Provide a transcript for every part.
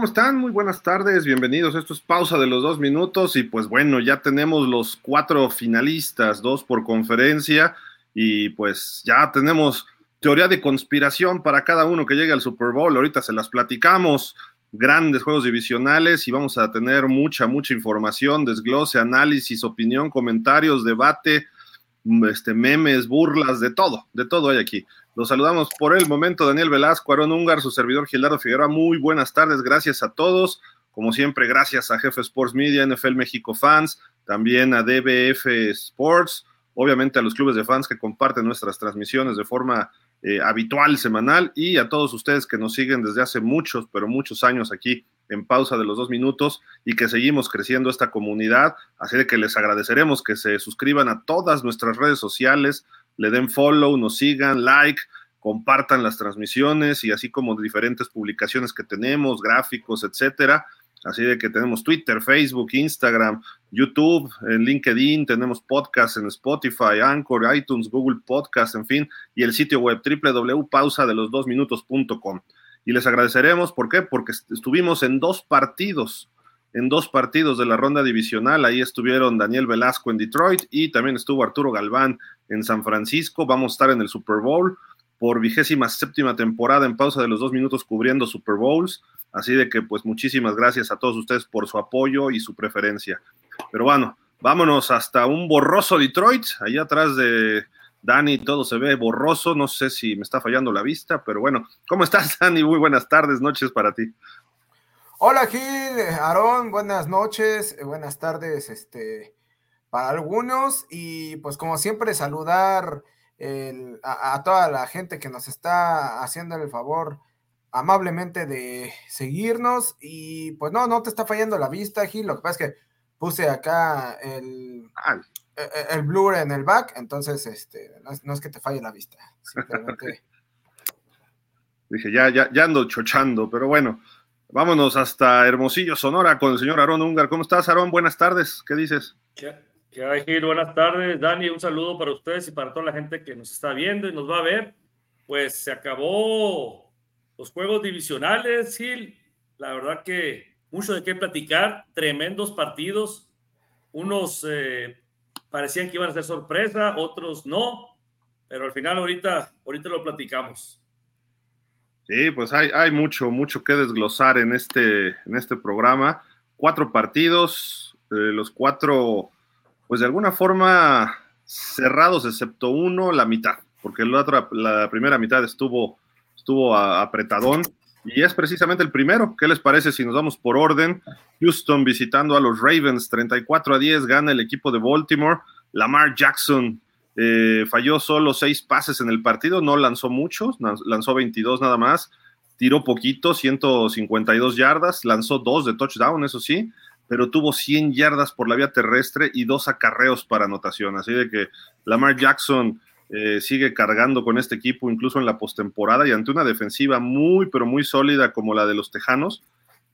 ¿cómo están? Muy buenas tardes, bienvenidos. Esto es pausa de los dos minutos y pues bueno, ya tenemos los cuatro finalistas, dos por conferencia y pues ya tenemos teoría de conspiración para cada uno que llegue al Super Bowl. Ahorita se las platicamos, grandes juegos divisionales y vamos a tener mucha, mucha información, desglose, análisis, opinión, comentarios, debate, este, memes, burlas, de todo, de todo hay aquí. Los saludamos por el momento, Daniel Velasco, Aaron Ungar, su servidor Gilardo Figueroa. Muy buenas tardes, gracias a todos. Como siempre, gracias a Jefe Sports Media, NFL México Fans, también a DBF Sports, obviamente a los clubes de fans que comparten nuestras transmisiones de forma eh, habitual, semanal, y a todos ustedes que nos siguen desde hace muchos, pero muchos años aquí en pausa de los dos minutos y que seguimos creciendo esta comunidad. Así de que les agradeceremos que se suscriban a todas nuestras redes sociales, le den follow, nos sigan, like, compartan las transmisiones y así como diferentes publicaciones que tenemos, gráficos, etcétera. Así de que tenemos Twitter, Facebook, Instagram, YouTube, en LinkedIn, tenemos podcasts en Spotify, Anchor, iTunes, Google Podcast, en fin, y el sitio web www.pausadelosdosminutos.com. Y les agradeceremos, ¿por qué? Porque estuvimos en dos partidos en dos partidos de la ronda divisional. Ahí estuvieron Daniel Velasco en Detroit y también estuvo Arturo Galván en San Francisco. Vamos a estar en el Super Bowl por vigésima séptima temporada en pausa de los dos minutos cubriendo Super Bowls. Así de que pues muchísimas gracias a todos ustedes por su apoyo y su preferencia. Pero bueno, vámonos hasta un borroso Detroit. Allá atrás de Dani todo se ve borroso. No sé si me está fallando la vista, pero bueno, ¿cómo estás Dani? Muy buenas tardes, noches para ti. Hola Gil, Aarón, buenas noches, eh, buenas tardes este, para algunos. Y pues como siempre saludar a, toda la gente que nos está haciendo el favor amablemente de seguirnos. Y pues no, no te está fallando la vista Gil, lo que pasa es que puse acá el, e, e, el, blur en el back, entonces este, no es, que te falle la vista, simplemente... Dije, ya, ya, ya ando chochando, pero bueno. Vámonos hasta Hermosillo, Sonora, con el señor Aarón Ungar. ¿Cómo estás, Aarón? Buenas tardes. ¿Qué dices? ¿Qué, qué hay, Gil? Buenas tardes, Dani. Un saludo para ustedes y para toda la gente que nos está viendo y nos va a ver. Pues se acabó los juegos divisionales, Gil. La verdad que mucho de qué platicar. Tremendos partidos. Unos eh, parecían que iban a ser sorpresa, otros no. Pero al final ahorita, ahorita lo platicamos. Sí, pues hay, hay mucho, mucho que desglosar en este, en este programa. Cuatro partidos, eh, los cuatro, pues de alguna forma cerrados, excepto uno, la mitad, porque la, otra, la primera mitad estuvo, estuvo apretadón. Y es precisamente el primero. ¿Qué les parece si nos vamos por orden? Houston visitando a los Ravens, 34 a 10, gana el equipo de Baltimore. Lamar Jackson eh, falló solo seis pases en el partido, no lanzó muchos, lanzó 22 nada más, tiró poquito, 152 yardas, lanzó dos de touchdown, eso sí, pero tuvo 100 yardas por la vía terrestre y dos acarreos para anotación. Así de que Lamar Jackson eh, sigue cargando con este equipo incluso en la postemporada y ante una defensiva muy, pero muy sólida como la de los Tejanos,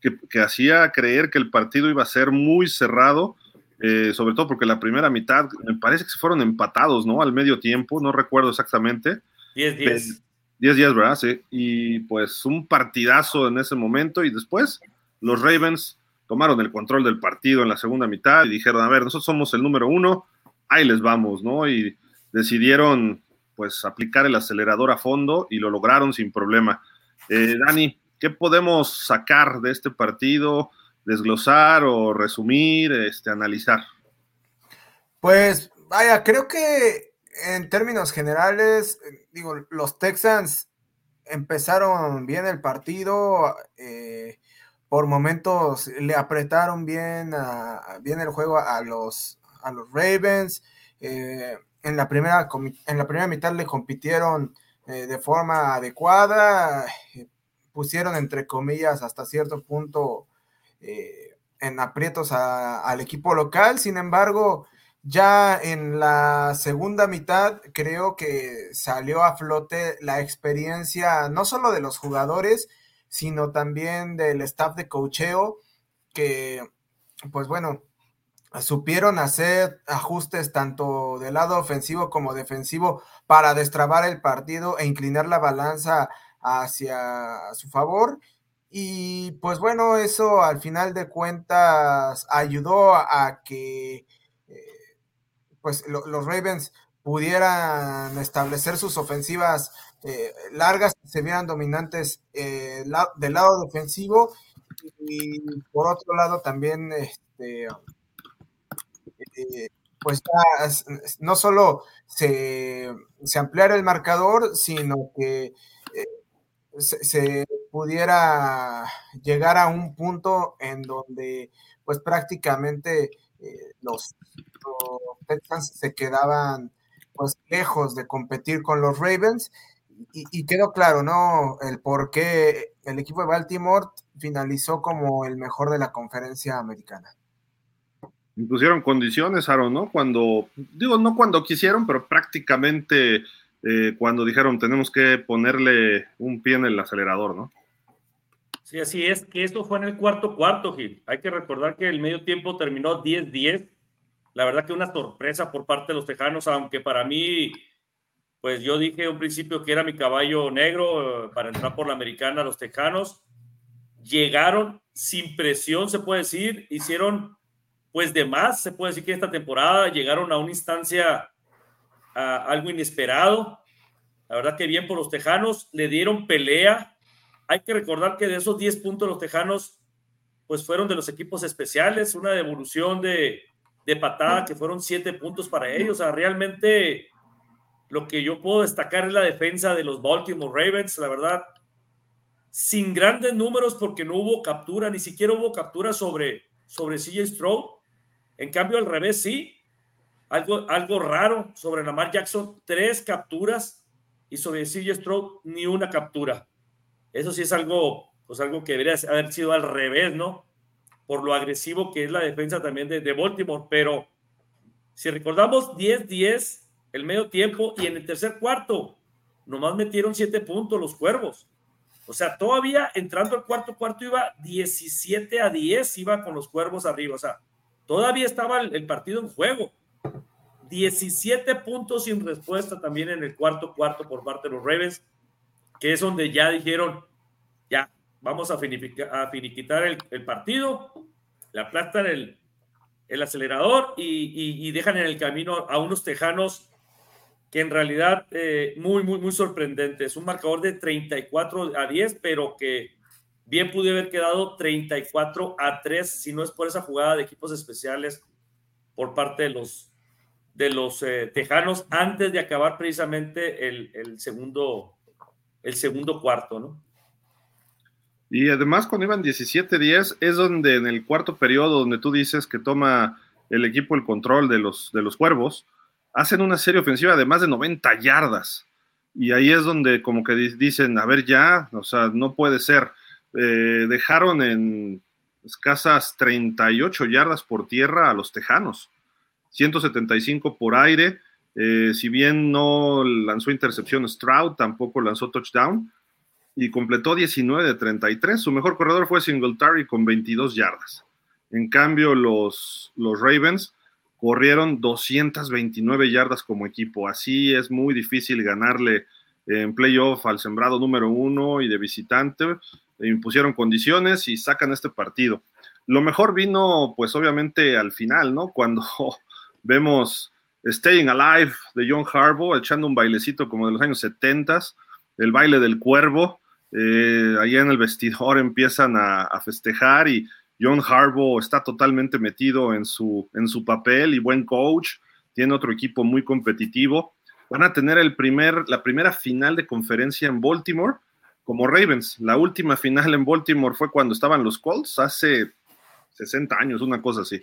que, que hacía creer que el partido iba a ser muy cerrado eh, sobre todo porque la primera mitad me parece que se fueron empatados, ¿no? Al medio tiempo, no recuerdo exactamente. 10-10. 10-10, ¿verdad? Sí. Y pues un partidazo en ese momento y después los Ravens tomaron el control del partido en la segunda mitad y dijeron, a ver, nosotros somos el número uno, ahí les vamos, ¿no? Y decidieron pues aplicar el acelerador a fondo y lo lograron sin problema. Eh, Dani, ¿qué podemos sacar de este partido? Desglosar o resumir, este, analizar? Pues vaya, creo que en términos generales, digo, los Texans empezaron bien el partido, eh, por momentos le apretaron bien, bien el juego a los, a los Ravens. Eh, en, la primera, en la primera mitad le compitieron eh, de forma adecuada, pusieron entre comillas hasta cierto punto eh, en aprietos al equipo local. Sin embargo, ya en la segunda mitad creo que salió a flote la experiencia no solo de los jugadores, sino también del staff de cocheo, que pues bueno, supieron hacer ajustes tanto del lado ofensivo como defensivo para destrabar el partido e inclinar la balanza hacia su favor Y pues bueno, eso al final de cuentas ayudó a, que eh, pues los Ravens pudieran establecer sus ofensivas eh, largas, se vieran dominantes eh, del lado defensivo y por otro lado también este, pues no solo se, se ampliara el marcador, sino que se, pudiera llegar a un punto en donde pues prácticamente eh, los, Texans se quedaban pues lejos de competir con los Ravens y, quedó claro, ¿no? El por qué el equipo de Baltimore finalizó como el mejor de la conferencia americana. Impusieron condiciones, Aaron, ¿no? Cuando, digo, no cuando quisieron, pero prácticamente eh, cuando dijeron tenemos que ponerle un pie en el acelerador, ¿no? Sí, así es, que esto fue en el cuarto cuarto, Gil. Hay que recordar que el medio tiempo terminó 10-10. La verdad que una sorpresa por parte de los Tejanos, aunque para mí, pues yo dije un principio que era mi caballo negro eh, para entrar por la americana, los Tejanos. Llegaron sin presión, se puede decir, hicieron pues de más, se puede decir que esta temporada llegaron a una instancia algo inesperado. La verdad que bien por los Tejanos, le dieron pelea. Hay que recordar que de esos 10 puntos los Tejanos pues fueron de los equipos especiales, una devolución de, de patada que fueron 7 puntos para ellos. O sea, realmente lo que yo puedo destacar es la defensa de los Baltimore Ravens, la verdad, sin grandes números porque no hubo captura, ni siquiera hubo captura sobre, sobre CJ. En cambio, al revés, sí, algo, algo raro sobre Lamar Jackson, tres capturas y sobre CJ Stroud ni una captura. Eso sí es algo, pues algo que debería haber sido al revés, ¿no? Por lo agresivo que es la defensa también de, de Baltimore. Pero si recordamos 10-10 el medio tiempo y en el tercer cuarto nomás metieron siete puntos los cuervos. O sea, todavía entrando al cuarto cuarto iba 17 a 10, iba con los cuervos arriba. O sea, todavía estaba el partido en juego. 17 puntos sin respuesta también en el cuarto cuarto por parte de los Ravens, que es donde ya dijeron, ya, vamos a, finiquitar el, partido, le aplastan el, el acelerador y, dejan en el camino a unos tejanos que en realidad eh, muy, muy, muy sorprendentes. Un marcador de 34 a 10, pero que bien pudo haber quedado 34 a 3 si no es por esa jugada de equipos especiales por parte de los, de los eh, Tejanos antes de acabar precisamente el, segundo, el segundo cuarto, ¿no? Y además cuando iban 17-10 es donde en el cuarto periodo donde tú dices que toma el equipo el control de los, de los cuervos, hacen una serie ofensiva de más de 90 yardas. Y ahí es donde como que dicen, a ver ya, o sea, no puede ser. Eh, dejaron en escasas 38 yardas por tierra a los Tejanos. 175 por aire. Eh, si bien no lanzó intercepción Stroud, tampoco lanzó touchdown y completó 19 de 33. Su mejor corredor fue Singletary con 22 yardas. En cambio, los, los Ravens corrieron 229 yardas como equipo. Así es muy difícil ganarle en playoff al sembrado número uno y de visitante. Impusieron condiciones y sacan este partido. Lo mejor vino, pues obviamente al final, ¿no? Cuando Vemos Staying Alive de John Harbaugh echando un bailecito como de los años 70, el baile del cuervo. Eh, allá en el vestidor empiezan a, festejar y John Harbaugh está totalmente metido en su, en su papel y buen coach. Tiene otro equipo muy competitivo. Van a tener el primer, la primera final de conferencia en Baltimore como Ravens. La última final en Baltimore fue cuando estaban los Colts, hace 60 años, una cosa así.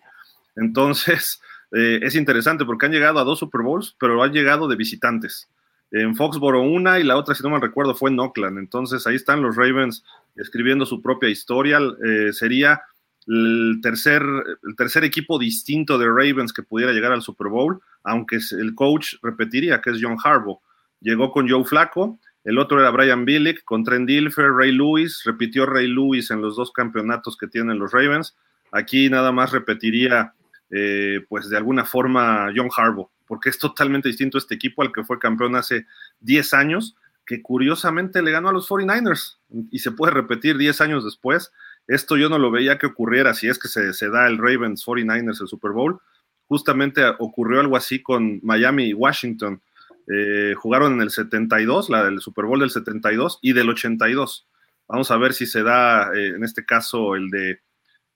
Entonces, eh, es interesante porque han llegado a dos Super Bowls, pero han llegado de visitantes. En Foxboro una y la otra, si no mal recuerdo, fue en Oakland. Entonces ahí están los Ravens escribiendo su propia historia. Eh, sería el tercer, el tercer equipo distinto de Ravens que pudiera llegar al Super Bowl, aunque el coach repetiría que es John Harbaugh. Llegó con Joe Flacco, el otro era Brian Billick, con Trent Dilfer, Ray Lewis, repitió Ray Lewis en los dos campeonatos que tienen los Ravens. Aquí nada más repetiría eh, pues de alguna forma John Harbaugh, porque es totalmente distinto este equipo al que fue campeón hace 10 años que curiosamente le ganó a los 49ers y se puede repetir 10 años después. Esto yo no lo veía que ocurriera si es que se, da el Ravens 49ers el Super Bowl. Justamente ocurrió algo así con Miami y Washington. Eh, jugaron en el 72, la del Super Bowl del 72 y del 82. Vamos a ver si se da eh, en este caso el de,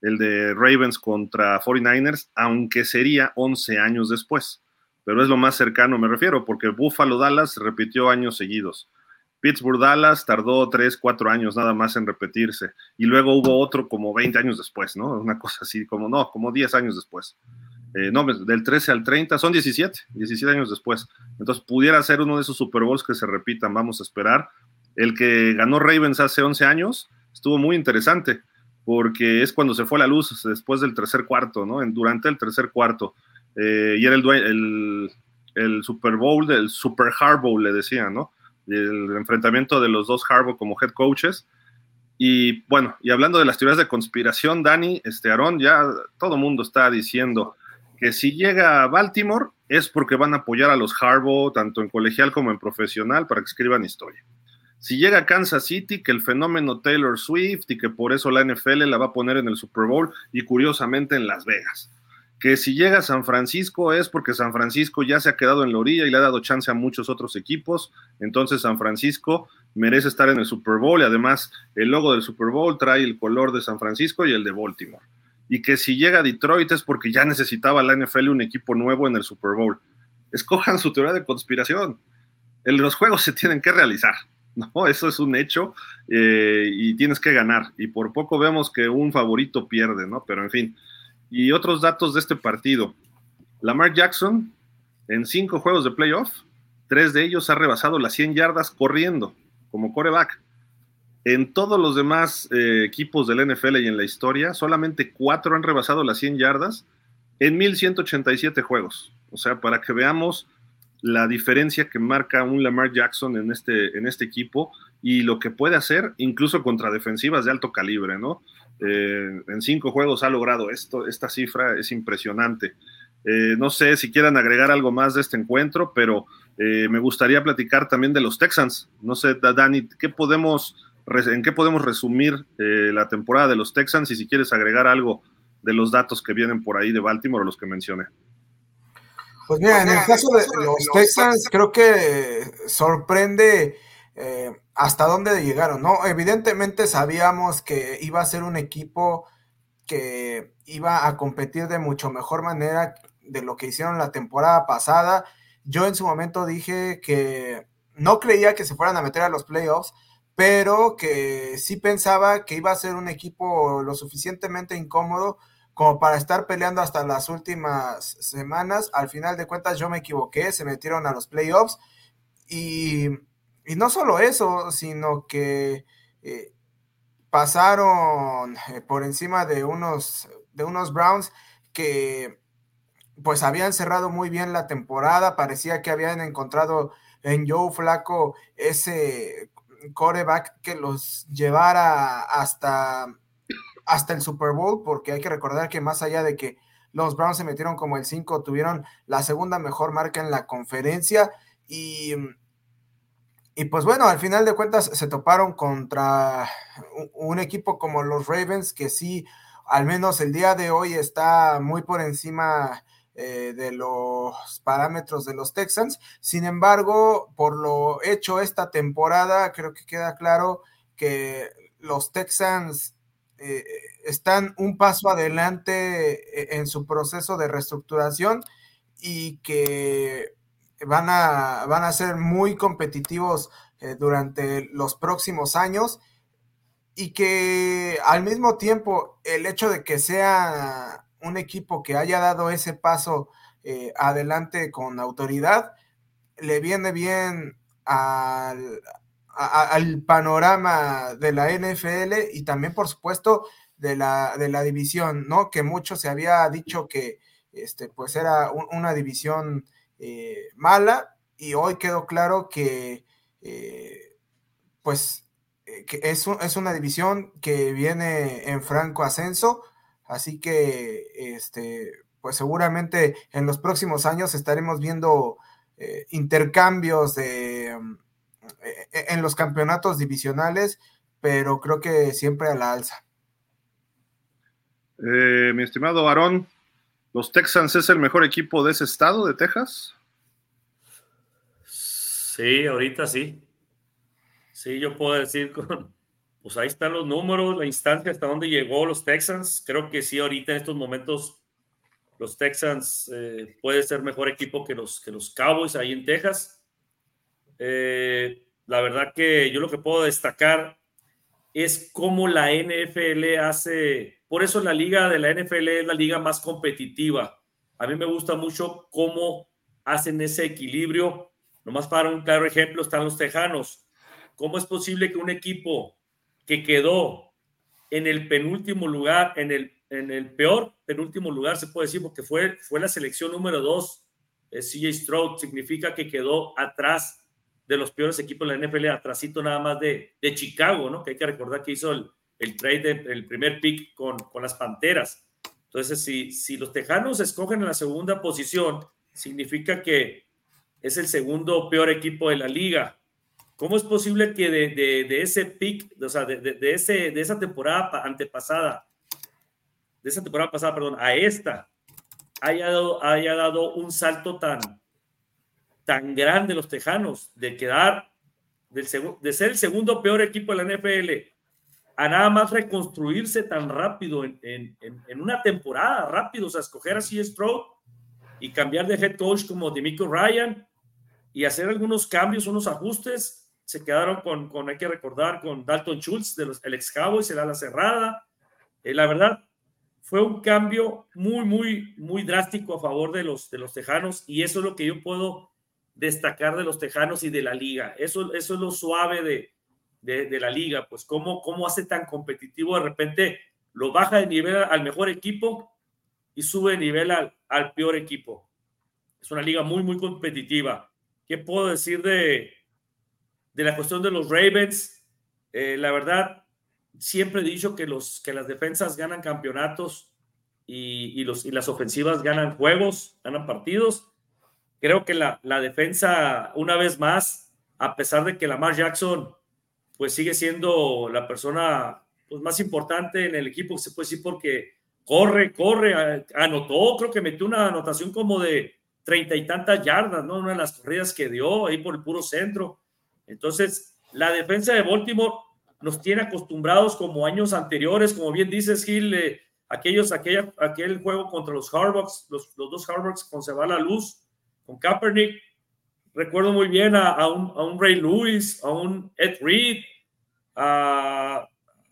el de Ravens contra 49ers, aunque sería 11 años después. Pero es lo más cercano, me refiero, porque Buffalo Dallas repitió años seguidos. Pittsburgh Dallas tardó 3, 4 años nada más en repetirse. Y luego hubo otro como 20 años después, ¿no? Una cosa así, como no, como 10 años después. Eh, no, del 13 al 30, son 17, 17 años después. Entonces pudiera ser uno de esos Super Bowls que se repitan, vamos a esperar. El que ganó Ravens hace 11 años estuvo muy interesante, porque es cuando se fue la luz después del tercer cuarto, ¿no? En, durante el tercer cuarto. Eh, y era el, el, el, Super Bowl, del Super Hard Bowl, le decían, ¿no? El enfrentamiento de los dos Harbaugh como head coaches. Y bueno, y hablando de las teorías de conspiración, Dani, este Aarón, ya todo el mundo está diciendo que si llega a Baltimore es porque van a apoyar a los Harbaugh, tanto en colegial como en profesional, para que escriban historia. Si llega a Kansas City, que el fenómeno Taylor Swift y que por eso la NFL la va a poner en el Super Bowl y curiosamente en Las Vegas. Que si llega a San Francisco es porque San Francisco ya se ha quedado en la orilla y le ha dado chance a muchos otros equipos. Entonces San Francisco merece estar en el Super Bowl y además el logo del Super Bowl trae el color de San Francisco y el de Baltimore y que si llega a Detroit es porque ya necesitaba la NFL un equipo nuevo en el Super Bowl. Escojan su teoría de conspiración. los juegos se tienen que realizar, ¿no? Eso es un hecho eh, y tienes que ganar. Y por poco vemos que un favorito pierde, ¿no? Pero en fin. Y otros datos de este partido. Lamar Jackson, en cinco juegos de playoff, tres de ellos ha rebasado las 100 yardas corriendo como coreback. En todos los demás eh, equipos del NFL y en la historia, solamente cuatro han rebasado las 100 yardas en 1187 juegos. O sea, para que veamos la diferencia que marca un Lamar Jackson en este, en este equipo y lo que puede hacer incluso contra defensivas de alto calibre, ¿no? Eh, en cinco juegos ha logrado esto, esta cifra es impresionante. Eh, no sé si quieran agregar algo más de este encuentro, pero me gustaría platicar también de los Texans. No sé, Dani, ¿qué podemos en qué podemos resumir eh, la temporada de los Texans y si quieres agregar algo de los datos que vienen por ahí de Baltimore los que mencioné. Pues mira, en el caso de los Texans creo que sorprende eh, hasta dónde llegaron, ¿no? Evidentemente sabíamos que iba a ser un equipo que iba a competir de mucho mejor manera de lo que hicieron la temporada pasada. Yo en su momento dije que no creía que se fueran a meter a los playoffs, pero que sí pensaba que iba a ser un equipo lo suficientemente incómodo como para estar peleando hasta las últimas semanas. Al final de cuentas yo me equivoqué, se metieron a los playoffs y, no solo eso, sino que eh, pasaron eh, por encima de unos, de unos Browns que pues habían cerrado muy bien la temporada, parecía que habían encontrado en Joe Flaco ese coreback que los llevara hasta, hasta el Super Bowl, porque hay que recordar que más allá de que los Browns se metieron como el 5, tuvieron la segunda mejor marca en la conferencia y, y pues bueno, al final de cuentas se toparon contra un equipo como los Ravens que sí, al menos el día de hoy está muy por encima eh, de los parámetros de los Texans. Sin embargo, por lo hecho esta temporada, creo que queda claro que los Texans eh, están un paso adelante eh, en su proceso de reestructuración y que van a, van a ser muy competitivos durante los próximos años y que al mismo tiempo el hecho de que sea un equipo que haya dado ese paso eh, adelante con autoridad, le viene bien al, panorama de la NFL y también, por supuesto, de la, de la división, ¿no? Que mucho se había dicho que este, pues era una división eh, mala y hoy quedó claro que eh, pues que es, es, una división que viene en franco ascenso Así que, este, pues seguramente en los próximos años estaremos viendo eh, intercambios de, eh, en los campeonatos divisionales, pero creo que siempre a la alza. Eh, mi estimado Aarón, ¿los Texans es el mejor equipo de ese estado, de Texas? Sí, ahorita sí. Sí, yo puedo decir con, pues ahí están los números, la instancia hasta donde llegó los Texans. Creo que sí, ahorita en estos momentos los Texans eh, puede ser mejor equipo que los, que los Cowboys ahí en Texas. Eh, la verdad que yo lo que puedo destacar es cómo la NFL hace, por eso la liga de la NFL es la liga más competitiva. A mí me gusta mucho cómo hacen ese equilibrio. Nomás para un claro ejemplo están los Tejanos. ¿Cómo es posible que un equipo que quedó en el penúltimo lugar, en el, en el peor penúltimo lugar, se puede decir, porque fue, fue la selección número dos, CJ Stroud, significa que quedó atrás de los peores equipos de la NFL, atrásito nada más de, de Chicago, ¿no? Que hay que recordar que hizo el, el trade, el primer pick con, con las Panteras. Entonces, si, si los Tejanos escogen en la segunda posición, significa que es el segundo peor equipo de la liga. ¿Cómo es posible que de, de, ese pick, o sea, de, de, ese, de esa temporada antepasada, de esa temporada pasada, perdón, a esta, haya dado, haya dado un salto tan, tan grande los Tejanos, de quedar, de ser el segundo peor equipo de la NFL, a nada más reconstruirse tan rápido en, en, en una temporada, rápido, o sea, escoger así Stroud y cambiar de head coach como Demico Ryan y hacer algunos cambios, unos ajustes se quedaron con, con, hay que recordar, con Dalton Schultz, de los, el ex Cowboys, el ala cerrada. Eh, la verdad, fue un cambio muy, muy, muy drástico a favor de los, de los Tejanos y eso es lo que yo puedo destacar de los Tejanos y de la liga. Eso, eso es lo suave de, de, de la liga, pues cómo, cómo hace tan competitivo de repente lo baja de nivel al mejor equipo y sube de nivel al, al peor equipo. Es una liga muy, muy competitiva. ¿Qué puedo decir de, de la cuestión de los Ravens, eh, la verdad, siempre he dicho que, los, que las defensas ganan campeonatos y, los, y las ofensivas ganan juegos, ganan partidos. Creo que la, la, defensa, una vez más, a pesar de que Lamar Jackson pues sigue siendo la persona pues, más importante en el equipo, se puede decir porque corre, corre, anotó, creo que metió una anotación como de treinta y tantas yardas, ¿no? Una de las corridas que dio ahí por el puro centro. Entonces, la defensa de Baltimore nos tiene acostumbrados como años anteriores, como bien dices, Gil, eh, aquellos, aquella, aquel juego contra los Hardbacks, los, los, dos Hardbacks con la luz, con Kaepernick. Recuerdo muy bien a, un, Ray Lewis, a un Ed Reed, a,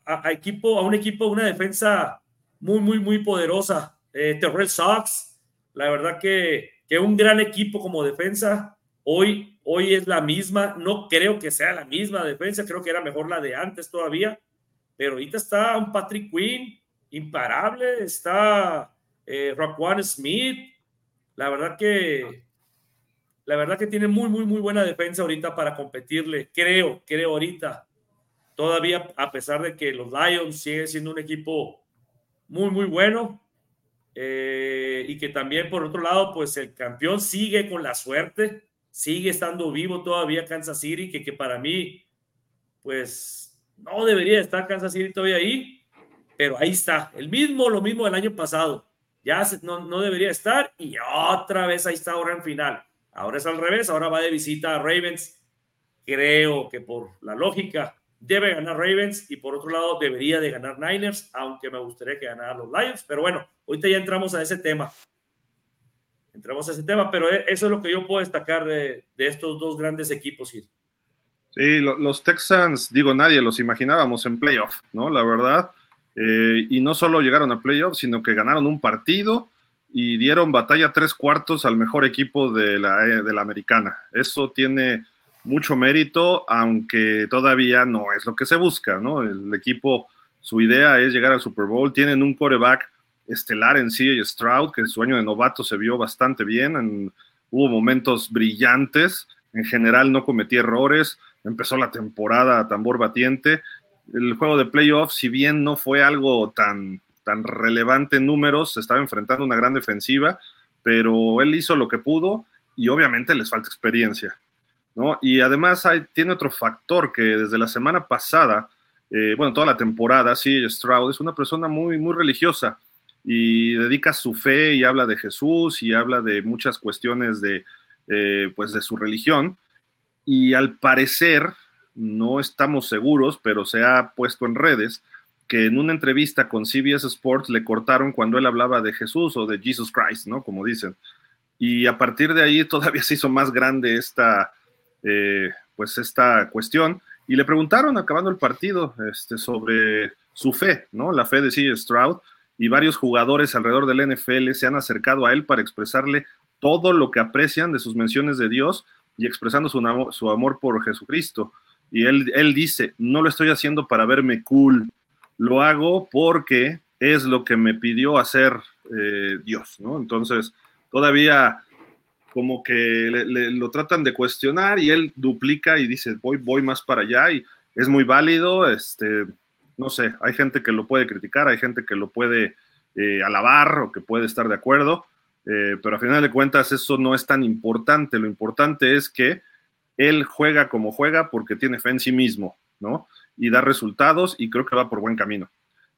a, equipo, a un equipo, una defensa muy, muy, muy poderosa. Eh, Terrell Sox, la verdad que, que un gran equipo como defensa. Hoy, hoy es la misma, no creo que sea la misma defensa, creo que era mejor la de antes todavía, pero ahorita está un Patrick Quinn imparable, está eh, Smith, la verdad que la verdad que tiene muy, muy, muy buena defensa ahorita para competirle, creo, creo ahorita, todavía a pesar de que los Lions siguen siendo un equipo muy, muy bueno, eh, y que también por otro lado, pues el campeón sigue con la suerte, sigue estando vivo todavía Kansas City, que, que para mí, pues no debería estar Kansas City todavía ahí, pero ahí está, el mismo, lo mismo del año pasado, ya no, no debería estar y otra vez ahí está ahora en final. Ahora es al revés, ahora va de visita a Ravens. Creo que por la lógica debe ganar Ravens y por otro lado debería de ganar Niners, aunque me gustaría que ganara los Lions, pero bueno, ahorita ya entramos a ese tema entramos a ese tema, pero e, eso es lo que yo puedo destacar de, estos dos grandes equipos. Sí, los Texans, digo, nadie los imaginábamos en playoff, ¿no? La verdad. Eh, y no solo llegaron a playoff, sino que ganaron un partido y dieron batalla tres cuartos al mejor equipo de la, eh, de la americana. Eso tiene mucho mérito, aunque todavía no es lo que se busca, ¿no? El equipo, su idea es llegar al Super Bowl, tienen un quarterback estelar en sí, Stroud, que en su año de novato se vio bastante bien, hubo momentos brillantes, en general no cometí errores, empezó la temporada a tambor batiente. El juego de playoffs, si bien no fue algo tan, tan relevante en números, se estaba enfrentando una gran defensiva, pero él hizo lo que pudo y obviamente les falta experiencia. ¿no? Y además hay, tiene otro factor que desde la semana pasada, eh, bueno, toda la temporada, sí, Stroud es una persona muy, muy religiosa y dedica su fe y habla de Jesús y habla de muchas cuestiones de, eh, pues de su religión. Y al parecer, no estamos seguros, pero se ha puesto en redes que en una entrevista con CBS Sports le cortaron cuando él hablaba de Jesús o de Jesus Christ, ¿no? Como dicen. Y a partir de ahí todavía se hizo más grande esta, eh, pues esta cuestión. Y le preguntaron, acabando el partido, este, sobre su fe, ¿no? La fe de C. Stroud. Y varios jugadores alrededor del NFL se han acercado a él para expresarle todo lo que aprecian de sus menciones de Dios y expresando su, su amor por Jesucristo. Y él, él dice, no lo estoy haciendo para verme cool, lo hago porque es lo que me pidió hacer eh, Dios, ¿no? Entonces, todavía como que lo tratan de cuestionar y él duplica y dice, voy, voy más para allá y es muy válido, este, no sé, hay gente que lo puede criticar, hay gente que lo puede eh, alabar o que puede estar de acuerdo, eh, pero a final de cuentas eso no es tan importante, lo importante es que él juega como juega porque tiene fe en sí mismo, ¿no? Y da resultados y creo que va por buen camino.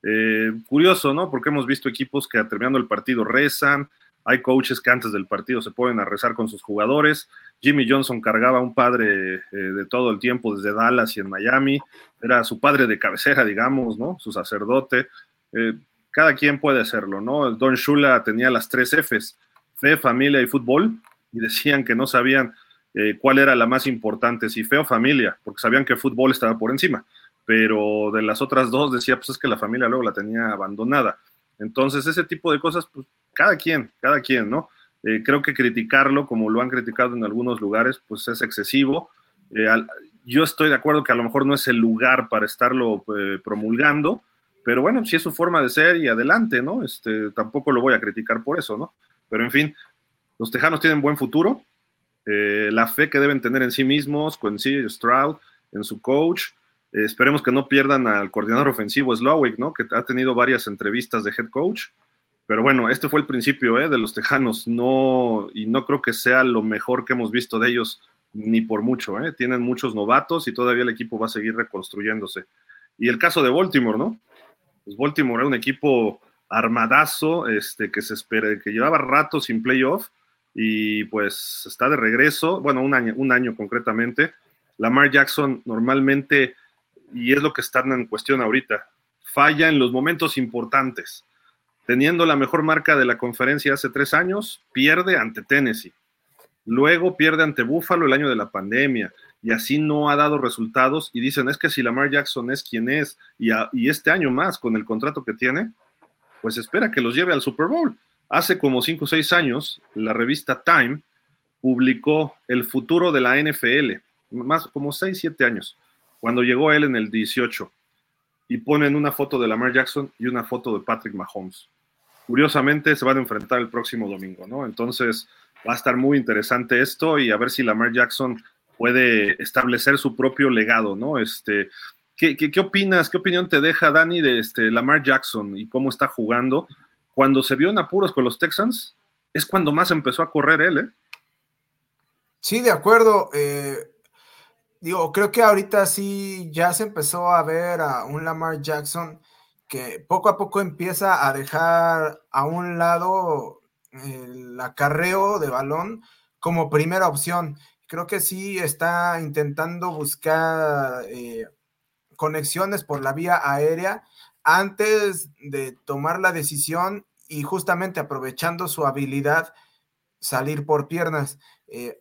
Eh, curioso, ¿no? Porque hemos visto equipos que terminando el partido rezan, hay coaches que antes del partido se ponen a rezar con sus jugadores. Jimmy Johnson cargaba a un padre eh, de todo el tiempo desde Dallas y en Miami. Era su padre de cabecera, digamos, ¿no? Su sacerdote. Eh, cada quien puede hacerlo, ¿no? Don Shula tenía las tres Fs, fe, familia y fútbol, y decían que no sabían cuál era la más importante, si fe o familia, porque sabían que fútbol estaba por encima, pero de las otras dos decía, pues es que la familia luego la tenía abandonada. Entonces, ese tipo de cosas, pues cada quien, cada quien, ¿no? Eh, creo que criticarlo, como lo han criticado en algunos lugares, pues es excesivo. Eh, yo estoy de acuerdo que a lo mejor no es el lugar para estarlo promulgando, pero bueno, si es su forma de ser y adelante, ¿no? Este, tampoco lo voy a criticar por eso, ¿no? Pero en fin, los tejanos tienen buen futuro, eh, la fe que deben tener en sí mismos, con sí Stroud, en su coach. Eh, esperemos que no pierdan al coordinador ofensivo Slowick, ¿no? Que ha tenido varias entrevistas de head coach. Pero bueno, este fue el principio ¿eh? de los Tejanos, no, y no creo que sea lo mejor que hemos visto de ellos, ni por mucho. ¿eh? Tienen muchos novatos y todavía el equipo va a seguir reconstruyéndose. Y el caso de Baltimore, ¿no? Pues Baltimore era un equipo armadazo, este, que se espera, que llevaba rato sin playoff y pues está de regreso, bueno, un año, un año concretamente. Lamar Jackson normalmente, y es lo que está en cuestión ahorita, falla en los momentos importantes. Teniendo la mejor marca de la conferencia hace tres años, pierde ante Tennessee. Luego pierde ante Buffalo el año de la pandemia y así no ha dado resultados y dicen es que si Lamar Jackson es quien es y, y este año más con el contrato que tiene, pues espera que los lleve al Super Bowl. Hace como 5 o 6 años, la revista Time publicó el futuro de la NFL, más como 6, 7 años, cuando llegó él en el 18, y ponen una foto de Lamar Jackson y una foto de Patrick Mahomes. Curiosamente se van a enfrentar el próximo domingo, ¿no? Entonces va a estar muy interesante esto y a ver si Lamar Jackson puede establecer su propio legado, ¿no? Este, ¿qué, qué, opinas? ¿Qué opinión te deja Dani de este Lamar Jackson y cómo está jugando? cuando se vio en apuros con los Texans, es cuando más empezó a correr él, ¿eh? Sí, de acuerdo. Eh, digo, creo que ahorita sí ya se empezó a ver a un Lamar Jackson que poco a poco empieza a dejar a un lado el acarreo de balón como primera opción. Creo que sí está intentando buscar eh, conexiones por la vía aérea antes de tomar la decisión y justamente aprovechando su habilidad, salir por piernas. Eh,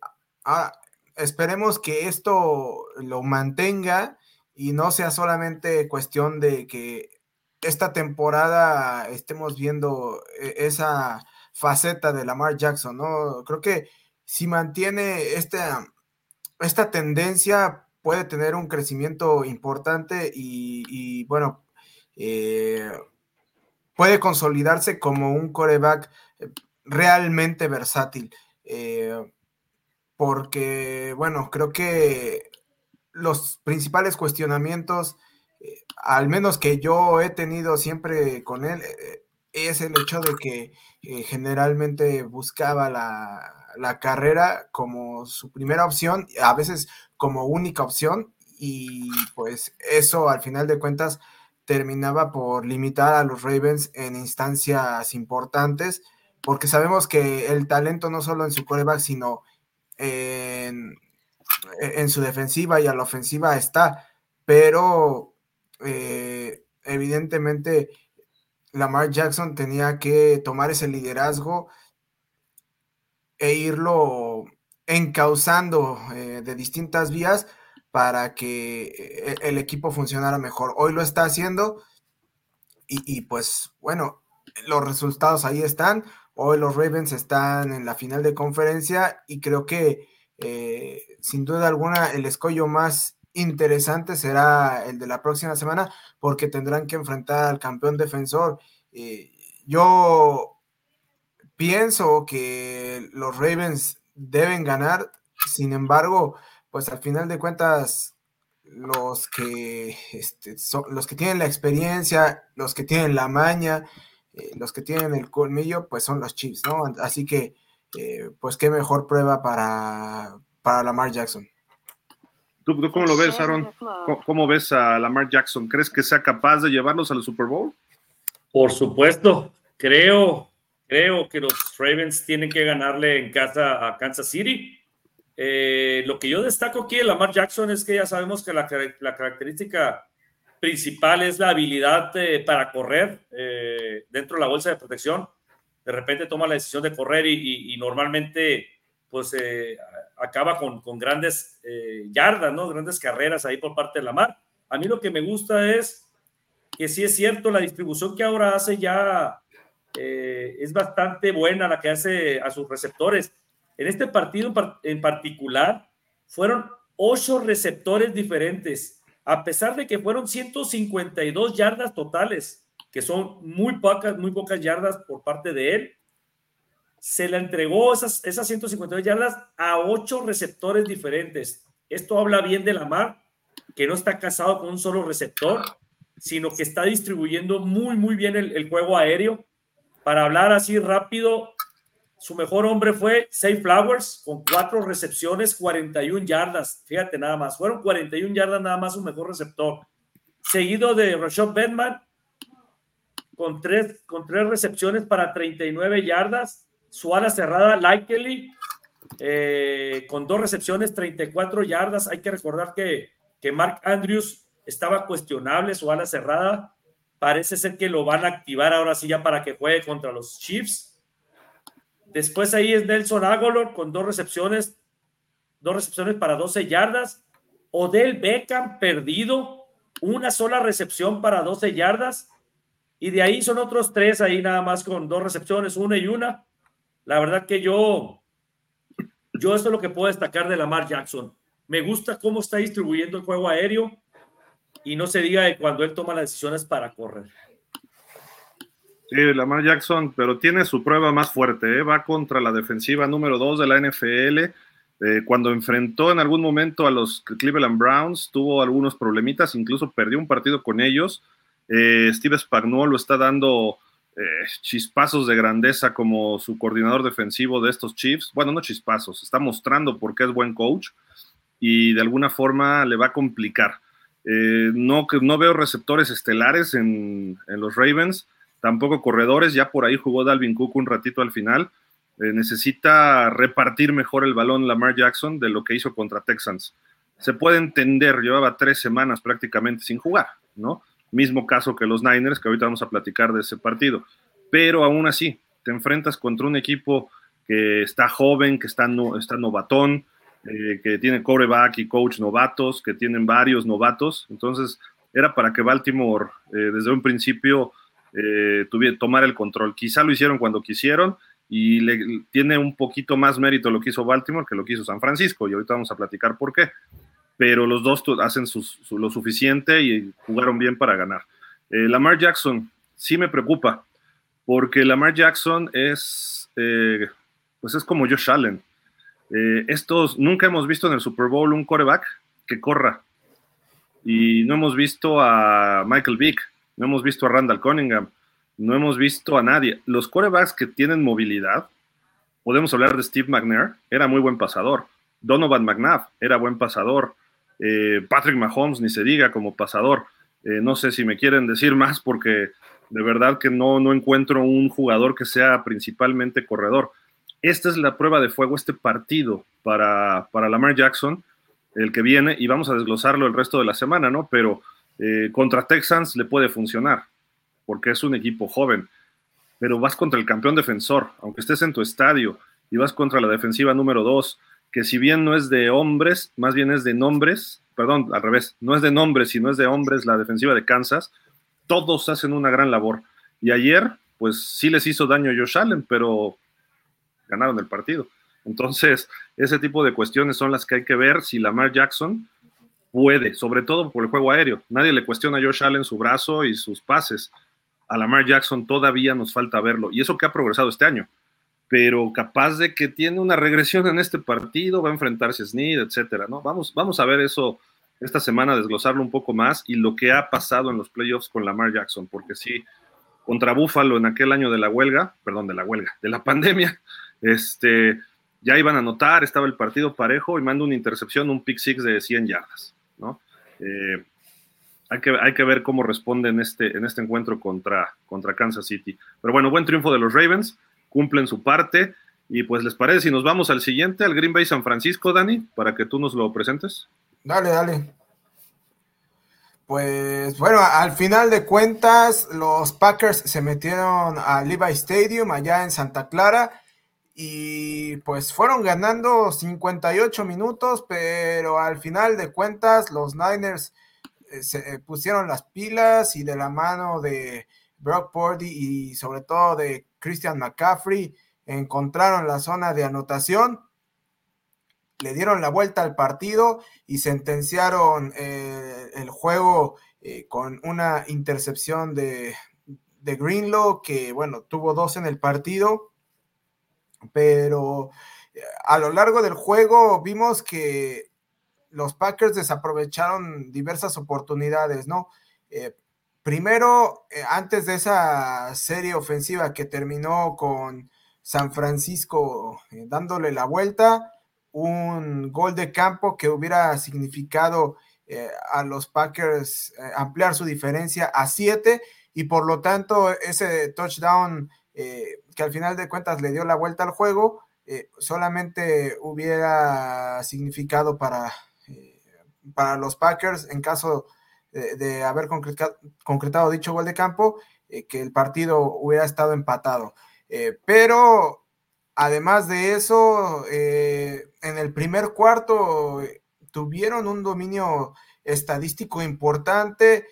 esperemos que esto lo mantenga y no sea solamente cuestión de que esta temporada estemos viendo eh, esa faceta de Lamar Jackson, ¿no? Creo que si mantiene esta, esta tendencia puede tener un crecimiento importante y, y bueno, eh, puede consolidarse como un coreback eh, realmente versátil. Eh, porque, bueno, creo que los principales cuestionamientos, al menos que yo he tenido siempre con él, es el hecho de que eh, generalmente buscaba la, la, carrera como su primera opción, a veces como única opción, y pues eso al final de cuentas terminaba por limitar a los Ravens en instancias importantes, porque sabemos que el talento no solo en su coreback, sino en, su defensiva y a la ofensiva está, pero eh, evidentemente Lamar Jackson tenía que tomar ese liderazgo e irlo encauzando eh, de distintas vías para que eh, el equipo funcionara mejor. Hoy lo está haciendo y, pues bueno, los resultados ahí están. Hoy los Ravens están en la final de conferencia y creo que sin duda alguna el escollo más interesante será el de la próxima semana porque tendrán que enfrentar al campeón defensor. Eh, yo pienso que los Ravens deben ganar, sin embargo, pues al final de cuentas los que este, son, los que tienen la experiencia, los que tienen la maña, eh, los que tienen el colmillo, pues son los Chiefs, ¿no? Así que, eh, pues qué mejor prueba para, para Lamar Jackson. ¿Tú, cómo lo ves, Aaron? ¿Cómo, ves a Lamar Jackson? ¿Crees que sea capaz de llevarlos al Super Bowl? Por supuesto. Creo, creo que los Ravens tienen que ganarle en casa a Kansas City. Eh, lo que yo destaco aquí de Lamar Jackson es que ya sabemos que la, característica principal es la habilidad para correr eh, dentro de la bolsa de protección. De repente toma la decisión de correr y, normalmente pues eh, acaba con, con grandes eh, yardas, ¿no? Grandes carreras ahí por parte de la mar. A mí lo que me gusta es que sí es cierto, la distribución que ahora hace ya eh, es bastante buena la que hace a sus receptores. En este partido en particular, fueron ocho receptores diferentes, a pesar de que fueron 152 yardas totales, que son muy pocas, muy pocas yardas por parte de él se le entregó esas, esas 152 yardas a ocho receptores diferentes. Esto habla bien de Lamar, que no está casado con un solo receptor, sino que está distribuyendo muy, muy bien el, juego aéreo. Para hablar así rápido, su mejor hombre fue Safe Flowers con cuatro recepciones, 41 yardas. Fíjate nada más, fueron 41 yardas nada más su mejor receptor. Seguido de Rashad Bedman con tres, con tres recepciones para 39 yardas su ala cerrada, Likely, eh, con dos recepciones, 34 yardas. Hay que recordar que, que Mark Andrews estaba cuestionable, su ala cerrada. Parece ser que lo van a activar ahora sí ya para que juegue contra los Chiefs. Después ahí es Nelson Aguilar con dos recepciones, dos recepciones para 12 yardas. Odell Beckham perdido, una sola recepción para 12 yardas. Y de ahí son otros tres ahí nada más con dos recepciones, una y una. La verdad que yo, yo esto es lo que puedo destacar de Lamar Jackson. Me gusta cómo está distribuyendo el juego aéreo y no se diga de cuando él toma las decisiones para correr. Sí, Lamar Jackson, pero tiene su prueba más fuerte, ¿eh? va contra la defensiva número 2 de la NFL. Eh, cuando enfrentó en algún momento a los Cleveland Browns, tuvo algunos problemitas, incluso perdió un partido con ellos. Eh, Steve Spagnuolo está dando eh, chispazos de grandeza como su coordinador defensivo de estos Chiefs. Bueno, no chispazos, está mostrando por qué es buen coach y de alguna forma le va a complicar. No, no veo receptores estelares en, los Ravens, tampoco corredores, ya por ahí jugó Dalvin Cook un ratito al final. Eh, necesita repartir mejor el balón Lamar Jackson de lo que hizo contra Texans. Se puede entender, llevaba tres semanas prácticamente sin jugar, ¿no? Mismo caso que los Niners, que ahorita vamos a platicar de ese partido. Pero aún así, te enfrentas contra un equipo que está joven, que está, no, está novatón, eh, que tiene coreback y coach novatos, que tienen varios novatos. Entonces, era para que Baltimore eh, desde un principio eh, tuviera, tomar el control. Quizá lo hicieron cuando quisieron y tiene un poquito más mérito lo que hizo Baltimore que lo que hizo San Francisco. Y ahorita vamos a platicar por qué pero los dos hacen lo suficiente y jugaron bien para ganar. Eh, Lamar Jackson sí me preocupa, porque Lamar Jackson es, eh, pues es como Josh Allen. Eh, estos, nunca hemos visto en el Super Bowl un coreback que corra. Y no hemos visto a Michael Vick, no hemos visto a Randall Cunningham. no hemos visto a nadie. Los corebacks que tienen movilidad, podemos hablar de Steve McNair, era muy buen pasador. Donovan McNabb era buen pasador. Eh, Patrick Mahomes, ni se diga como pasador. Eh, no sé si me quieren decir más porque de verdad que no, no encuentro un jugador que sea principalmente corredor. Esta es la prueba de fuego, este partido para, para Lamar Jackson, el que viene, y vamos a desglosarlo el resto de la semana, ¿no? Pero eh, contra Texans le puede funcionar, porque es un equipo joven, pero vas contra el campeón defensor, aunque estés en tu estadio, y vas contra la defensiva número dos, que si bien no es de hombres, más bien es de nombres, perdón, al revés, no es de nombres, sino es de hombres la defensiva de Kansas, todos hacen una gran labor. Y ayer, pues sí les hizo daño Josh Allen, pero ganaron el partido. Entonces, ese tipo de cuestiones son las que hay que ver si Lamar Jackson puede, sobre todo por el juego aéreo. Nadie le cuestiona a Josh Allen su brazo y sus pases. A Lamar Jackson todavía nos falta verlo. Y eso que ha progresado este año. Pero capaz de que tiene una regresión en este partido, va a enfrentarse a Snead, etcétera, ¿no? Vamos, vamos a ver eso esta semana, desglosarlo un poco más y lo que ha pasado en los playoffs con Lamar Jackson, porque sí, contra Buffalo en aquel año de la huelga, perdón, de la huelga, de la pandemia, este, ya iban a anotar, estaba el partido parejo y manda una intercepción, un pick six de 100 yardas, ¿no? Eh, hay, que, hay que ver cómo responde en este, en este encuentro contra, contra Kansas City. Pero bueno, buen triunfo de los Ravens, cumplen su parte. Y pues, ¿les parece si nos vamos al siguiente, al Green Bay San Francisco, Dani, para que tú nos lo presentes? Dale, dale. Pues bueno, al final de cuentas, los Packers se metieron al Levi Stadium allá en Santa Clara y pues fueron ganando 58 minutos, pero al final de cuentas los Niners eh, se eh, pusieron las pilas y de la mano de Brock Purdy y sobre todo de Christian McCaffrey encontraron la zona de anotación, le dieron la vuelta al partido y sentenciaron eh, el juego con una intercepción de, de Greenlow que bueno, tuvo dos en el partido pero eh, a lo largo del juego vimos que los Packers desaprovecharon diversas oportunidades, ¿no? Eh, primero, eh, antes de esa serie ofensiva que terminó con San Francisco dándole la vuelta, un gol de campo que hubiera significado a los Packers ampliar su diferencia a siete y por lo tanto ese touchdown eh, que al final de cuentas le dio la vuelta al juego, eh, solamente hubiera significado para, eh, para los Packers en caso de, haber concretado, dicho gol de campo, que el partido hubiera estado empatado. pero además de eso, en el primer cuarto tuvieron un dominio estadístico importante,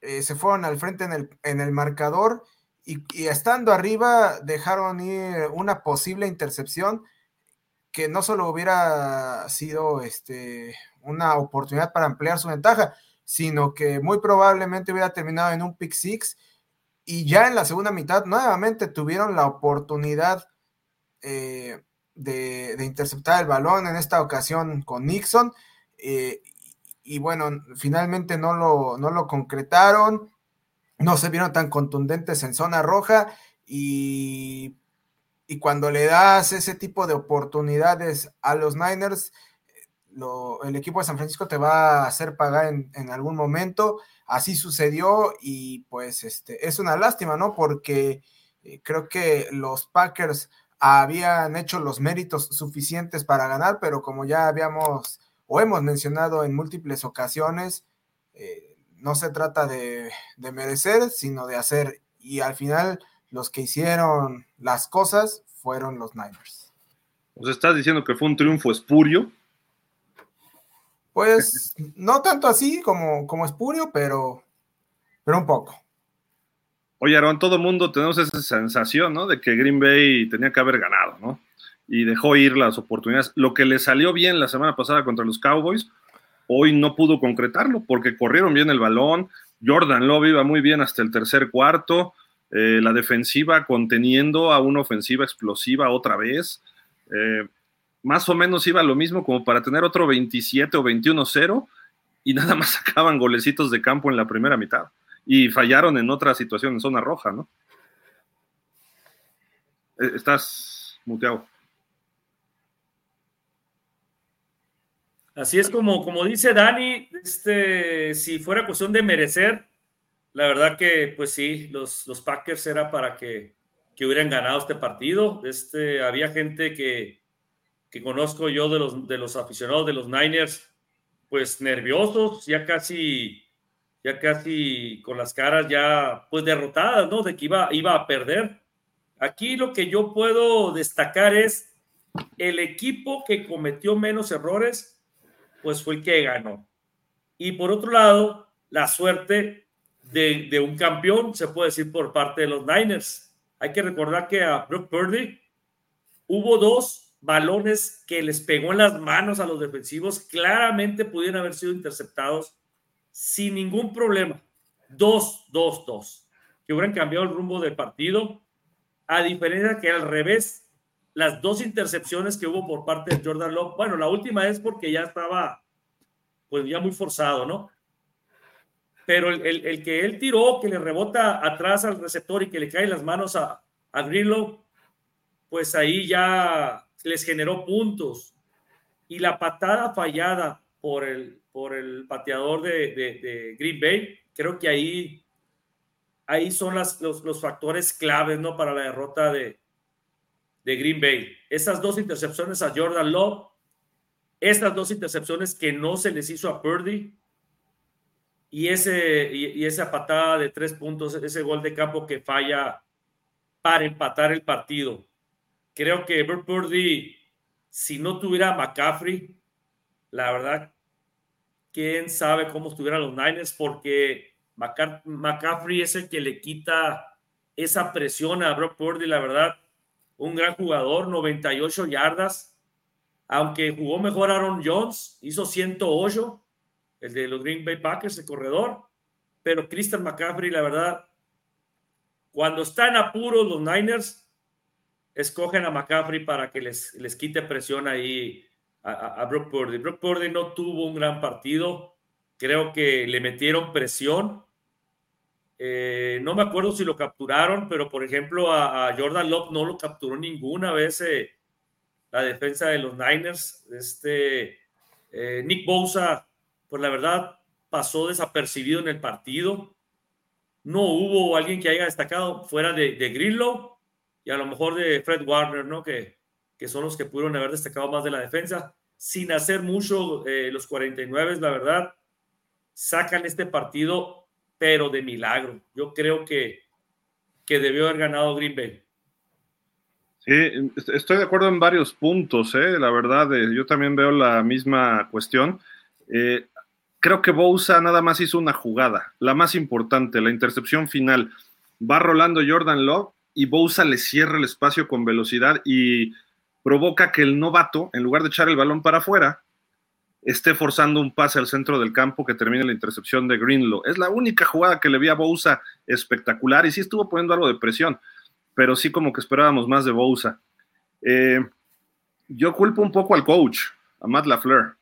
se fueron al frente en el, en el marcador y, estando arriba dejaron ir una posible intercepción que no solo hubiera sido este, una oportunidad para ampliar su ventaja, sino que muy probablemente hubiera terminado en un pick six y ya en la segunda mitad nuevamente tuvieron la oportunidad eh, de, interceptar el balón, en esta ocasión con Nixon, eh, y bueno, finalmente no lo, no lo concretaron no se vieron tan contundentes en zona roja y, y cuando le das ese tipo de oportunidades a los Niners, el equipo de San Francisco te va a hacer pagar en, algún momento. Así sucedió y pues este, es una lástima, ¿no? Porque eh, creo que los Packers habían hecho los méritos suficientes para ganar, pero como ya habíamos o hemos mencionado en múltiples ocasiones, eh, no se trata de, merecer, sino de hacer. Y al final, los que hicieron las cosas fueron los Niners. ¿Os estás diciendo que fue un triunfo espurio? Pues no tanto así como, como espurio, pero, pero un poco. Oye, Aaron, todo el mundo tenemos esa sensación, ¿no? De que Green Bay tenía que haber ganado, ¿no? Y dejó ir las oportunidades. Lo que le salió bien la semana pasada contra los Cowboys hoy no pudo concretarlo porque corrieron bien el balón. Jordan Love iba muy bien hasta el tercer cuarto. Eh, la defensiva conteniendo a una ofensiva explosiva otra vez. Eh, más o menos iba lo mismo como para tener otro 27 o 21-0 y nada más sacaban golecitos de campo en la primera mitad. y fallaron en otra situación en zona roja, ¿no? Eh, estás muteado. Así es como, como dice Dani, este, si fuera cuestión de merecer, la verdad que pues sí, los, los Packers era para que, que hubieran ganado este partido. Este, había gente que, que conozco yo de los, de los aficionados de los Niners, pues nerviosos, ya casi, ya casi con las caras ya pues derrotadas, ¿no? De que iba, iba a perder. Aquí lo que yo puedo destacar es el equipo que cometió menos errores pues fue el que ganó. Y por otro lado, la suerte de, un campeón, se puede decir, por parte de los Niners. Hay que recordar que a Brock Purdy hubo dos balones que les pegó en las manos a los defensivos, claramente pudieron haber sido interceptados sin ningún problema. Dos, dos, dos, que hubieran cambiado el rumbo del partido, a diferencia que al revés, las dos intercepciones que hubo por parte de Jordan Love, bueno, la última es porque ya estaba, pues ya muy forzado, ¿no? Pero el, que él tiró, que le rebota atrás al receptor y que le cae las manos a, a Grillo, pues ahí ya les generó puntos. Y la patada fallada por el, por el pateador de, Green Bay, creo que ahí, ahí son los, los factores claves, ¿no? Para la derrota de, de Green Bay. Esas dos intercepciones a Jordan Love, estas dos intercepciones que no se les hizo a Purdy y, ese, y, esa patada de tres puntos, ese gol de campo que falla para empatar el partido. Creo que Purdy, si no tuviera McCaffrey, la verdad, quién sabe cómo estuvieran los Niners, porque McCaffrey es el que le quita esa presión a Brock Purdy, la verdad un gran jugador, 98 yardas, aunque jugó mejor Aaron Jones, hizo 108, el de los Green Bay Packers, el corredor, pero Christian McCaffrey, la verdad, cuando están apuros los Niners, escogen a McCaffrey para que les, les quite presión ahí a, a Brock Purdy. Brock Purdy no tuvo un gran partido, creo que le metieron presión, eh, no me acuerdo si lo capturaron, pero por ejemplo a, Jordan Love no lo capturó ninguna vez eh, la defensa de los Niners. Este, eh, Nick Bosa, pues la verdad, pasó desapercibido en el partido. No hubo alguien que haya destacado fuera de, Grillo y a lo mejor de Fred Warner, ¿no? Que, que son los que pudieron haber destacado más de la defensa. Sin hacer mucho, los 49, la verdad, sacan este partido pero de milagro. Yo creo que, que debió haber ganado Green Bay. Sí, estoy de acuerdo en varios puntos, ¿eh? la verdad, eh, yo también veo la misma cuestión. Eh, creo que Bousa nada más hizo una jugada, la más importante, la intercepción final. Va rolando Jordan Love y Bousa le cierra el espacio con velocidad y provoca que el novato, en lugar de echar el balón para afuera, esté forzando un pase al centro del campo que termine la intercepción de Greenlow. Es la única jugada que le vi a Bousa espectacular y sí estuvo poniendo algo de presión, pero sí como que esperábamos más de Bousa. Eh, yo culpo un poco al coach, a Matt LaFleur.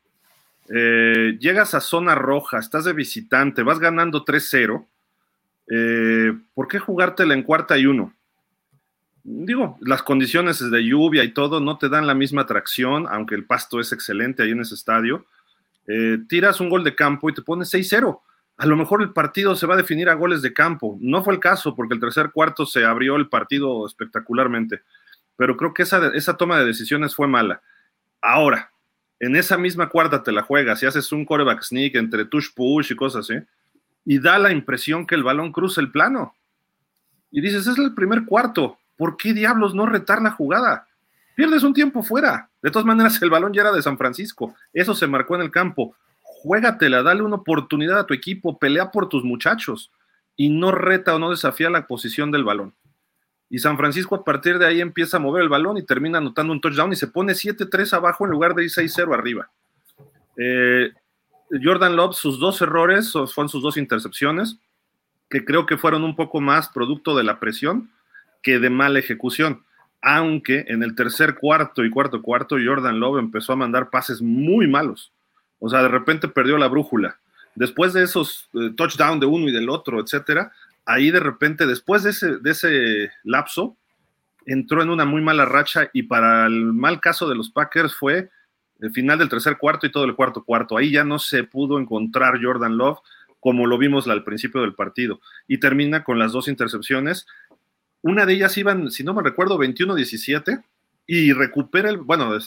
Eh, llegas a zona roja, estás de visitante, vas ganando 3-0. Eh, ¿Por qué jugártela en cuarta y uno? Digo, las condiciones de lluvia y todo no te dan la misma atracción, aunque el pasto es excelente ahí en ese estadio. Eh, tiras un gol de campo y te pones 6-0. A lo mejor el partido se va a definir a goles de campo. No fue el caso porque el tercer cuarto se abrió el partido espectacularmente. Pero creo que esa, esa toma de decisiones fue mala. Ahora, en esa misma cuarta te la juegas y haces un coreback sneak entre tush push y cosas así, y da la impresión que el balón cruza el plano. Y dices, es el primer cuarto, ¿por qué diablos no retar la jugada? Pierdes un tiempo fuera. De todas maneras, el balón ya era de San Francisco. Eso se marcó en el campo. Juégatela, dale una oportunidad a tu equipo, pelea por tus muchachos y no reta o no desafía la posición del balón. Y San Francisco a partir de ahí empieza a mover el balón y termina anotando un touchdown y se pone 7-3 abajo en lugar de ir 6-0 arriba. Eh, Jordan Love, sus dos errores fueron sus dos intercepciones, que creo que fueron un poco más producto de la presión que de mala ejecución. Aunque en el tercer cuarto y cuarto cuarto, Jordan Love empezó a mandar pases muy malos. O sea, de repente perdió la brújula. después de esos touchdowns touchdown de uno y del otro, etcétera, ahí de repente, después de ese, de ese lapso, entró en una muy mala racha y para el mal caso de los Packers fue el final del tercer cuarto y todo el cuarto cuarto. Ahí ya no se pudo encontrar Jordan Love como lo vimos al principio del partido. Y termina con las dos intercepciones. Una de ellas iban, si no me recuerdo, 21-17 y recupera el, bueno,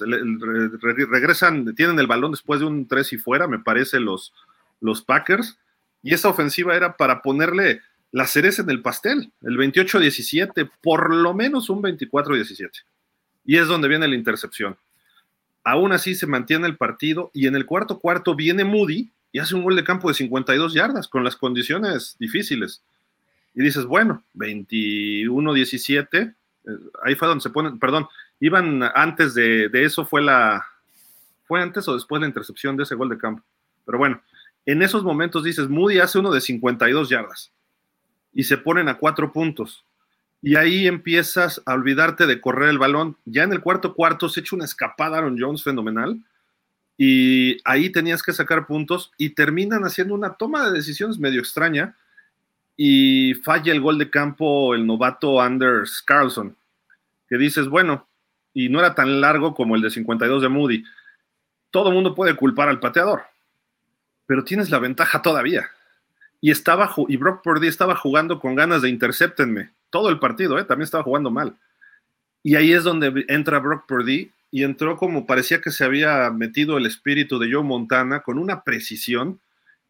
regresan, tienen el balón después de un 3 y fuera, me parece, los, los Packers. Y esa ofensiva era para ponerle la cereza en el pastel, el 28-17, por lo menos un 24-17. Y es donde viene la intercepción. Aún así se mantiene el partido y en el cuarto cuarto viene Moody y hace un gol de campo de 52 yardas con las condiciones difíciles. Y dices, bueno, 21-17, eh, ahí fue donde se ponen, perdón, iban antes de, de, eso, fue la, fue antes o después la intercepción de ese gol de campo. Pero bueno, en esos momentos dices, Moody hace uno de 52 yardas y se ponen a cuatro puntos. Y ahí empiezas a olvidarte de correr el balón. Ya en el cuarto cuarto se echa una escapada Aaron Jones fenomenal. Y ahí tenías que sacar puntos y terminan haciendo una toma de decisiones medio extraña y falla el gol de campo el novato Anders Carlson, que dices, bueno, y no era tan largo como el de 52 de Moody. Todo mundo puede culpar al pateador, pero tienes la ventaja todavía y estaba y Brock Purdy estaba jugando con ganas de interceptenme todo el partido, ¿eh? también estaba jugando mal. Y ahí es donde entra Brock Purdy y entró como parecía que se había metido el espíritu de Joe Montana con una precisión.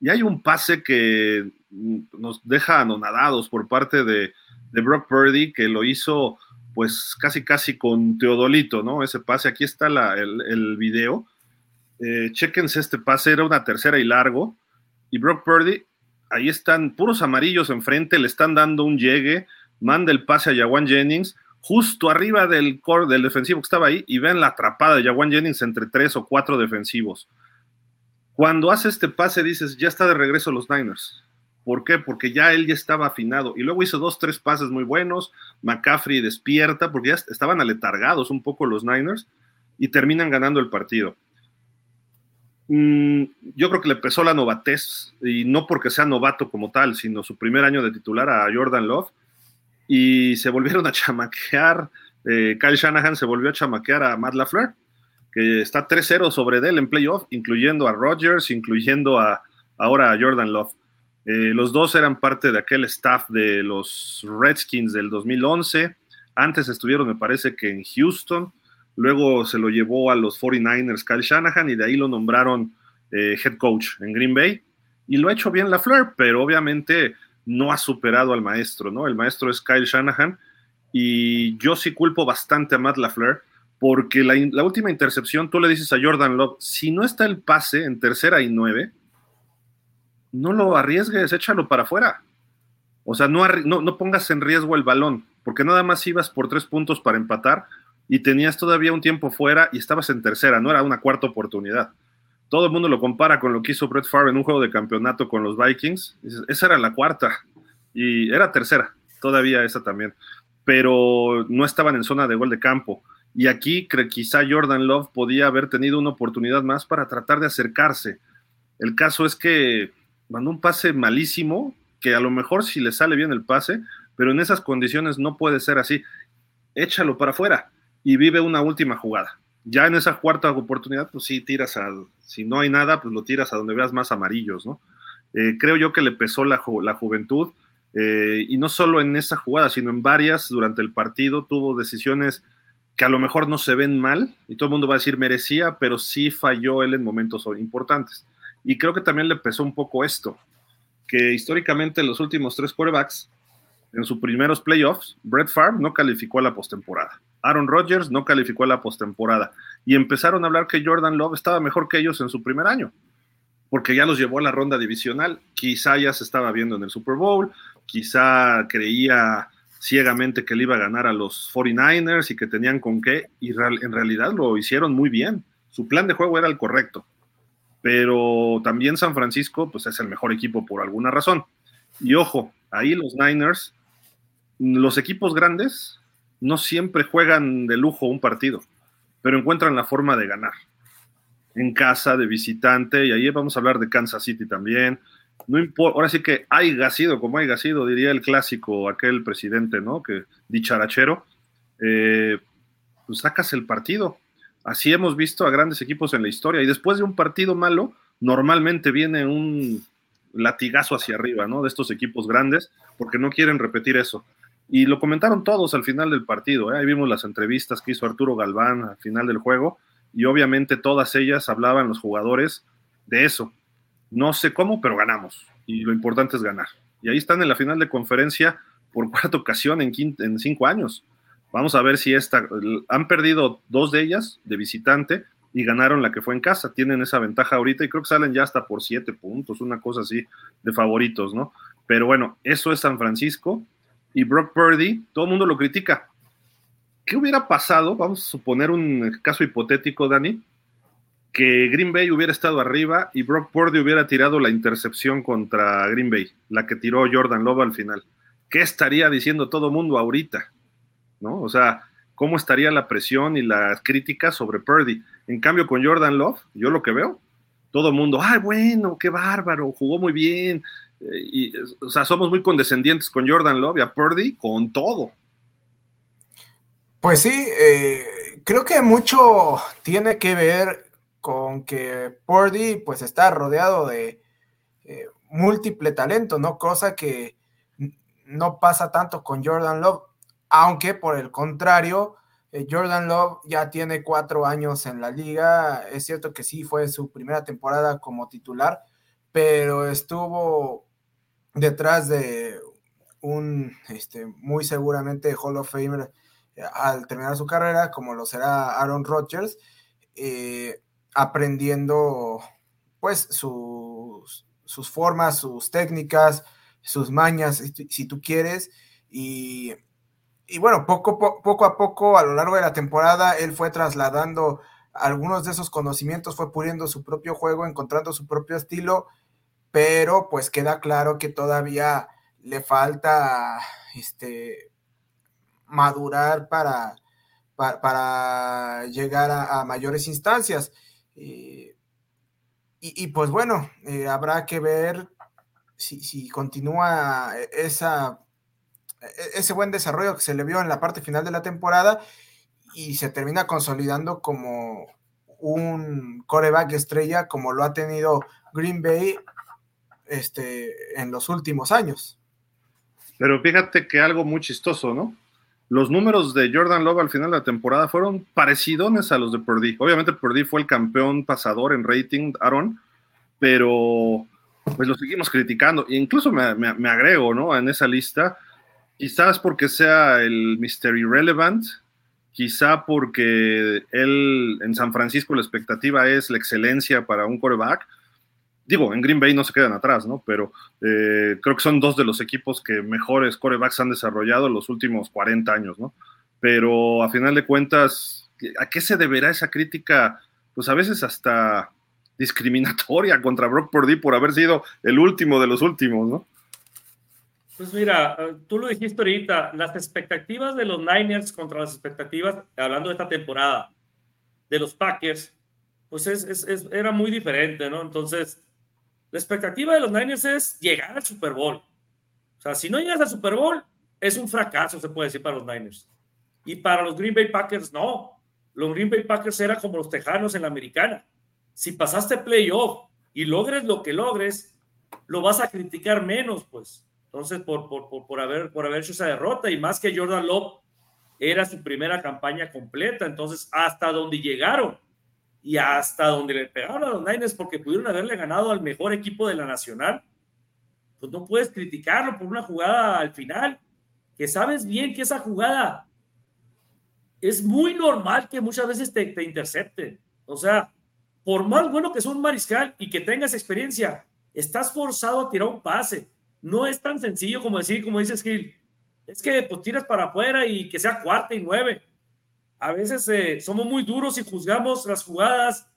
Y hay un pase que nos deja anonadados por parte de, Brock Purdy que lo hizo pues casi casi con Teodolito, ¿no? Ese pase, aquí está el, video. Eh, chequense este pase, era una tercera y largo. Y Brock Purdy ahí están puros amarillos enfrente, le están dando un llegue, manda el pase a Jawan Jennings, justo arriba del core del defensivo que estaba ahí, y ven la atrapada de Jawan Jennings entre tres o cuatro defensivos. Cuando hace este pase, dices, ya está de regreso los Niners. ¿Por qué? Porque ya él ya estaba afinado. Y luego hizo dos, tres pases muy buenos. McCaffrey despierta, porque ya estaban aletargados un poco los Niners, y terminan ganando el partido. Mm, yo creo que le pesó la novatez, y no porque sea novato como tal, sino su primer año de titular a Jordan Love, y se volvieron a chamaquear, eh, Kyle Shanahan se volvió a chamaquear a Matt LaFleur, que está 3-0 sobre él en playoff, incluyendo a Rodgers, incluyendo a ahora a Jordan Love. Eh, los dos eran parte de aquel staff de los Redskins del 2011, antes estuvieron, me parece que en Houston, Luego se lo llevó a los 49ers Kyle Shanahan y de ahí lo nombraron eh, head coach en Green Bay. Y lo ha hecho bien la Fleur, pero obviamente no ha superado al maestro, ¿no? El maestro es Kyle Shanahan y yo sí culpo bastante a Matt LaFleur porque la, última intercepción tú le dices a Jordan Love, si no está el pase en tercera y nueve, no lo arriesgues, échalo para afuera. O sea, no, no, no pongas en riesgo el balón, porque nada más ibas por tres puntos para empatar y tenías todavía un tiempo fuera y estabas en tercera, no era una cuarta oportunidad. Todo el mundo lo compara con lo que hizo Brett Favre en un juego de campeonato con los Vikings. esa era la cuarta y era tercera, todavía esa también, pero no estaban en zona de gol de campo. Y aquí creo quizá Jordan Love podía haber tenido una oportunidad más para tratar de acercarse. El caso es que mandó un pase malísimo, que a lo mejor si le sale bien el pase, pero en esas condiciones no puede ser así. Échalo para afuera y vive una última jugada. Ya en esa cuarta oportunidad, pues sí, tiras a, si no hay nada, pues lo tiras a donde veas más amarillos, ¿no? Eh, creo yo que le pesó la, la juventud, eh, y no solo en esa jugada, sino en varias durante el partido, tuvo decisiones que a lo mejor no se ven mal, y todo el mundo va a decir merecía, pero sí falló él en momentos importantes. Y creo que también le pesó un poco esto, que históricamente los últimos tres quarterbacks, en sus primeros playoffs, Brett Favre no calificó a la postemporada. Aaron Rodgers no calificó a la postemporada y empezaron a hablar que Jordan Love estaba mejor que ellos en su primer año, porque ya los llevó a la ronda divisional, quizá ya se estaba viendo en el Super Bowl, quizá creía ciegamente que le iba a ganar a los 49ers y que tenían con qué, y en realidad lo hicieron muy bien. Su plan de juego era el correcto, pero también San Francisco pues es el mejor equipo por alguna razón. Y ojo, ahí los Niners, los equipos grandes no siempre juegan de lujo un partido, pero encuentran la forma de ganar. en casa de visitante, y ahí vamos a hablar de Kansas City también. No importa, ahora sí que haya sido como haya sido, diría el clásico, aquel presidente, ¿no? Que dicharachero, eh, pues sacas el partido. Así hemos visto a grandes equipos en la historia, y después de un partido malo, normalmente viene un latigazo hacia arriba, ¿no? De estos equipos grandes, porque no quieren repetir eso. Y lo comentaron todos al final del partido, ¿eh? ahí vimos las entrevistas que hizo Arturo Galván al final del juego, y obviamente todas ellas hablaban los jugadores de eso. No sé cómo, pero ganamos, y lo importante es ganar. Y ahí están en la final de conferencia por cuarta ocasión en, cinco años. Vamos a ver si esta, han perdido dos de ellas de visitante, y ganaron la que fue en casa. Tienen esa ventaja ahorita y creo que salen ya hasta por siete puntos, una cosa así de favoritos, ¿no? Pero bueno, eso es San Francisco y Brock Purdy, todo el mundo lo critica. ¿Qué hubiera pasado? Vamos a suponer un caso hipotético, Dani, que Green Bay hubiera estado arriba y Brock Purdy hubiera tirado la intercepción contra Green Bay, la que tiró Jordan Love al final. ¿Qué estaría diciendo todo mundo ahorita? ¿No? O sea, ¿cómo estaría la presión y las críticas sobre Purdy? En cambio, con Jordan Love, yo lo que veo, todo mundo, ay, bueno, qué bárbaro, jugó muy bien. Eh, y, o sea, somos muy condescendientes con Jordan Love y a Purdy con todo. Pues sí, eh, creo que mucho tiene que ver con que Purdy pues está rodeado de eh, múltiple talento, ¿no? Cosa que no pasa tanto con Jordan Love, aunque por el contrario, eh, Jordan Love ya tiene cuatro años en la liga. Es cierto que sí fue su primera temporada como titular, pero estuvo detrás de un este, muy seguramente Hall of Famer eh, al terminar su carrera, como lo será Aaron Rodgers, aprendiendo pues sus, sus formas, sus técnicas, sus mañas, si tú quieres, y y bueno, poco, poco a poco, a lo largo de la temporada, él fue trasladando algunos de esos conocimientos, fue puliendo su propio juego, encontrando su propio estilo, pero pues queda claro que todavía le falta este, madurar para, para, llegar a, mayores instancias. Y, pues bueno, eh, habrá que ver si, si continúa esa e-, ese buen desarrollo que se le vio en la parte final de la temporada y se termina consolidando como un coreback estrella como lo ha tenido Green Bay este, en los últimos años. Pero fíjate que algo muy chistoso, ¿no? Los números de Jordan Love al final de la temporada fueron parecidones a los de Purdy. Obviamente Purdy fue el campeón pasador en rating, Aaron, pero pues lo seguimos criticando. E incluso me, me agrego, ¿no? En esa lista Quizás porque sea el Mr. Irrelevant, quizá porque él en San Francisco la expectativa es la excelencia para un coreback. Digo, en Green Bay no se quedan atrás, ¿no? Pero eh, creo que son dos de los equipos que mejores corebacks han desarrollado en los últimos 40 años, ¿no? Pero a final de cuentas, ¿a qué se deberá esa crítica? Pues a veces hasta discriminatoria contra Brock Purdy por haber sido el último de los últimos, ¿no? Pues mira, eh, tú lo dijiste ahorita, las expectativas de los Niners contra las expectativas, hablando de esta temporada, de los Packers, pues es, es, era muy diferente, ¿no? Entonces, la expectativa de los Niners es llegar al Super Bowl. O sea, si no llegas al Super Bowl, es un fracaso, se puede decir, para los Niners. Y para los Green Bay Packers, no. Los Green Bay Packers eran como los Tejanos en la americana. Si pasaste playoff y logres lo que logres, lo vas a criticar menos, pues. Entonces, por, por, por, haber, por haber hecho esa derrota y más que Jordan Love era su primera campaña completa, entonces hasta donde llegaron y hasta donde le pegaron a los Niners porque pudieron haberle ganado al mejor equipo de la Nacional, pues no puedes criticarlo por una jugada al final, que sabes bien que esa jugada es muy normal que muchas veces te, te intercepten. O sea, por más bueno que sea un mariscal y que tengas experiencia, estás forzado a tirar un pase no es tan sencillo como decir, como dices Gil, es que pues tiras para afuera y que sea cuarta y nueve. A veces eh, somos muy duros y juzgamos las jugadas,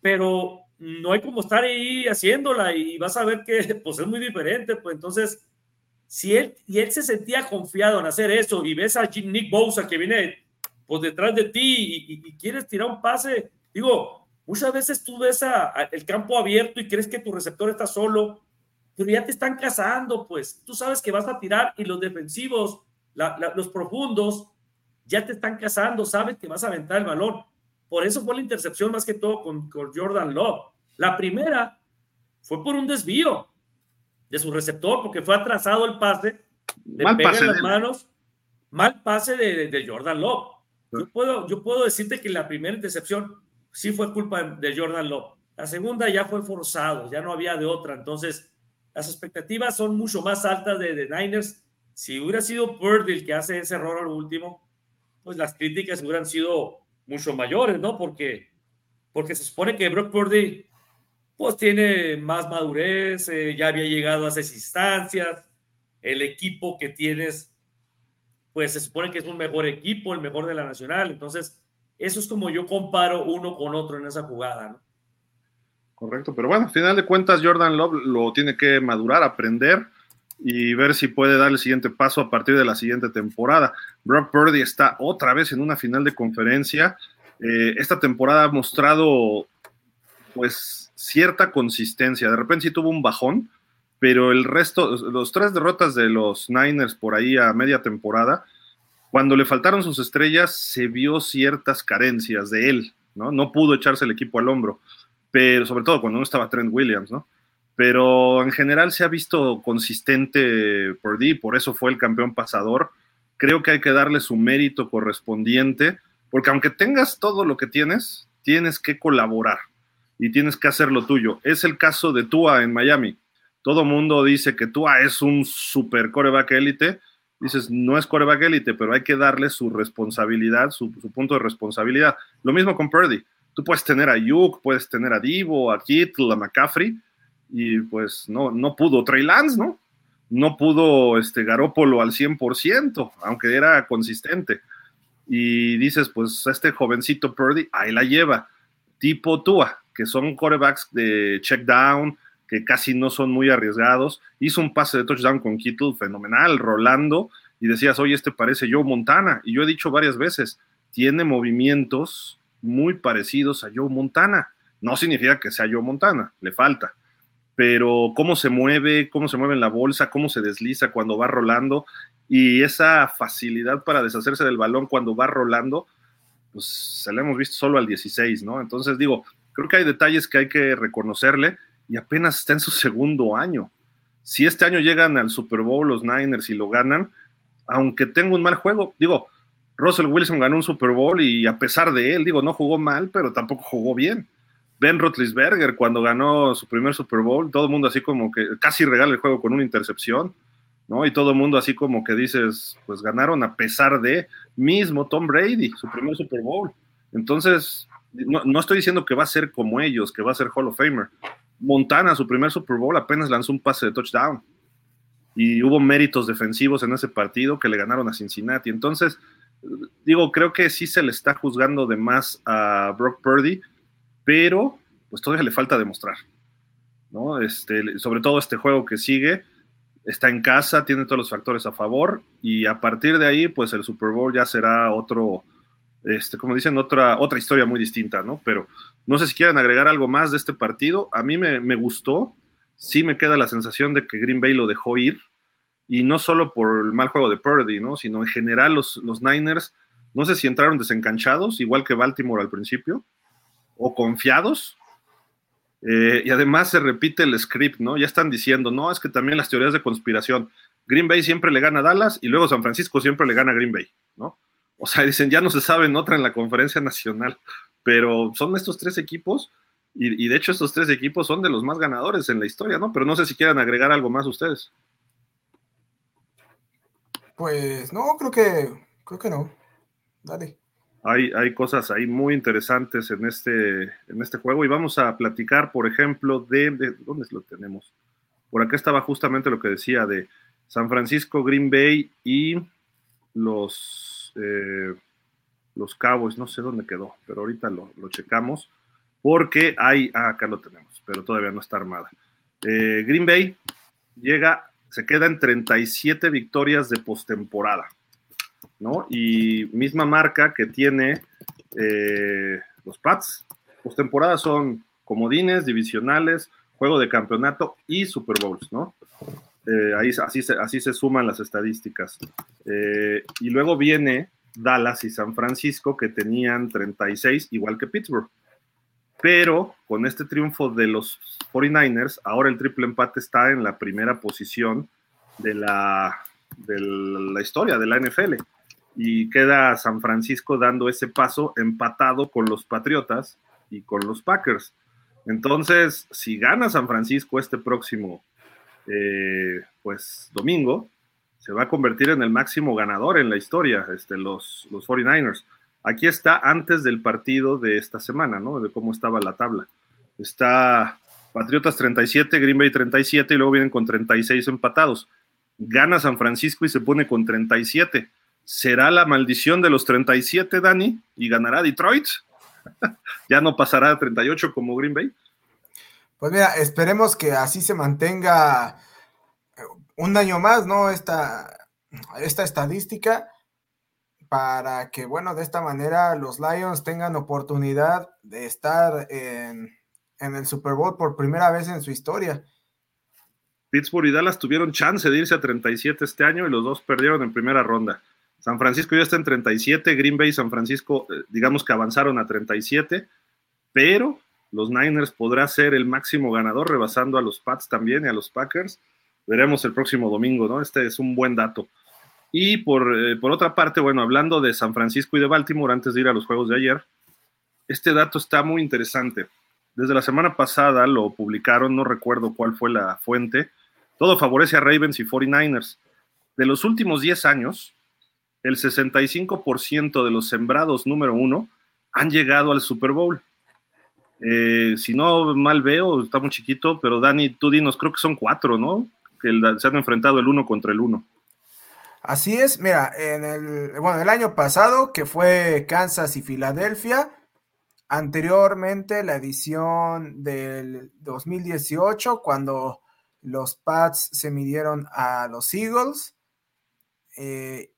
pero no hay como estar ahí haciéndola y vas a ver que pues es muy diferente. Pues entonces, si él, y él se sentía confiado en hacer eso y ves a Nick Bosa que viene pues detrás de ti y, y quieres tirar un pase, digo, Muchas veces tú ves a, el campo abierto y crees que tu receptor está solo, pero ya te están cazando, pues tú sabes que vas a tirar y los defensivos, los profundos, ya te están cazando, sabes que vas a aventar el balón. Por eso fue la intercepción más que todo con, Jordan Love. La primera fue por un desvío de su receptor, porque fue atrasado el pase, le mal pase las manos, mal pase de, Jordan Love. Yo puedo, yo puedo decirte que la primera intercepción sí fue culpa de Jordan Love. La segunda ya fue forzado, ya no había de otra. Entonces, las expectativas son mucho más altas de, de Niners. Si hubiera sido Purdy el que hace ese error al último, pues las críticas hubieran sido mucho mayores, ¿no? Porque, porque se supone que Brock Purdy pues tiene más madurez, eh, ya había llegado a esas instancias, el equipo que tienes, pues se supone que es un mejor equipo, el mejor de la nacional, entonces eso es como yo comparo uno con otro en esa jugada, ¿no? Correcto, pero bueno, al final de cuentas Jordan Love lo tiene que madurar, aprender y ver si puede dar el siguiente paso a partir de la siguiente temporada. Brock Purdy está otra vez en una final de conferencia. Eh, esta temporada ha mostrado pues cierta consistencia. De repente sí tuvo un bajón, pero el resto, los tres derrotas de los Niners por ahí a media temporada, cuando le faltaron sus estrellas, se vio ciertas carencias de él, ¿no? No pudo echarse el equipo al hombro, pero sobre todo cuando no estaba Trent Williams, ¿no? Pero en general se ha visto consistente por D, por eso fue el campeón pasador. Creo que hay que darle su mérito correspondiente, porque aunque tengas todo lo que tienes, tienes que colaborar y tienes que hacer lo tuyo. Es el caso de Tua en Miami. Todo mundo dice que Tua es un super coreback élite. Dices, no es coreback élite, pero hay que darle su responsabilidad, su, punto de responsabilidad. Lo mismo con Purdy. Tú puedes tener a Yuk, puedes tener a Divo, a Kittle, a McCaffrey, y pues no, no pudo Trey Lance, ¿no? No pudo este Garópolo al 100%, aunque era consistente. Y dices, pues este jovencito Purdy, ahí la lleva, tipo Tua, que son corebacks de check down, que casi no son muy arriesgados. Hizo un pase de touchdown con Kittle fenomenal, rolando, y decías, oye, este parece Joe Montana. Y yo he dicho varias veces, tiene movimientos muy parecidos a Joe Montana. No significa que sea Joe Montana, le falta pero cómo se mueve, cómo se mueve en la bolsa, cómo se desliza cuando va rolando y esa facilidad para deshacerse del balón cuando va rolando, pues se la hemos visto solo al 16, ¿no? Entonces digo, creo que hay detalles que hay que reconocerle y apenas está en su segundo año. Si este año llegan al Super Bowl los Niners y lo ganan, aunque tenga un mal juego, digo, Russell Wilson ganó un Super Bowl y a pesar de él, digo, no jugó mal, pero tampoco jugó bien. Ben Roethlisberger cuando ganó su primer Super Bowl, todo el mundo así como que casi regala el juego con una intercepción, ¿no? Y todo el mundo así como que dices, pues ganaron a pesar de mismo Tom Brady, su primer Super Bowl. Entonces, no, estoy diciendo que va a ser como ellos, que va a ser Hall of Famer. Montana, su primer Super Bowl, apenas lanzó un pase de touchdown. Y hubo méritos defensivos en ese partido que le ganaron a Cincinnati. Entonces, digo, creo que sí se le está juzgando de más a Brock Purdy pero pues todavía le falta demostrar, ¿no? Este, sobre todo este juego que sigue, está en casa, tiene todos los factores a favor y a partir de ahí, pues el Super Bowl ya será otro, este, como dicen, otra, otra historia muy distinta, ¿no? Pero no sé si quieren agregar algo más de este partido. A mí me, gustó, sí me queda la sensación de que Green Bay lo dejó ir y no solo por el mal juego de Purdy, ¿no? Sino en general los, los Niners, no sé si entraron desencanchados, igual que Baltimore al principio, o confiados. Eh, y además se repite el script, ¿no? Ya están diciendo, no, es que también las teorías de conspiración. Green Bay siempre le gana a Dallas y luego San Francisco siempre le gana a Green Bay, ¿no? O sea, dicen, ya no se sabe en otra en la conferencia nacional, pero son estos tres equipos y, y, de hecho estos tres equipos son de los más ganadores en la historia, ¿no? Pero no sé si quieran agregar algo más ustedes. Pues no, creo que, creo que no. Dale hay, cosas ahí muy interesantes en este, en este juego y vamos a platicar, por ejemplo, de, ¿dónde lo tenemos? Por acá estaba justamente lo que decía de San Francisco, Green Bay y los, eh, los Cowboys, no sé dónde quedó, pero ahorita lo, checamos, porque hay, ah, acá lo tenemos, pero todavía no está armada. Eh, Green Bay llega, se queda en 37 victorias de postemporada. ¿No? Y misma marca que tiene eh, los Pats, Postemporada son comodines, divisionales, juego de campeonato y Super Bowls, ¿no? Eh, ahí, así, se, así se suman las estadísticas. Eh, y luego viene Dallas y San Francisco, que tenían 36, igual que Pittsburgh. Pero con este triunfo de los 49ers, ahora el triple empate está en la primera posición de la, de la historia de la NFL. Y queda San Francisco dando ese paso empatado con los Patriotas y con los Packers. Entonces, si gana San Francisco este próximo eh, pues domingo, se va a convertir en el máximo ganador en la historia, este, los, los 49ers. Aquí está antes del partido de esta semana, ¿no? De cómo estaba la tabla. Está Patriotas 37, Green Bay 37 y luego vienen con 36 empatados. Gana San Francisco y se pone con 37. ¿Será la maldición de los 37, Dani? ¿Y ganará Detroit? ¿Ya no pasará a 38 como Green Bay? Pues mira, esperemos que así se mantenga eh, un año más, ¿no? Esta, esta estadística para que, bueno, de esta manera los Lions tengan oportunidad de estar en, el Super Bowl por primera vez en su historia. Pittsburgh y Dallas tuvieron chance de irse a 37 este año y los dos perdieron en primera ronda. San Francisco ya está en 37, Green Bay y San Francisco, eh, digamos que avanzaron a 37, pero los Niners podrá ser el máximo ganador, rebasando a los Pats también y a los Packers. Veremos el próximo domingo, ¿no? Este es un buen dato. Y por, eh, por otra parte, bueno, hablando de San Francisco y de Baltimore, antes de ir a los juegos de ayer, este dato está muy interesante. Desde la semana pasada lo publicaron, no recuerdo cuál fue la fuente. Todo favorece a Ravens y 49ers. De los últimos 10 años, el 65% de los sembrados número uno han llegado al Super Bowl. Eh, si no mal veo, está muy chiquito, pero Dani, tú dinos, creo que son cuatro, ¿no? Que se han enfrentado el uno contra el uno. Así es, mira, en el, bueno, el año pasado, que fue Kansas y Filadelfia, anteriormente la edición del 2018, cuando los Pats se midieron a los Eagles, eh,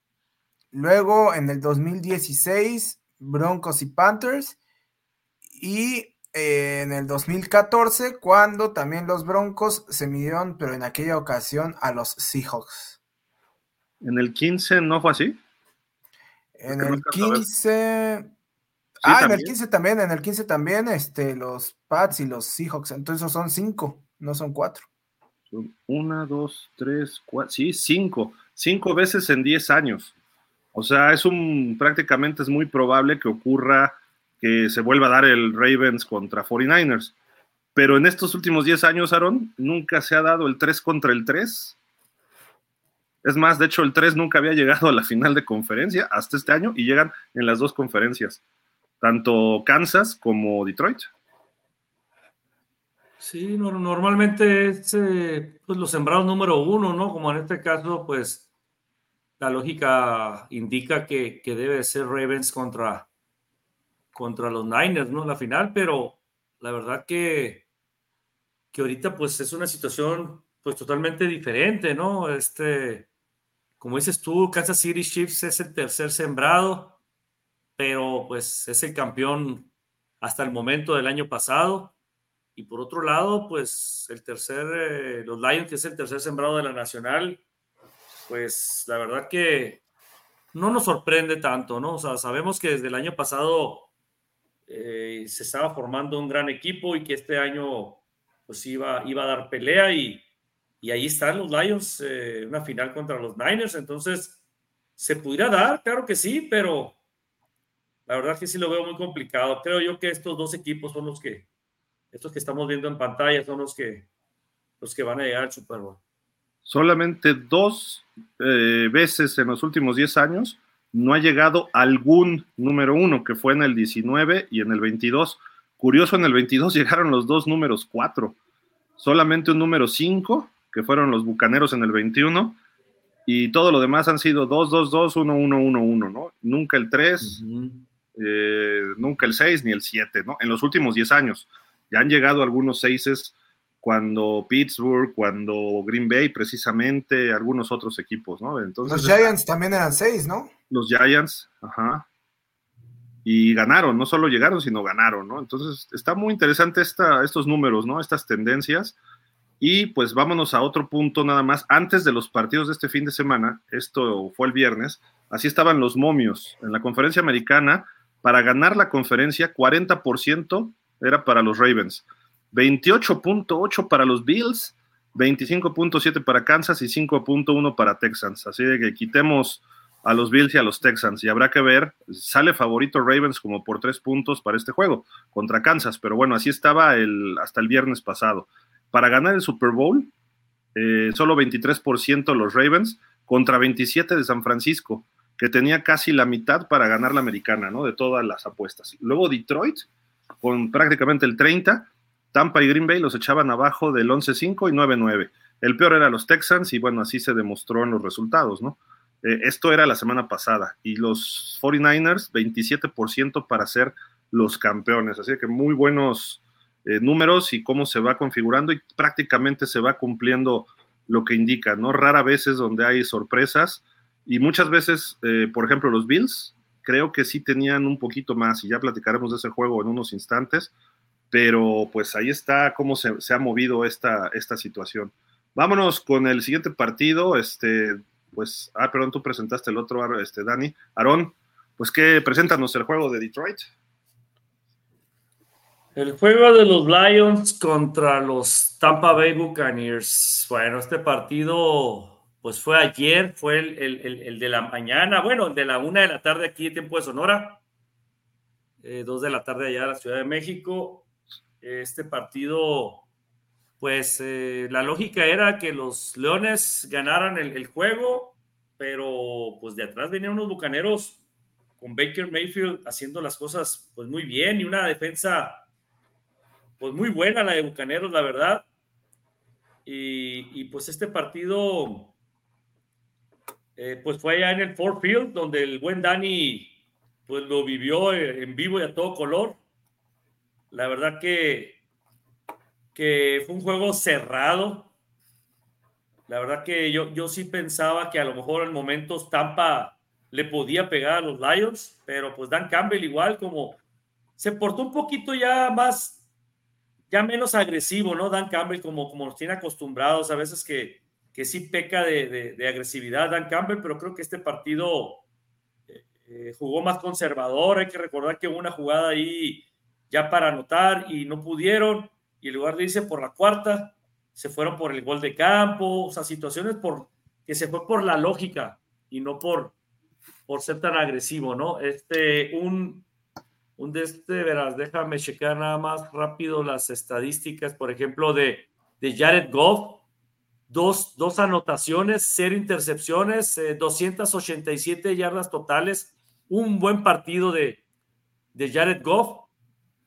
luego en el 2016, Broncos y Panthers, y en el 2014, cuando también los Broncos se midieron, pero en aquella ocasión a los Seahawks. ¿En el 15 no fue así? En el 15... ah, en el 15 también, en el 15 también, este, los Pats y los Seahawks, entonces son cinco, no son cuatro. Son una, dos, tres, cuatro, sí, cinco, cinco veces en diez años. O sea, es un, prácticamente es muy probable que ocurra que se vuelva a dar el Ravens contra 49ers. Pero en estos últimos 10 años, Aaron, nunca se ha dado el 3 contra el 3. Es más, de hecho, el 3 nunca había llegado a la final de conferencia hasta este año y llegan en las dos conferencias, tanto Kansas como Detroit. Sí, normalmente es eh, pues los sembrados número uno, ¿no? Como en este caso, pues la lógica indica que, que debe ser Ravens contra, contra los Niners, ¿no? La final, pero la verdad que, que ahorita pues es una situación pues totalmente diferente, ¿no? Este, como dices tú, Kansas City Chiefs es el tercer sembrado, pero pues es el campeón hasta el momento del año pasado. Y por otro lado, pues el tercer, eh, los Lions, que es el tercer sembrado de la Nacional, pues la verdad que no nos sorprende tanto, ¿no? O sea, sabemos que desde el año pasado eh, se estaba formando un gran equipo y que este año pues iba, iba a dar pelea y, y ahí están los Lions, eh, una final contra los Niners, entonces se pudiera dar, claro que sí, pero la verdad que sí lo veo muy complicado. Creo yo que estos dos equipos son los que, estos que estamos viendo en pantalla son los que, los que van a llegar al Super Bowl. Solamente dos eh, veces en los últimos 10 años no ha llegado algún número uno, que fue en el 19 y en el 22. Curioso, en el 22 llegaron los dos números cuatro, solamente un número 5, que fueron los Bucaneros en el 21, y todo lo demás han sido 2, 2, 2, 1, 1, 1, 1, ¿no? Nunca el 3, eh, nunca el 6 ni el 7, ¿no? En los últimos 10 años. Ya han llegado algunos 6 cuando Pittsburgh, cuando Green Bay, precisamente, algunos otros equipos, ¿no? Entonces, los Giants también eran seis, ¿no? Los Giants, ajá. y ganaron, no solo llegaron, sino ganaron, ¿no? Entonces está muy interesante esta, estos números, ¿no? Estas tendencias. Y pues vámonos a otro punto nada más. Antes de los partidos de este fin de semana, esto fue el viernes, así estaban los momios en la conferencia americana. Para ganar la conferencia, 40% era para los Ravens, 28.8 para los Bills, 25.7 para Kansas y 5.1 para Texans. Así de que quitemos a los Bills y a los Texans. Y habrá que ver, sale favorito Ravens como por tres puntos para este juego contra Kansas, pero bueno, así estaba el, hasta el viernes pasado. Para ganar el Super Bowl, eh, solo 23% los Ravens contra 27 de San Francisco, que tenía casi la mitad para ganar la americana, ¿no? De todas las apuestas. Luego Detroit, con prácticamente el 30, Tampa y Green Bay los echaban abajo del 11-5 y 9-9. El peor era los Texans y bueno, así se demostró en los resultados, ¿no? Eh, esto era la semana pasada y los 49ers 27% para ser los campeones. Así que muy buenos eh, números y cómo se va configurando y prácticamente se va cumpliendo lo que indica, ¿no? Rara veces donde hay sorpresas y muchas veces, eh, por ejemplo, los Bills, creo que sí tenían un poquito más y ya platicaremos de ese juego en unos instantes, pero pues ahí está cómo se, ha movido esta, esta situación. Vámonos con el siguiente partido, este, pues, ah, perdón, tú presentaste el otro, este, Dani. Aarón, pues, ¿qué? Preséntanos el juego de Detroit. El juego de los Lions contra los Tampa Bay Buccaneers. Bueno, este partido, pues fue ayer, fue el, de la mañana, bueno, el de la una de la tarde aquí, tiempo de Sonora, eh, dos de la tarde allá en la Ciudad de México. Este partido, pues eh, la lógica era que los Leones ganaran el, juego, pero pues de atrás venían unos bucaneros con Baker Mayfield haciendo las cosas pues muy bien y una defensa pues muy buena la de Bucaneros, la verdad. Y, pues este partido eh, pues fue allá en el Ford Field donde el buen Dani pues lo vivió en vivo y a todo color. La verdad que que fue un juego cerrado. La verdad que yo, yo sí pensaba que a lo mejor en momentos Tampa le podía pegar a los Lions, pero pues Dan Campbell igual como se portó un poquito ya más, ya menos agresivo, ¿no? Dan Campbell como, como nos tiene acostumbrados, a veces que, que sí peca de, de, agresividad Dan Campbell, pero creo que este partido eh, eh, jugó más conservador. Hay que recordar que hubo una jugada ahí ya para anotar y no pudieron y en lugar de irse por la cuarta, se fueron por el gol de campo, o sea, situaciones por, que se fue por la lógica y no por, por ser tan agresivo, ¿no? Este, un, un de este, verás, déjame checar nada más rápido las estadísticas, por ejemplo, de, de Jared Goff, dos, dos anotaciones, cero intercepciones, 287 eh, yardas totales, un buen partido de, de Jared Goff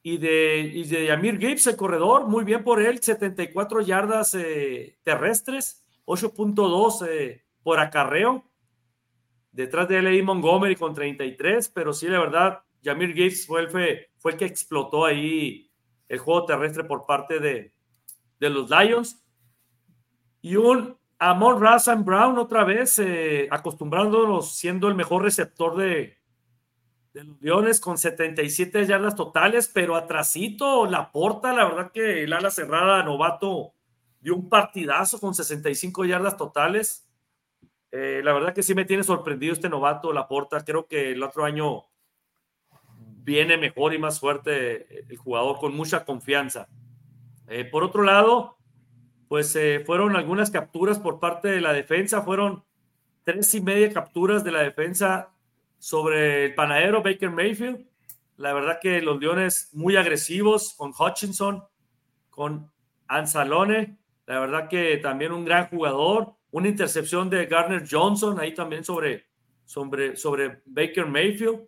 y de, y de Amir Gibbs, el corredor, muy bien por él, 74 yardas eh, terrestres, 8.2 eh, por acarreo. Detrás de él Montgomery con 33, pero sí, la verdad, Yamir Gibbs fue el, fue, el que explotó ahí el juego terrestre por parte de, de los Lions. Y un Amon Razan Brown otra vez, eh, acostumbrándonos siendo el mejor receptor de, de los Leones con 77 yardas totales, pero atrasito la porta, la verdad que el ala cerrada novato dio un partidazo con 65 yardas totales. Eh, la verdad que sí me tiene sorprendido este novato, la porta. Creo que el otro año viene mejor y más fuerte el jugador con mucha confianza. Eh, por otro lado, pues eh, fueron algunas capturas por parte de la defensa, fueron tres y media capturas de la defensa sobre el panadero Baker Mayfield. La verdad que los Leones muy agresivos con Hutchinson, con Anzalone. La verdad que también un gran jugador. Una intercepción de Garner Johnson ahí también sobre, sobre, sobre Baker Mayfield.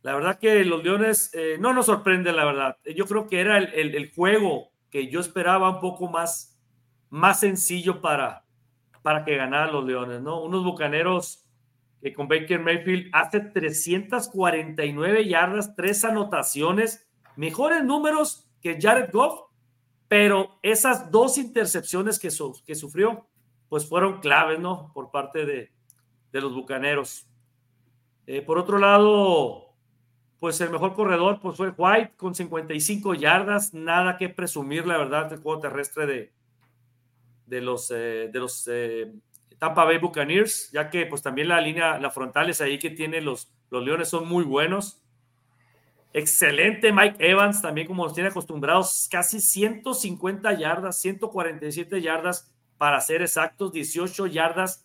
La verdad que los Leones eh, no nos sorprenden, la verdad. Yo creo que era el, el, juego que yo esperaba un poco más, más sencillo para, para que ganaran los Leones, ¿no? Unos bucaneros que con Baker Mayfield hace 349 yardas, tres anotaciones, mejores números que Jared Goff, pero esas dos intercepciones que, que sufrió, pues fueron claves, ¿no? Por parte de, los Bucaneros. Eh, por otro lado, pues el mejor corredor pues fue White con 55 yardas, nada que presumir, la verdad, el juego terrestre de, de los, eh, de los eh, Tampa Bay Buccaneers, ya que pues también la línea, la frontales ahí que tiene los, los Leones son muy buenos. Excelente Mike Evans, también como nos tiene acostumbrados, casi 150 yardas, 147 yardas para ser exactos, 18 yardas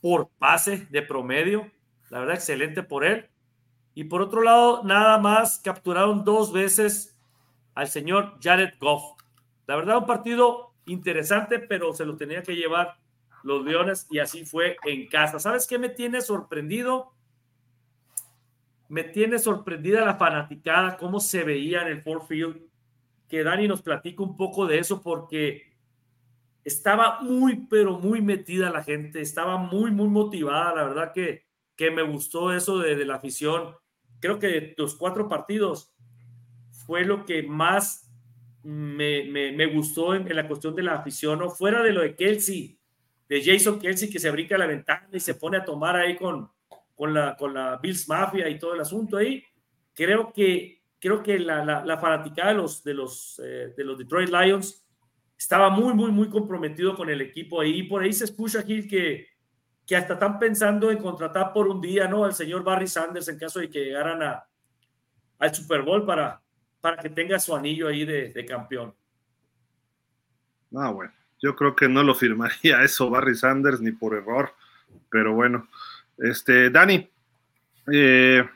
por pase de promedio. La verdad, excelente por él. Y por otro lado, nada más capturaron dos veces al señor Jared Goff. La verdad, un partido interesante, pero se lo tenía que llevar los Leones y así fue en casa. ¿Sabes qué me tiene sorprendido? me tiene sorprendida la fanaticada, cómo se veía en el Ford Field. Que Dani nos platica un poco de eso porque estaba muy, pero muy metida la gente, estaba muy, muy motivada. La verdad que, que me gustó eso de, la afición. Creo que los cuatro partidos fue lo que más me, me, gustó en, la cuestión de la afición, ¿no? fuera de lo de Kelsey, de Jason Kelsey que se brinca la ventana y se pone a tomar ahí con, con la, con la Bills Mafia y todo el asunto ahí, creo que, creo que la, la, de los, de, los, eh, de los Detroit Lions estaba muy, muy, muy comprometido con el equipo ahí. Y por ahí se escucha, Gil, que, que hasta están pensando en contratar por un día, ¿no? Al señor Barry Sanders en caso de que llegaran a, al Super Bowl para, para que tenga su anillo ahí de, de campeón. No, bueno, yo creo que no lo firmaría eso Barry Sanders ni por error, pero bueno. Este, Dani, eh,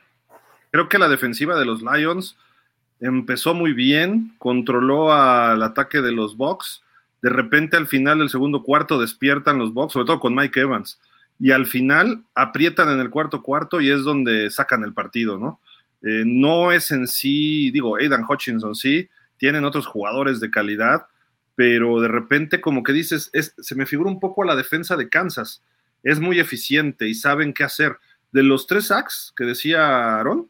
creo que la defensiva de los Lions empezó muy bien, controló al ataque de los Bucks. De repente, al final del segundo cuarto, despiertan los Bucks, sobre todo con Mike Evans. Y al final aprietan en el cuarto cuarto y es donde sacan el partido, ¿no? Eh, no es en sí, digo, Aidan Hutchinson sí, tienen otros jugadores de calidad, pero de repente, como que dices, se me figura un poco a la defensa de Kansas es muy eficiente y saben qué hacer. De los tres sacks que decía Aaron,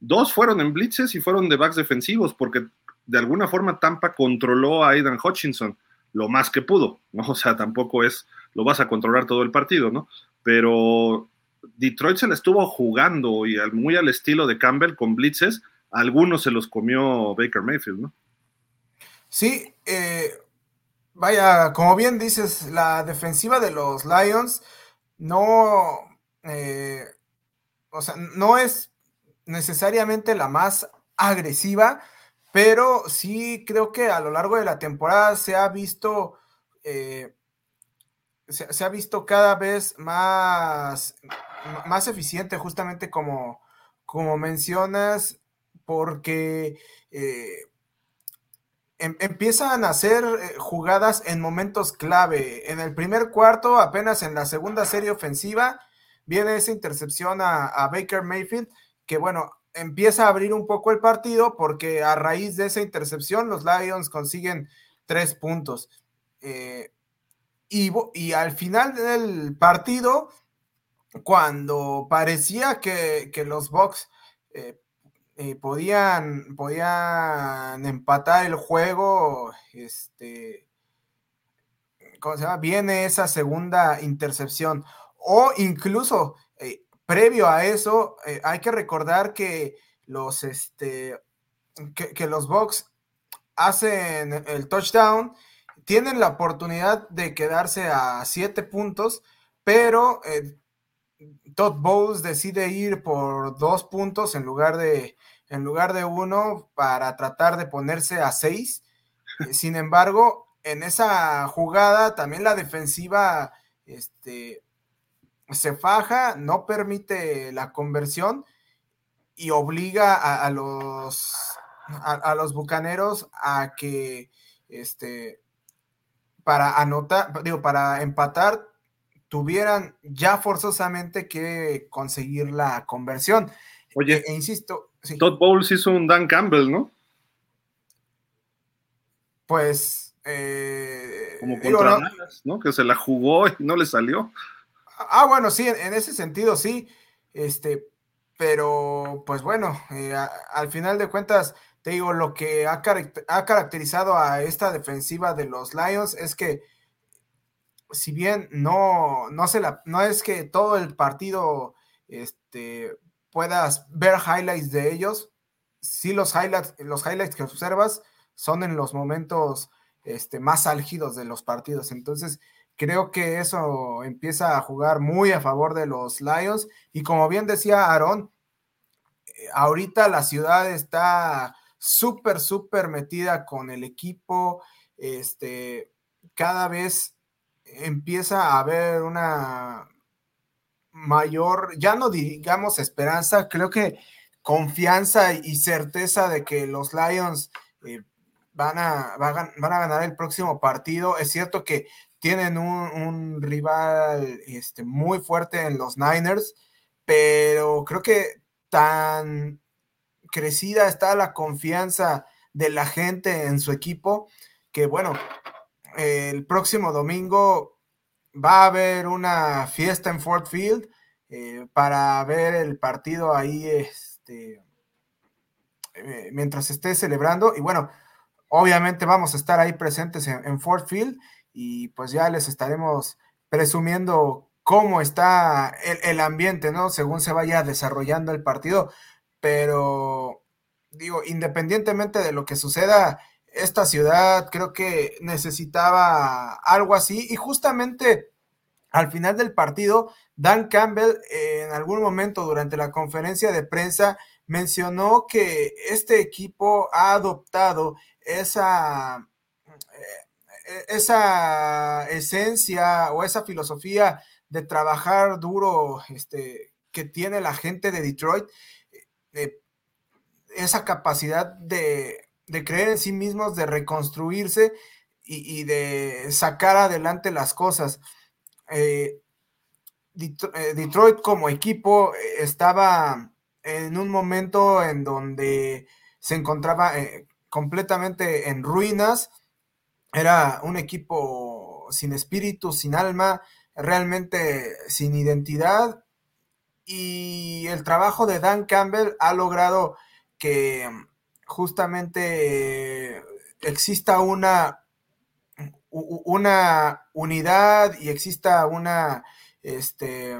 dos fueron en blitzes y fueron de backs defensivos, porque de alguna forma Tampa controló a Aidan Hutchinson lo más que pudo, ¿no? O sea, tampoco es, lo vas a controlar todo el partido, ¿no? Pero Detroit se le estuvo jugando y muy al estilo de Campbell con blitzes, algunos se los comió Baker Mayfield, ¿no? Sí, eh, vaya, como bien dices, la defensiva de los Lions no, eh, o sea, no es necesariamente la más agresiva, pero sí creo que a lo largo de la temporada se ha visto, eh, se, ha visto cada vez más, más eficiente, justamente como, como mencionas, porque eh, Em, empiezan a hacer eh, jugadas en momentos clave. En el primer cuarto, apenas en la segunda serie ofensiva, viene esa intercepción a, Baker Mayfield, que bueno, empieza a abrir un poco el partido porque a raíz de esa intercepción los Lions consiguen tres puntos. Eh, y, al final del partido, cuando parecía que, los Bucks eh, eh, podían, podían empatar el juego, este, ¿cómo se llama? Viene esa segunda intercepción. O incluso, eh, previo a eso, eh, hay que recordar que los, este, que, los Bucks hacen el touchdown, tienen la oportunidad de quedarse a siete puntos, pero Todd Bowles decide ir por dos puntos en lugar de, en lugar de uno para tratar de ponerse a seis. Eh, sin embargo, en esa jugada también la defensiva este, se faja, no permite la conversión y obliga a, los, a, los bucaneros a que este, para anotar, digo, para empatar tuvieran ya forzosamente que conseguir la conversión. Oye, e, insisto. Todd Bowles hizo un Dan Campbell, ¿no? Pues. Eh, Como contra no, Que se la jugó y no le salió. Ah, bueno, sí, en, ese sentido sí. Este, pero, pues bueno, eh, al final de cuentas, te digo, lo que ha, ha caracterizado a esta defensiva de los Lions es que si bien no, no, se la, no es que todo el partido este, puedas ver highlights de ellos, sí los highlights, los highlights que observas son en los momentos este, más álgidos de los partidos. Entonces, creo que eso empieza a jugar muy a favor de los Lions. Y como bien decía Aaron, eh, ahorita la ciudad está súper, súper metida con el equipo. Este, cada vez empieza a haber una mayor, ya no digamos esperanza, creo que confianza y certeza de que los Lions eh, van, a, van, a, ganar el próximo partido. Es cierto que tienen un, rival este, muy fuerte en los Niners, pero creo que tan crecida está la confianza de la gente en su equipo que bueno, el próximo domingo va a haber una fiesta en Fort Field eh, para ver el partido ahí este, eh, mientras esté celebrando. Y bueno, obviamente vamos a estar ahí presentes en, Fort Field y pues ya les estaremos presumiendo cómo está el, el, ambiente, ¿no? Según se vaya desarrollando el partido. Pero digo, independientemente de lo que suceda, esta ciudad creo que necesitaba algo así. Y justamente al final del partido, Dan Campbell en algún momento durante la conferencia de prensa mencionó que este equipo ha adoptado esa, eh, esa esencia o esa filosofía de trabajar duro este, que tiene la gente de Detroit, eh, esa capacidad de de creer en sí mismos, de reconstruirse y, de sacar adelante las cosas. Eh, eh, Detroit como equipo eh, estaba en un momento en donde se encontraba completamente en ruinas. Era un equipo sin espíritu, sin alma, realmente sin identidad. Y el trabajo de Dan Campbell ha logrado que justamente exista una, una unidad y exista una, este,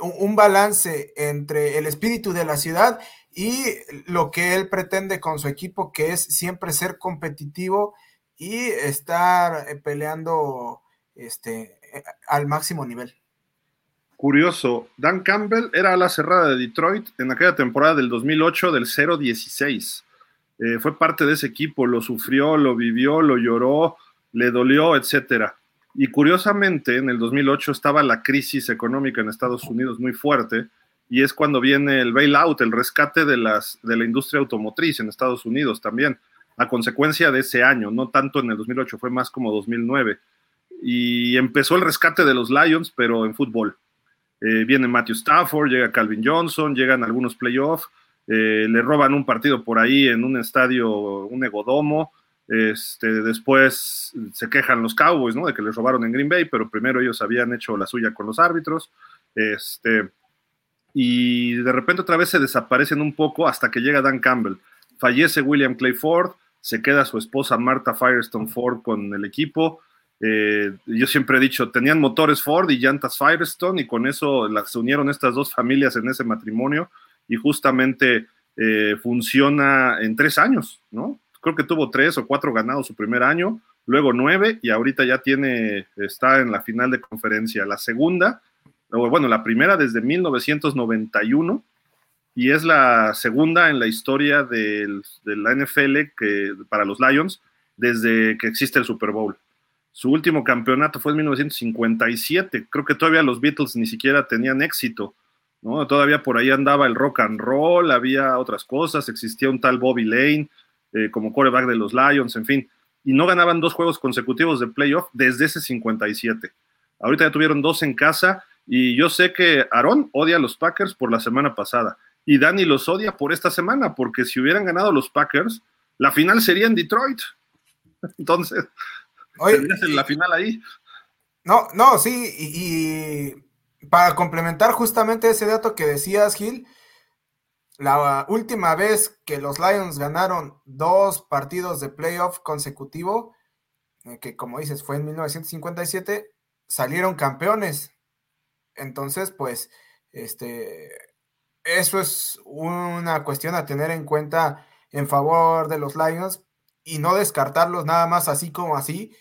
un balance entre el espíritu de la ciudad y lo que él pretende con su equipo, que es siempre ser competitivo y estar peleando este, al máximo nivel. Curioso, Dan Campbell era la cerrada de Detroit en aquella temporada del 2008 del 0-16. Eh, fue parte de ese equipo, lo sufrió, lo vivió, lo lloró, le dolió, etcétera. Y curiosamente, en el 2008 estaba la crisis económica en Estados Unidos muy fuerte y es cuando viene el bailout, el rescate de, las, de la industria automotriz en Estados Unidos también, a consecuencia de ese año, no tanto en el 2008, fue más como 2009. Y empezó el rescate de los Lions, pero en fútbol. Eh, viene Matthew Stafford, llega Calvin Johnson, llegan algunos playoffs, eh, le roban un partido por ahí en un estadio, un egodomo. Este, después se quejan los Cowboys, ¿no? De que les robaron en Green Bay, pero primero ellos habían hecho la suya con los árbitros. Este, y de repente otra vez se desaparecen un poco hasta que llega Dan Campbell. Fallece William Clay Ford, se queda su esposa Martha Firestone Ford con el equipo. Eh, yo siempre he dicho, tenían motores Ford y llantas Firestone y con eso se unieron estas dos familias en ese matrimonio y justamente eh, funciona en tres años, ¿no? Creo que tuvo tres o cuatro ganados su primer año, luego nueve y ahorita ya tiene, está en la final de conferencia. La segunda, bueno, la primera desde 1991 y es la segunda en la historia de la NFL que, para los Lions desde que existe el Super Bowl. Su último campeonato fue en 1957. Creo que todavía los Beatles ni siquiera tenían éxito. ¿no? Todavía por ahí andaba el rock and roll, había otras cosas, existía un tal Bobby Lane eh, como quarterback de los Lions, en fin. Y no ganaban dos juegos consecutivos de playoff desde ese 57. Ahorita ya tuvieron dos en casa y yo sé que Aaron odia a los Packers por la semana pasada y Danny los odia por esta semana, porque si hubieran ganado los Packers, la final sería en Detroit. Entonces, En la final ahí. No, no, sí, y, para complementar justamente ese dato que decías, Gil, la última vez que los Lions ganaron dos partidos de playoff consecutivo, eh, que como dices fue en 1957, salieron campeones. Entonces, pues, este, eso es una cuestión a tener en cuenta en favor de los Lions y no descartarlos nada más así como así,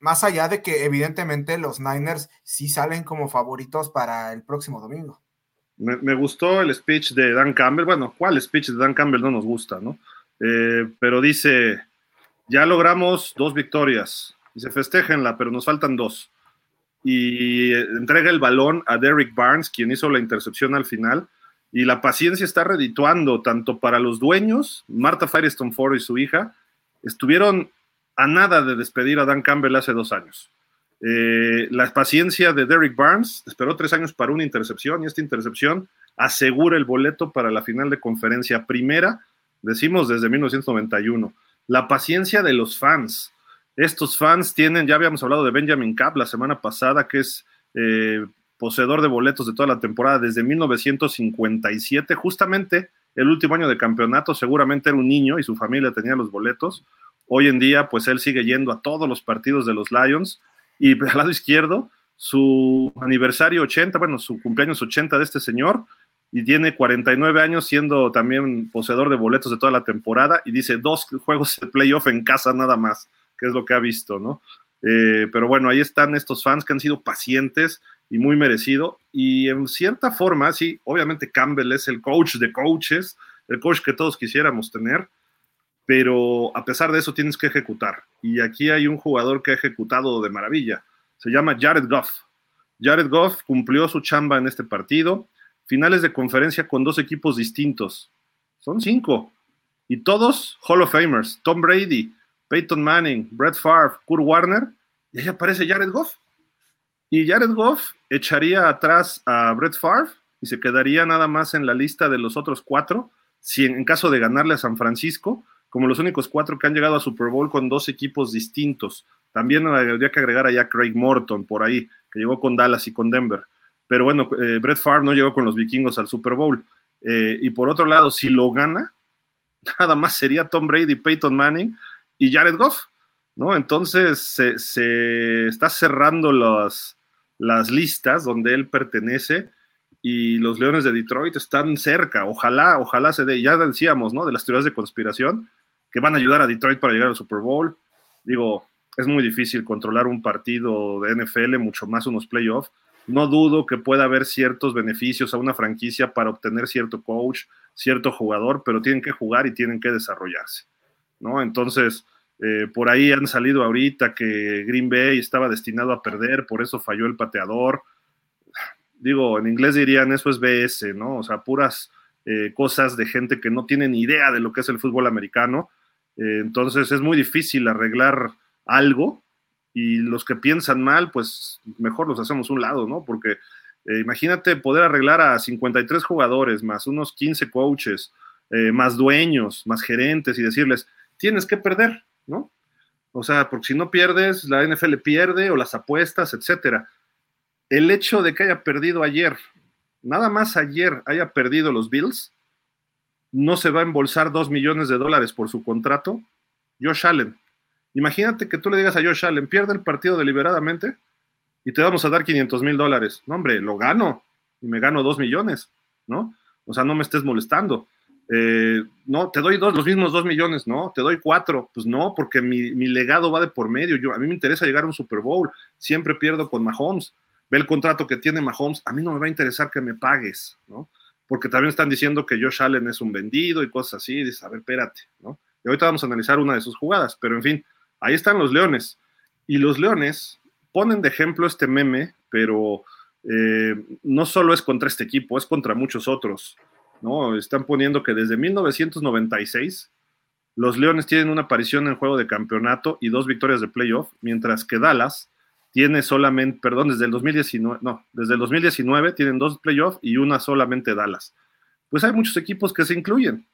más allá de que evidentemente los Niners sí salen como favoritos para el próximo domingo. Me, gustó el speech de Dan Campbell, bueno, ¿cuál speech de Dan Campbell no nos gusta, no? Eh, pero dice, ya logramos dos victorias, dice, festejenla, pero nos faltan dos y entrega el balón a Derrick Barnes, quien hizo la intercepción al final. Y la paciencia está redituando tanto para los dueños, Marta Firestone Ford y su hija, estuvieron a nada de despedir a Dan Campbell hace dos años. Eh, la paciencia de Derrick Barnes esperó tres años para una intercepción y esta intercepción asegura el boleto para la final de conferencia primera, decimos desde 1991. La paciencia de los fans, estos fans tienen, ya habíamos hablado de Benjamin Cap la semana pasada, que es eh, poseedor de boletos de toda la temporada desde 1957, justamente el último año de campeonato, seguramente era un niño y su familia tenía los boletos. Hoy en día, pues él sigue yendo a todos los partidos de los Lions. Y al lado izquierdo, su aniversario 80, bueno, su cumpleaños 80 de este señor, y tiene 49 años siendo también poseedor de boletos de toda la temporada, y dice dos juegos de playoff en casa nada más que es lo que ha visto, ¿no? Eh, pero bueno, ahí están estos fans que han sido pacientes y muy merecido. Y en cierta forma, sí, obviamente Campbell es el coach de coaches, el coach que todos quisiéramos tener, pero a pesar de eso tienes que ejecutar. Y aquí hay un jugador que ha ejecutado de maravilla. Se llama Jared Goff. Jared Goff cumplió su chamba en este partido. Finales de conferencia con dos equipos distintos. Son cinco. Y todos Hall of Famers. Tom Brady, Peyton Manning, Brett Favre, Kurt Warner, y ahí aparece Jared Goff. Y Jared Goff echaría atrás a Brett Favre y se quedaría nada más en la lista de los otros cuatro, si en, caso de ganarle a San Francisco, como los únicos cuatro que han llegado a Super Bowl con dos equipos distintos. También habría que agregar a Craig Morton por ahí, que llegó con Dallas y con Denver. Pero bueno, eh, Brett Favre no llegó con los vikingos al Super Bowl. Eh, y por otro lado, si lo gana, nada más sería Tom Brady Peyton Manning y Jared Goff, ¿no? Entonces se, está cerrando las, las listas donde él pertenece y los Leones de Detroit están cerca. Ojalá, ojalá se dé. Ya decíamos, ¿no? De las teorías de conspiración que van a ayudar a Detroit para llegar al Super Bowl. Digo, es muy difícil controlar un partido de NFL, mucho más unos playoffs. No dudo que pueda haber ciertos beneficios a una franquicia para obtener cierto coach, cierto jugador, pero tienen que jugar y tienen que desarrollarse. ¿no? Entonces, eh, por ahí han salido ahorita que Green Bay estaba destinado a perder, por eso falló el pateador. Digo, en inglés dirían eso es BS, ¿no? O sea, puras eh, cosas de gente que no tiene ni idea de lo que es el fútbol americano. Eh, entonces es muy difícil arreglar algo y los que piensan mal, pues mejor los hacemos un lado, ¿no? Porque imagínate poder arreglar a 53 jugadores, más unos 15 coaches, más dueños, más gerentes y decirles, tienes que perder, ¿no? O sea, porque si no pierdes, la NFL pierde o las apuestas, etcétera. El hecho de que haya perdido ayer, nada más ayer haya perdido los Bills, no se va a embolsar dos millones de dólares por su contrato. Josh Allen. Imagínate que tú le digas a Josh Allen, pierde el partido deliberadamente y te vamos a dar 500 mil dólares. No, hombre, lo gano y me gano dos millones, ¿no? O sea, no me estés molestando. Eh, no, te doy dos, los mismos dos millones, no, te doy cuatro, pues no, porque mi, legado va de por medio, yo, a mí me interesa llegar a un Super Bowl, siempre pierdo con Mahomes, ve el contrato que tiene Mahomes, a mí no me va a interesar que me pagues, ¿no? Porque también están diciendo que Josh Allen es un vendido y cosas así, dices, a ver, espérate, ¿no? Y ahorita vamos a analizar una de sus jugadas, pero en fin, ahí están los Leones, y los Leones ponen de ejemplo este meme, pero eh, no solo es contra este equipo, es contra muchos otros. ¿no? Están poniendo que desde 1996 los Leones tienen una aparición en juego de campeonato y dos victorias de playoff, mientras que Dallas tiene solamente, perdón, desde el 2019, no, desde el 2019 tienen dos playoffs y una solamente Dallas. Pues hay muchos equipos que se incluyen,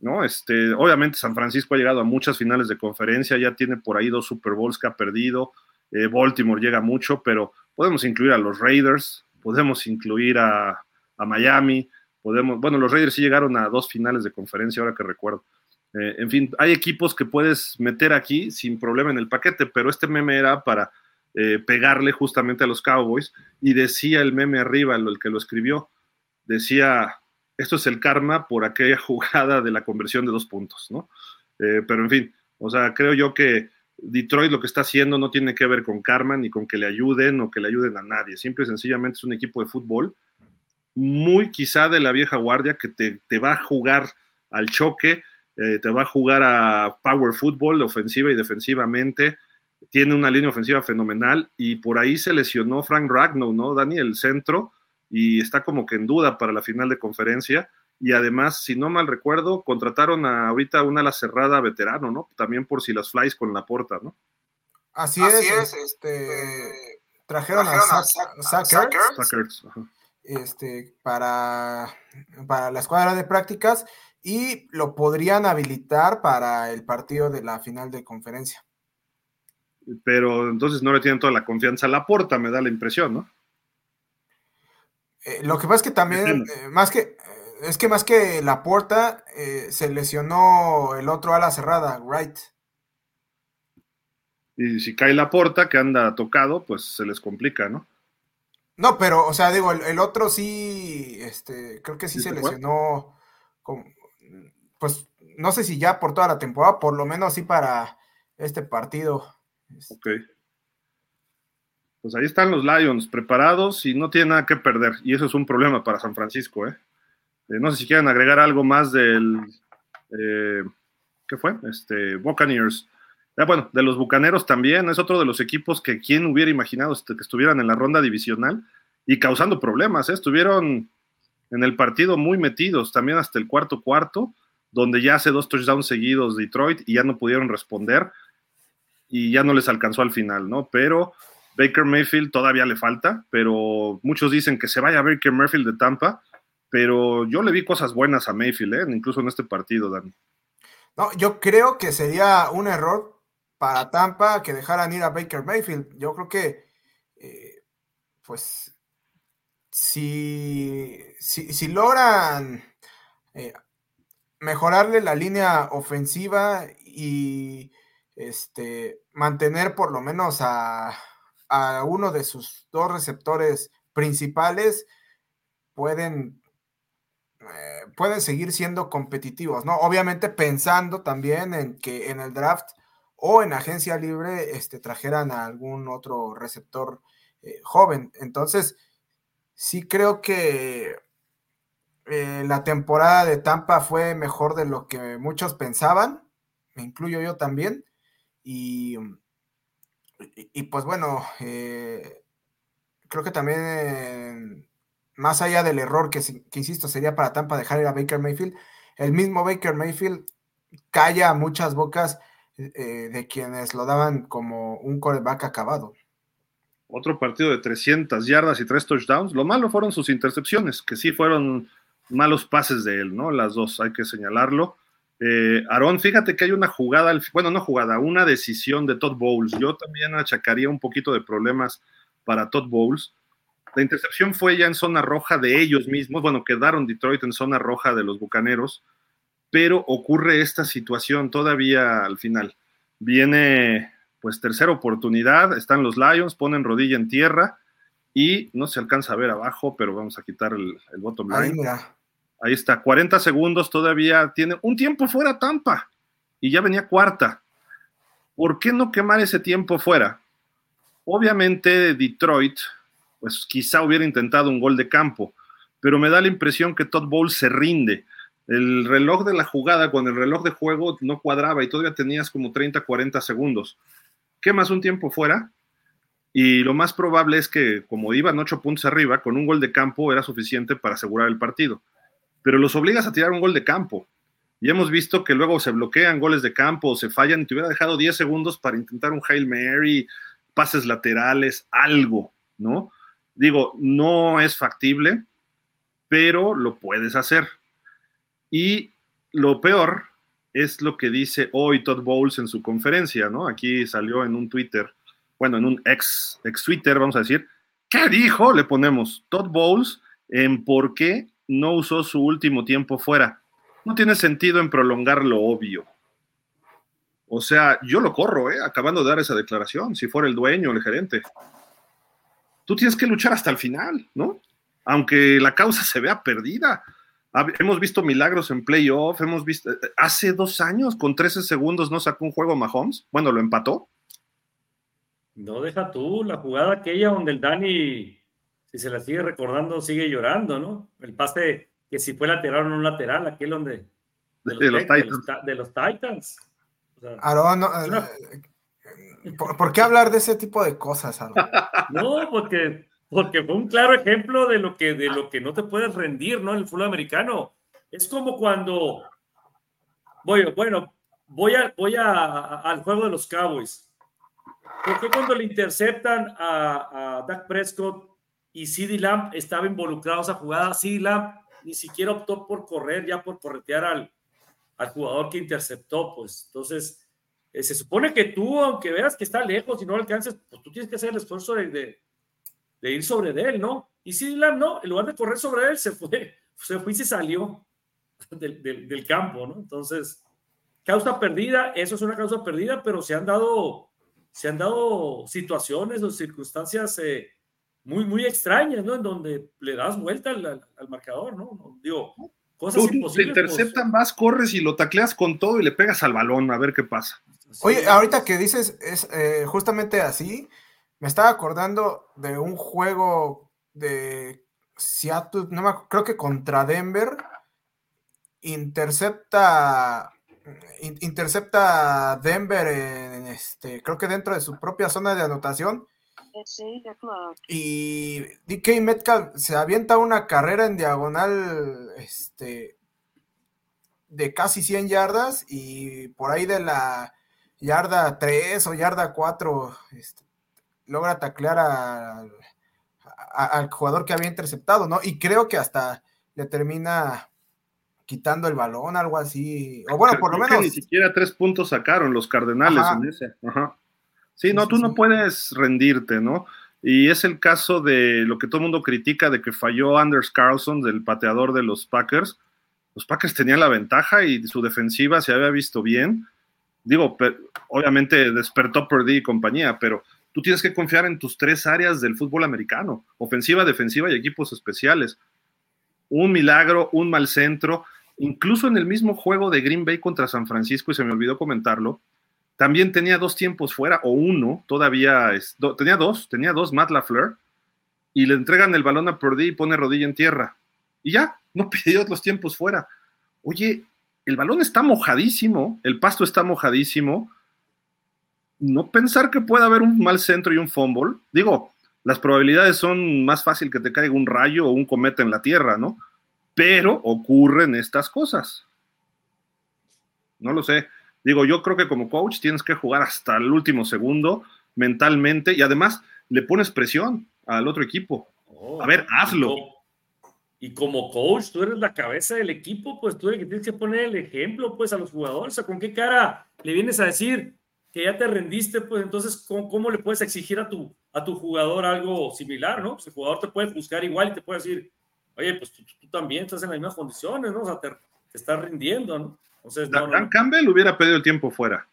¿no? Este, obviamente San Francisco ha llegado a muchas finales de conferencia, ya tiene por ahí dos Super Bowls que ha perdido, eh, Baltimore llega mucho, pero podemos incluir a los Raiders, podemos incluir a, a Miami, podemos, bueno, los Raiders sí llegaron a dos finales de conferencia, ahora que recuerdo. Eh, en fin, hay equipos que puedes meter aquí sin problema en el paquete, pero este meme era para eh, pegarle justamente a los Cowboys y decía el meme arriba, el, que lo escribió, decía, esto es el karma por aquella jugada de la conversión de dos puntos, ¿no? Eh, pero en fin, o sea, creo yo que Detroit lo que está haciendo no tiene que ver con karma ni con que le ayuden o que le ayuden a nadie. Simple y sencillamente es un equipo de fútbol muy quizá de la vieja guardia que te, va a jugar al choque, eh, te va a jugar a power football, ofensiva y defensivamente. Tiene una línea ofensiva fenomenal y por ahí se lesionó Frank Ragnow, ¿no? Dani, el centro, y está como que en duda para la final de conferencia. Y además, si no mal recuerdo, contrataron a ahorita una ala cerrada veterano, ¿no? También por si las flies con la porta, ¿no? Así, es, este, trajeron, a, Sackers, este, para, para la escuadra de prácticas y lo podrían habilitar para el partido de la final de conferencia. Pero entonces no le tienen toda la confianza a la porta, me da la impresión, ¿no? Eh, lo que pasa es que también, eh, más que, eh, es que más que la puerta, se lesionó el otro ala cerrada, Wright. Y si cae la puerta, que anda tocado, pues se les complica, ¿no? No, pero, o sea, digo, el, otro sí, este, creo que sí, se lesionó, pues, no sé si ya por toda la temporada, por lo menos sí para este partido. Ok pues ahí están los Lions preparados y no tienen nada que perder. Y eso es un problema para San Francisco. ¿eh? eh no sé si quieren agregar algo más del. Eh, ¿Qué fue? Este, Buccaneers. Ah, bueno, de los Bucaneros también. Es otro de los equipos que quien hubiera imaginado este, que estuvieran en la ronda divisional y causando problemas. ¿eh? Estuvieron en el partido muy metidos, también hasta el cuarto cuarto, donde ya hace dos touchdowns seguidos Detroit y ya no pudieron responder y ya no les alcanzó al final, ¿no? Pero Baker Mayfield todavía le falta, pero muchos dicen que se vaya Baker Mayfield de Tampa, pero yo le vi cosas buenas a Mayfield, ¿eh? incluso en este partido, Dani. No, yo creo que sería un error para Tampa que dejaran ir a Baker Mayfield. Yo creo que, eh, pues, si, si, logran eh, mejorarle la línea ofensiva y este, mantener por lo menos a a uno de sus dos receptores principales, pueden, eh, pueden seguir siendo competitivos, ¿no? Obviamente pensando también en que en el draft o en agencia libre este, trajeran a algún otro receptor eh, joven. Entonces, sí creo que eh, la temporada de Tampa fue mejor de lo que muchos pensaban, me incluyo yo también, y y, pues bueno, eh, creo que también, más allá del error que, insisto, sería para Tampa dejar ir a Baker Mayfield, el mismo Baker Mayfield calla muchas bocas eh, de quienes lo daban como un coreback acabado. Otro partido de 300 yardas y tres touchdowns. Lo malo fueron sus intercepciones, que sí fueron malos pases de él, ¿no? Las dos, hay que señalarlo. Eh, Aarón, fíjate que hay una jugada, bueno, no jugada, una decisión de Todd Bowles. Yo también achacaría un poquito de problemas para Todd Bowles. La intercepción fue ya en zona roja de ellos mismos, bueno, quedaron Detroit en zona roja de los Bucaneros, pero ocurre esta situación todavía al final. Viene pues tercera oportunidad, están los Lions, ponen rodilla en tierra y no se alcanza a ver abajo, pero vamos a quitar el, el bottom line. Ahí está, 40 segundos todavía tiene un tiempo fuera Tampa y ya venía cuarta. ¿Por qué no quemar ese tiempo fuera? Obviamente Detroit, pues quizá hubiera intentado un gol de campo, pero me da la impresión que Todd Bowles se rinde. El reloj de la jugada con el reloj de juego no cuadraba y todavía tenías como 30, 40 segundos. Quemas un tiempo fuera y lo más probable es que como iban 8 puntos arriba, con un gol de campo era suficiente para asegurar el partido pero los obligas a tirar un gol de campo. Y hemos visto que luego se bloquean goles de campo se fallan y te hubiera dejado 10 segundos para intentar un Hail Mary, pases laterales, algo, ¿no? Digo, no es factible, pero lo puedes hacer. Y lo peor es lo que dice hoy Todd Bowles en su conferencia, ¿no? Aquí salió en un Twitter, bueno, en un ex, ex Twitter, vamos a decir. ¿Qué dijo? Le ponemos Todd Bowles en por qué no usó su último tiempo fuera. No tiene sentido en prolongar lo obvio. O sea, yo lo corro, ¿eh? acabando de dar esa declaración, si fuera el dueño el gerente. Tú tienes que luchar hasta el final, ¿no? Aunque la causa se vea perdida. hemos visto milagros en playoff, hemos visto, eh, hace dos años con 13 segundos no sacó un juego Mahomes, bueno, lo empató. No deja tú la jugada aquella donde el Dani, si se la sigue recordando, sigue llorando, ¿no? El pase que si fue lateral o no lateral, aquel donde... De los, Titans. De los, Titans. ¿por, qué hablar de ese tipo de cosas, No, porque porque fue un claro ejemplo de lo que, de lo que no te puedes rendir, ¿no? El fútbol americano. Es como cuando, voy, bueno, voy, a, voy a, al juego de los Cowboys. Porque cuando le interceptan a, a Dak Prescott y CeeDee Lamb estaba involucrado en esa jugada, CeeDee Lamb ni siquiera optó por correr, ya por corretear al, al jugador que interceptó, pues. Entonces, eh, se supone que tú, aunque veas que está lejos y no alcances, pues tú tienes que hacer el esfuerzo de de ir sobre de él, ¿no? Y si no, en lugar de correr sobre él, se fue, se fue y se salió del, campo, ¿no? Entonces, causa perdida, eso es una causa perdida, pero se han dado, se han dado situaciones o circunstancias eh, muy, muy extrañas, ¿no? En donde le das vuelta al, marcador, ¿no? Digo, cosas imposibles. Te pues. interceptan más, corres y lo tacleas con todo y le pegas al balón, a ver qué pasa. Oye, ahorita que dices, es eh, justamente así, me estaba acordando de un juego de Seattle, no me, creo que contra Denver, intercepta intercepta Denver en, este, creo que dentro de su propia zona de anotación. Y DK Metcalf se avienta una carrera en diagonal este, de casi 100 yardas y por ahí de la yarda 3 o yarda 4 este, logra taclear al jugador que había interceptado, ¿no? Y creo que hasta le termina quitando el balón, algo así. O bueno, por lo menos. ni siquiera tres puntos sacaron los Cardenales en ese. Ajá. Sí, no, tú no puedes rendirte, ¿no? Y es el caso de lo que todo el mundo critica de que falló Anders Carlson, del pateador de los Packers. Los Packers tenían la ventaja y su defensiva se había visto bien. Digo, obviamente despertó Purdy y compañía, pero tú tienes que confiar en tus tres áreas del fútbol americano, ofensiva, defensiva y equipos especiales. Un milagro, un mal centro, incluso en el mismo juego de Green Bay contra San Francisco, y se me olvidó comentarlo, también tenía dos tiempos fuera, o uno, todavía, tenía dos, tenía dos, Matt LaFleur, y le entregan el balón a Purdy y pone rodilla en tierra. Y ya, no pidió los tiempos fuera. Oye, el balón está mojadísimo, el pasto está mojadísimo, no pensar que pueda haber un mal centro y un fumble. Digo, las probabilidades son más fácil que te caiga un rayo o un cometa en la Tierra, ¿no? Pero ocurren estas cosas. No lo sé. Digo, yo creo que como coach tienes que jugar hasta el último segundo mentalmente y además le pones presión al otro equipo. Oh, a ver, hazlo. Y como coach, tú eres la cabeza del equipo, pues tú eres el que tienes que poner el ejemplo, pues, a los jugadores. O sea, ¿con qué cara le vienes a decir, que ya te rendiste, pues entonces, ¿cómo, le puedes exigir a tu, a tu jugador algo similar, no? Pues el jugador te puede buscar igual y te puede decir, oye, pues tú, también estás en las mismas condiciones, ¿no? O sea, te, estás rindiendo, ¿no? Entonces, Dan Campbell hubiera pedido tiempo fuera.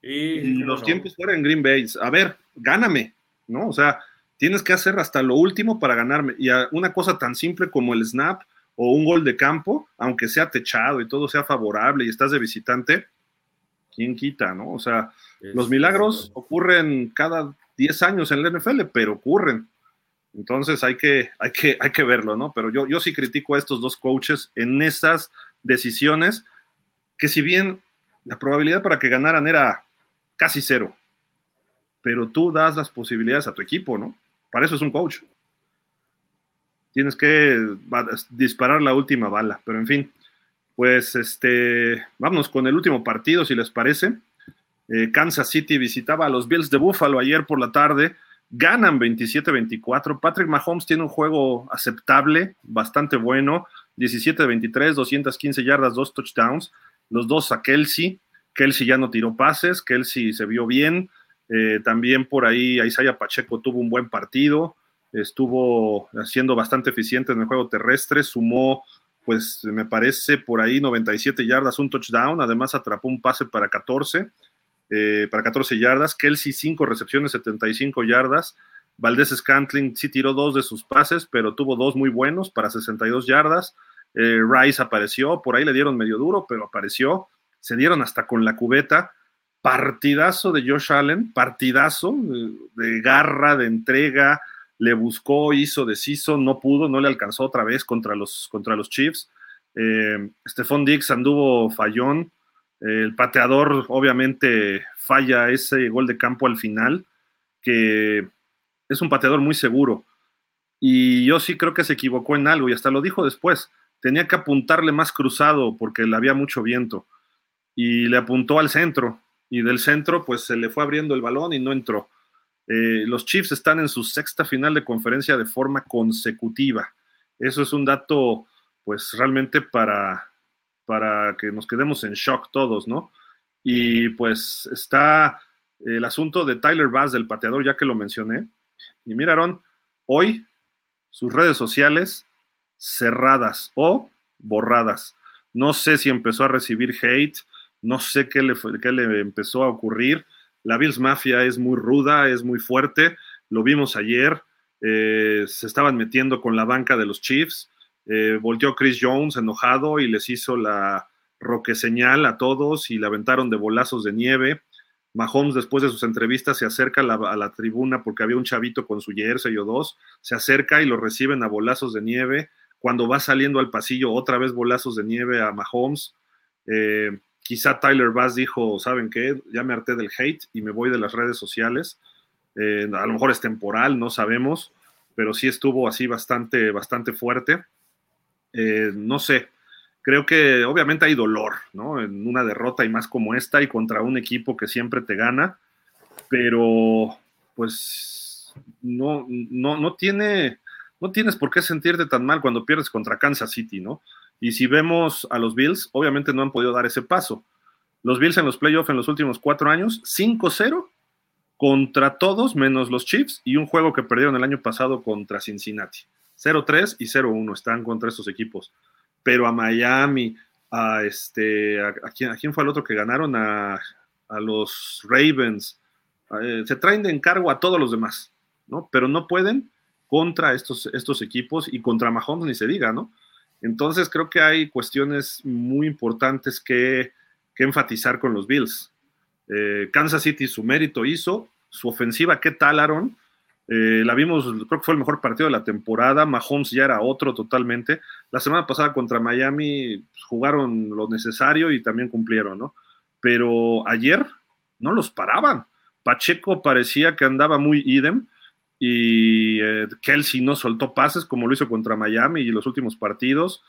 y los tiempos fuera en Green Bay. A ver, gáname, ¿no? O sea, tienes que hacer hasta lo último para ganarme. Y una cosa tan simple como el snap o un gol de campo, aunque sea techado y todo sea favorable y estás de visitante, ¿quién quita, no? O sea, los milagros ocurren cada 10 años en la NFL, pero ocurren. Entonces hay que, hay que, hay que verlo, ¿no? Pero yo, yo sí critico a estos dos coaches en esas decisiones, que si bien la probabilidad para que ganaran era casi cero, pero tú das las posibilidades a tu equipo, ¿no? Para eso es un coach. Tienes que disparar la última bala, pero en fin, pues este, vamos con el último partido, si les parece. Eh, Kansas City visitaba a los Bills de Buffalo ayer por la tarde. Ganan 27-24. Patrick Mahomes tiene un juego aceptable, bastante bueno. 17-23, 215 yardas, dos touchdowns. Los dos a Kelsey. Kelsey ya no tiró pases. Kelsey se vio bien. Eh, también por ahí Isaiah Pacheco tuvo un buen partido. Estuvo siendo bastante eficiente en el juego terrestre. Sumó, pues me parece, por ahí 97 yardas, un touchdown. Además atrapó un pase para 14. Eh, para 14 yardas. Kelsey, 5 recepciones, 75 yardas. Valdés Scantling sí tiró dos de sus pases, pero tuvo dos muy buenos para 62 yardas. eh, Rice apareció, por ahí le dieron medio duro, pero apareció, se dieron hasta con la cubeta, partidazo de Josh Allen, partidazo de, garra, de entrega, le buscó, hizo, deshizo, no pudo, no le alcanzó otra vez contra los, contra los Chiefs. Eh, Dix anduvo fallón, el pateador obviamente falla ese gol de campo al final, que es un pateador muy seguro. Y yo sí creo que se equivocó en algo y hasta lo dijo después. Tenía que apuntarle más cruzado porque le había mucho viento. Y le apuntó al centro. Y del centro pues se le fue abriendo el balón y no entró. Eh, los Chiefs están en su sexta final de conferencia de forma consecutiva. Eso es un dato pues realmente para, para que nos quedemos en shock todos, ¿no? Y pues está el asunto de Tyler Bass, del pateador, ya que lo mencioné. Y miraron, hoy sus redes sociales cerradas o borradas. No sé si empezó a recibir hate, no sé qué le, qué le empezó a ocurrir. La Bills Mafia es muy ruda, es muy fuerte. Lo vimos ayer. Eh, se estaban metiendo con la banca de los Chiefs. Eh, volteó Chris Jones enojado y les hizo la roque señal a todos y le aventaron de bolazos de nieve. Mahomes, después de sus entrevistas, se acerca a la, tribuna porque había un chavito con su jersey o dos, se acerca y lo reciben a bolazos de nieve. Cuando va saliendo al pasillo, otra vez bolazos de nieve a Mahomes. Eh, quizá Tyler Bass dijo, ¿saben qué? Ya me harté del hate y me voy de las redes sociales. Eh, a lo mejor es temporal, no sabemos, pero sí estuvo así bastante, bastante fuerte. Eh, no sé, creo que obviamente hay dolor, ¿no? En una derrota y más como esta y contra un equipo que siempre te gana, pero pues no, no, no tiene, no tienes por qué sentirte tan mal cuando pierdes contra Kansas City, ¿no? Y si vemos a los Bills, obviamente no han podido dar ese paso. Los Bills en los playoffs en los últimos cuatro años, 5-0 contra todos menos los Chiefs y un juego que perdieron el año pasado contra Cincinnati. 0-3 y 0-1 están contra estos equipos. Pero a Miami, a este, a, quién, fue el otro que ganaron? A, los Ravens. Eh, se traen de encargo a todos los demás, ¿no? Pero no pueden contra estos, estos equipos y contra Mahomes ni se diga, ¿no? Entonces creo que hay cuestiones muy importantes que, enfatizar con los Bills. Eh, Kansas City su mérito hizo, su ofensiva, ¿qué tal, Aaron? Eh, la vimos, creo que fue el mejor partido de la temporada. Mahomes ya era otro totalmente. La semana pasada contra Miami pues, jugaron lo necesario y también cumplieron, ¿no? Pero ayer no los paraban. Pacheco parecía que andaba muy idem y eh, Kelsey no soltó pases como lo hizo contra Miami y los últimos partidos.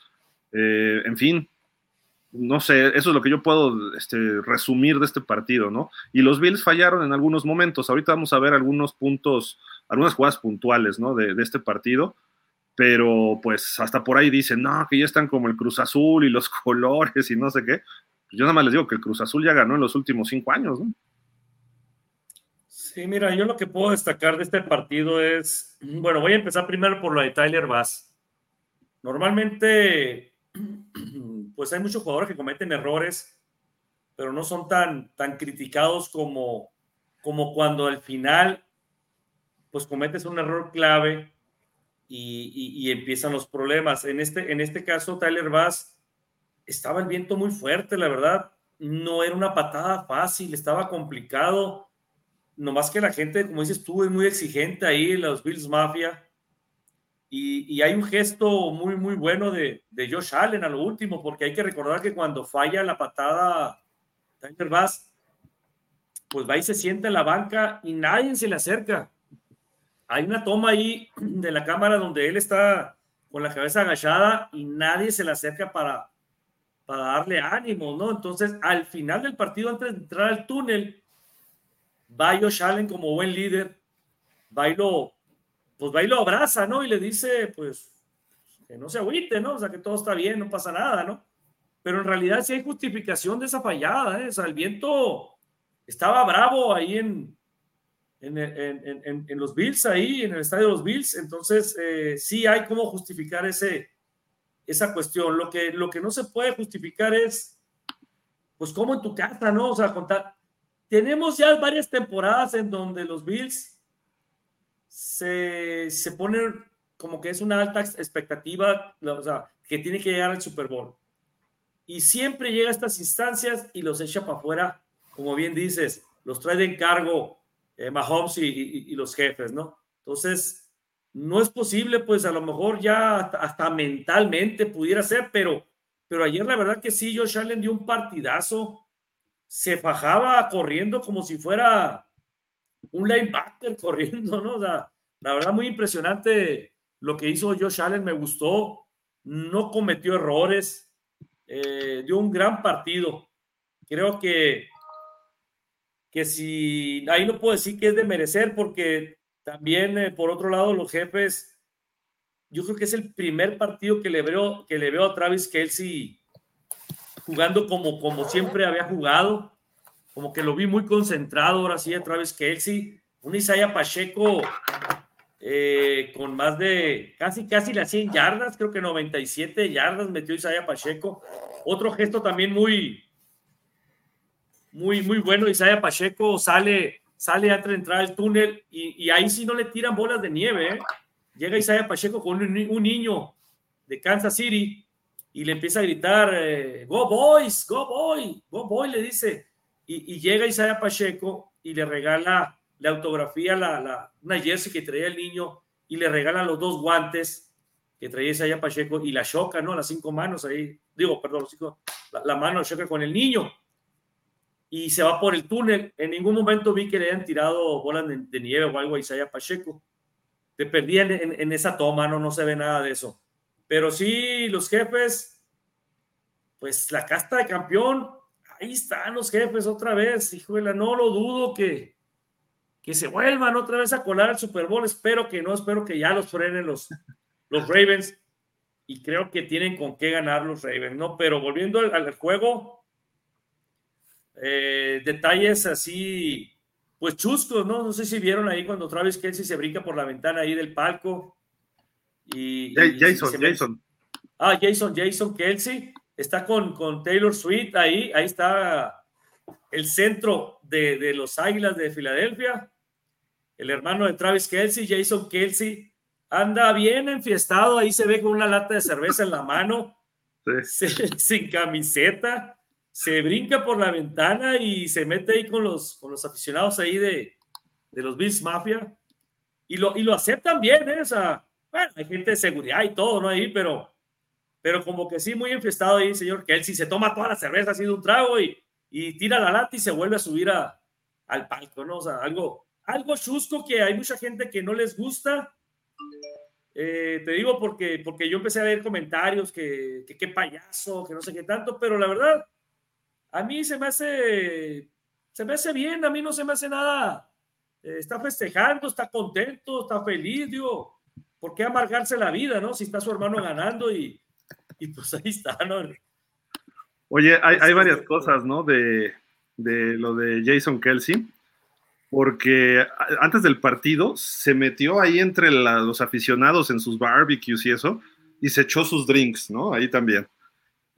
Eh, en fin, no sé, eso es lo que yo puedo este, resumir de este partido, ¿no? Y los Bills fallaron en algunos momentos. Ahorita vamos a ver algunos puntos, algunas jugadas puntuales, ¿no? De, este partido. Pero pues hasta por ahí dicen, no, que ya están como el Cruz Azul y los colores y no sé qué. Yo nada más les digo que el Cruz Azul ya ganó en los últimos cinco años, ¿no? Sí, mira, yo lo que puedo destacar de este partido es, bueno, voy a empezar primero por lo de Tyler Bass. Normalmente pues hay muchos jugadores que cometen errores, pero no son tan, tan criticados como, como cuando al final, pues cometes un error clave y, empiezan los problemas. En este, en este caso, Tyler Bass estaba el viento muy fuerte, la verdad. No era una patada fácil, estaba complicado. No más que la gente, como dices tú, es muy exigente ahí, los Bills Mafia y, hay un gesto muy, muy bueno de, de, Josh Allen a lo último, porque hay que recordar que cuando falla la patada Tyler Bass, pues va y se sienta en la banca y nadie se le acerca. Hay una toma ahí de la cámara donde él está con la cabeza agachada y nadie se le acerca para, para darle ánimo, ¿no? Entonces, al final del partido, antes de entrar al túnel, va Josh como buen líder, va pues va y lo abraza, ¿no? Y le dice, pues, que no se agüite, ¿no? O sea, que todo está bien, no pasa nada, ¿no? Pero en realidad sí hay justificación de esa fallada, ¿eh? O sea, el viento estaba bravo ahí en, en, los Bills, ahí en el estadio de los Bills, entonces eh, sí hay cómo justificar ese, esa cuestión. Lo que, lo que no se puede justificar es, pues, como en tu casa, ¿no? O sea, contar. Tenemos ya varias temporadas en donde los Bills se, se ponen como que es una alta expectativa, o sea, que tiene que llegar al Super Bowl. Y siempre llega a estas instancias y los echa para afuera, como bien dices, los trae de encargo eh, Mahomes y, los jefes, ¿no? Entonces, no es posible, pues a lo mejor ya hasta, mentalmente pudiera ser, pero, pero ayer la verdad que sí, Josh Allen dio un partidazo, se fajaba corriendo como si fuera un linebacker corriendo, ¿no? O la verdad muy impresionante lo que hizo Josh Allen, me gustó, no cometió errores, eh, dio un gran partido. Creo que, que si, ahí no puedo decir que es de merecer, porque también, eh, por otro lado, los jefes, yo creo que es el primer partido que le veo, que le veo a Travis Kelsey jugando como, como siempre había jugado, como que lo vi muy concentrado ahora sí a Travis Kelsey, un Isaiah Pacheco eh, con más de casi, casi las 100 yardas, creo que 97 yardas metió Isaiah Pacheco. Otro gesto también muy, muy, muy bueno. Isaiah Pacheco sale, sale antes de entrar al túnel y, ahí sí no le tiran bolas de nieve. ¿eh? Llega Isaiah Pacheco con un, niño de Kansas City y le empieza a gritar, eh, Go Boys, Go Boy, Go Boy, le dice. Y, y llega Isaiah Pacheco y le regala le autografía la, la, una jersey que traía el niño y le regala los dos guantes que traía Isaiah Pacheco y la choca, ¿no? Las cinco manos ahí, digo, perdón, la, la mano choca con el niño y se va por el túnel. En ningún momento vi que le hayan tirado bolas de, nieve o algo a Isaiah Pacheco. Te perdí en, en, esa toma, no, no se ve nada de eso. Pero sí, los jefes, pues la casta de campeón, ahí están los jefes otra vez, híjole, no lo dudo que, que se vuelvan otra vez a colar al Super Bowl. Espero que no, espero que ya los frenen los, los Ravens. Y creo que tienen con qué ganar los Ravens, ¿no? Pero volviendo al, juego, eh, detalles así, pues chuscos, ¿no? No sé si vieron ahí cuando Travis Kelsey se brinca por la ventana ahí del palco. Y, Jason, Jason. Ah, Jason, Jason Kelsey. Está con, con Taylor Swift ahí, ahí está el centro de, de los Águilas de Filadelfia el hermano de Travis Kelsey, Jason Kelsey, anda bien enfiestado, ahí se ve con una lata de cerveza en la mano, sin camiseta, se brinca por la ventana y se mete ahí con los, con los aficionados ahí de, de los Bills Mafia y lo, y lo aceptan bien, ¿eh? O sea, bueno, hay gente de seguridad y todo, ¿no? Ahí, pero, pero como que sí, muy enfiestado ahí, señor Kelsey, se toma toda la cerveza así un trago y, y tira la lata y se vuelve a subir a, al palco, ¿no? O sea, algo, algo chusco que hay mucha gente que no les gusta. Eh, te digo porque, porque yo empecé a ver comentarios que, qué payaso, que no sé qué tanto, pero la verdad, a mí se me hace, se me hace bien, a mí no se me hace nada. Eh, está festejando, está contento, está feliz, digo, ¿por qué amargarse la vida, no? Si está su hermano ganando y, y pues ahí está, ¿no? Oye, hay, hay varias cosas, ¿no? De, de lo de Jason Kelsey porque antes del partido se metió ahí entre los aficionados en sus barbecues y eso, y se echó sus drinks, ¿no? Ahí también.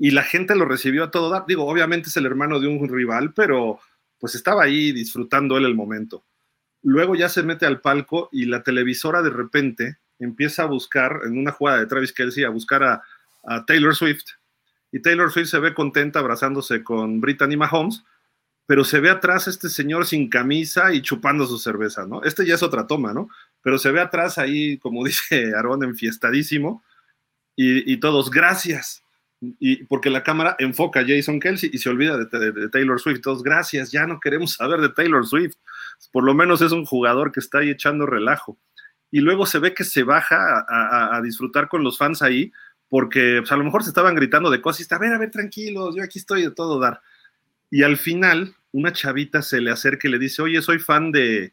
Y la gente lo recibió a todo dar. Digo, obviamente es el hermano de un rival, pero pues estaba ahí disfrutando él el momento. Luego ya se mete al palco y la televisora de repente empieza a buscar, en una jugada de Travis Kelsey, a buscar a, Taylor Swift. Y Taylor Swift se ve contenta abrazándose con Brittany Mahomes pero se ve atrás este señor sin camisa y chupando su cerveza, ¿no? Este ya es otra toma, ¿no? Pero se ve atrás ahí, como dice Aarón, enfiestadísimo, y, todos, gracias. Y porque la cámara enfoca a Jason Kelsey y se olvida de, Taylor Swift. Todos, gracias, ya no queremos saber de Taylor Swift. Por lo menos es un jugador que está ahí echando relajo. Y luego se ve que se baja a, disfrutar con los fans ahí, porque pues, a lo mejor se estaban gritando de cosas a ver, a ver, tranquilos, yo aquí estoy de todo dar. Y al final, una chavita se le acerca y le dice, oye, soy fan de,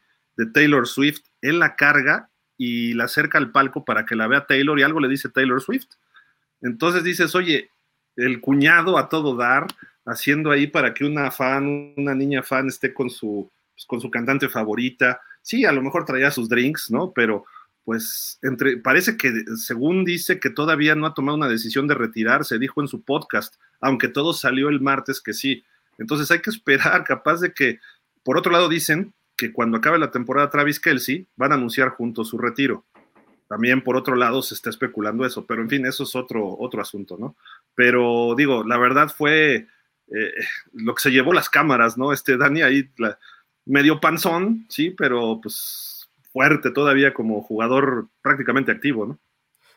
Taylor Swift. Él la carga y la acerca al palco para que la vea Taylor y algo le dice Taylor Swift. Entonces dices, oye, el cuñado a todo dar, haciendo ahí para que una fan, una niña fan esté con su, pues, con su cantante favorita. Sí, a lo mejor traía sus drinks, ¿no? Pero pues entre, parece que según dice que todavía no ha tomado una decisión de retirarse, dijo en su podcast, aunque todo salió el martes que sí. Entonces hay que esperar, capaz de que, por otro lado dicen que cuando acabe la temporada Travis Kelsey van a anunciar juntos su retiro. También por otro lado se está especulando eso, pero en fin, eso es otro, otro asunto, ¿no? Pero digo, la verdad fue eh, lo que se llevó las cámaras, ¿no? Este Dani ahí medio panzón, sí, pero pues fuerte todavía como jugador prácticamente activo, ¿no?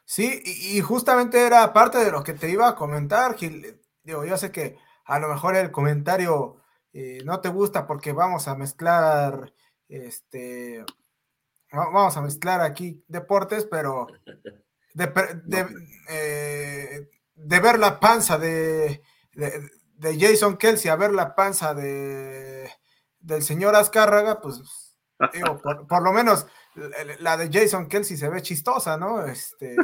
Sí, y, justamente era parte de lo que te iba a comentar, Gil. Digo, yo sé que a lo mejor el comentario eh, no te gusta porque vamos a mezclar este vamos a mezclar aquí deportes, pero de, eh, ver la panza de, Jason Kelsey a ver la panza de del señor Azcárraga, pues digo, por, lo menos la de Jason Kelsey se ve chistosa, ¿no? Este,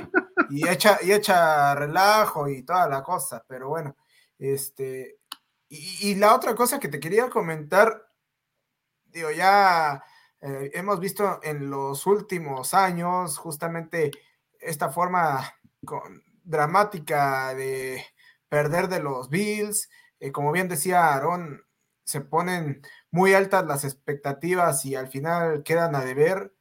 y echa, y echa relajo y toda la cosa, pero bueno, este, y, y la otra cosa que te quería comentar, digo, ya eh, hemos visto en los últimos años justamente esta forma dramática de perder de los Bills. Eh, como bien decía Aaron, se ponen muy altas las expectativas y al final quedan a deber.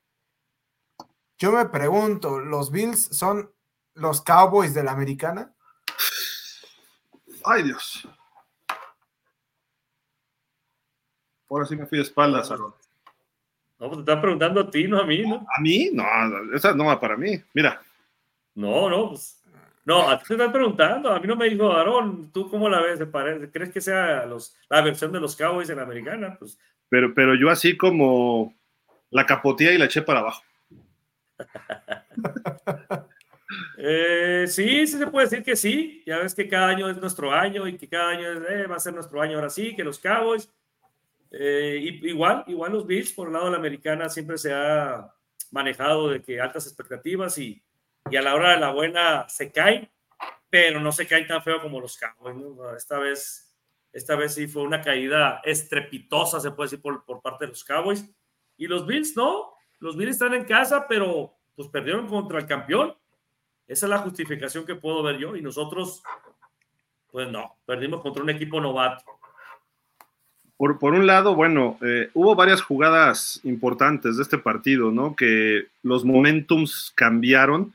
Yo me pregunto, ¿los Bills son los Cowboys de la americana? Ay Dios. Ahora sí me fui de espaldas, Aaron. No, pues te están preguntando a ti, no a mí, ¿no? ¿A mí? No, esa no va para mí. Mira. No, no, pues. No, a ti te están preguntando. A mí no me dijo, Aarón, ¿tú cómo la ves? ¿Crees que sea los, la versión de los Cowboys en la americana? Pues. Pero, pero yo así como la capotía y la eché para abajo. eh, sí, sí se puede decir que sí. Ya ves que cada año es nuestro año y que cada año eh, va a ser nuestro año ahora sí, que los Cowboys eh, igual, igual los Bills, por el lado la americana, siempre se ha manejado de que altas expectativas y, y a la hora de la buena se caen, pero no se caen tan feo como los Cowboys. Esta, vez, esta vez sí fue una caída estrepitosa, se puede decir, por, por parte de los Cowboys. Y los Bills no, los Bills están en casa, pero pues perdieron contra el campeón. Esa es la justificación que puedo ver yo. Y nosotros, pues no, perdimos contra un equipo novato. Por, un lado, bueno, eh, hubo varias jugadas importantes de este partido, ¿no? Que los momentums cambiaron,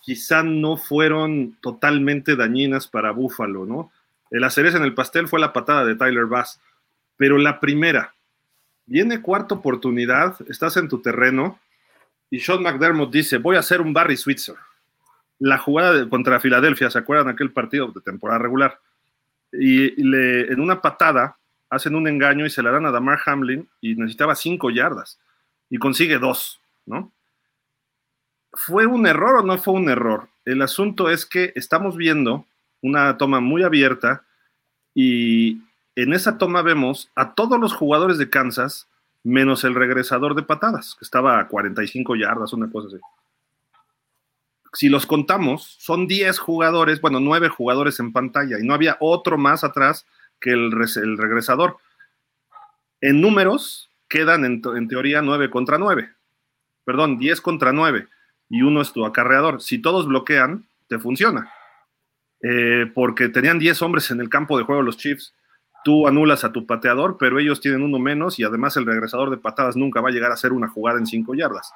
quizá no fueron totalmente dañinas para Buffalo, ¿no? La cereza en el pastel fue la patada de Tyler Bass, pero la primera, viene cuarta oportunidad, estás en tu terreno y Sean McDermott dice, voy a hacer un Barry Switzer. La jugada contra Filadelfia, ¿se acuerdan aquel partido de temporada regular? Y le, en una patada hacen un engaño y se la dan a Damar Hamlin y necesitaba cinco yardas y consigue dos, ¿no? ¿Fue un error o no fue un error? El asunto es que estamos viendo una toma muy abierta y en esa toma vemos a todos los jugadores de Kansas menos el regresador de patadas, que estaba a 45 yardas, una cosa así. Si los contamos, son 10 jugadores, bueno, 9 jugadores en pantalla y no había otro más atrás que el, regresador. En números quedan en, teoría 9 contra 9, perdón, 10 contra 9 y uno es tu acarreador. Si todos bloquean, te funciona. Eh, porque tenían 10 hombres en el campo de juego los Chiefs. Tú anulas a tu pateador, pero ellos tienen uno menos y además el regresador de patadas nunca va a llegar a hacer una jugada en 5 yardas.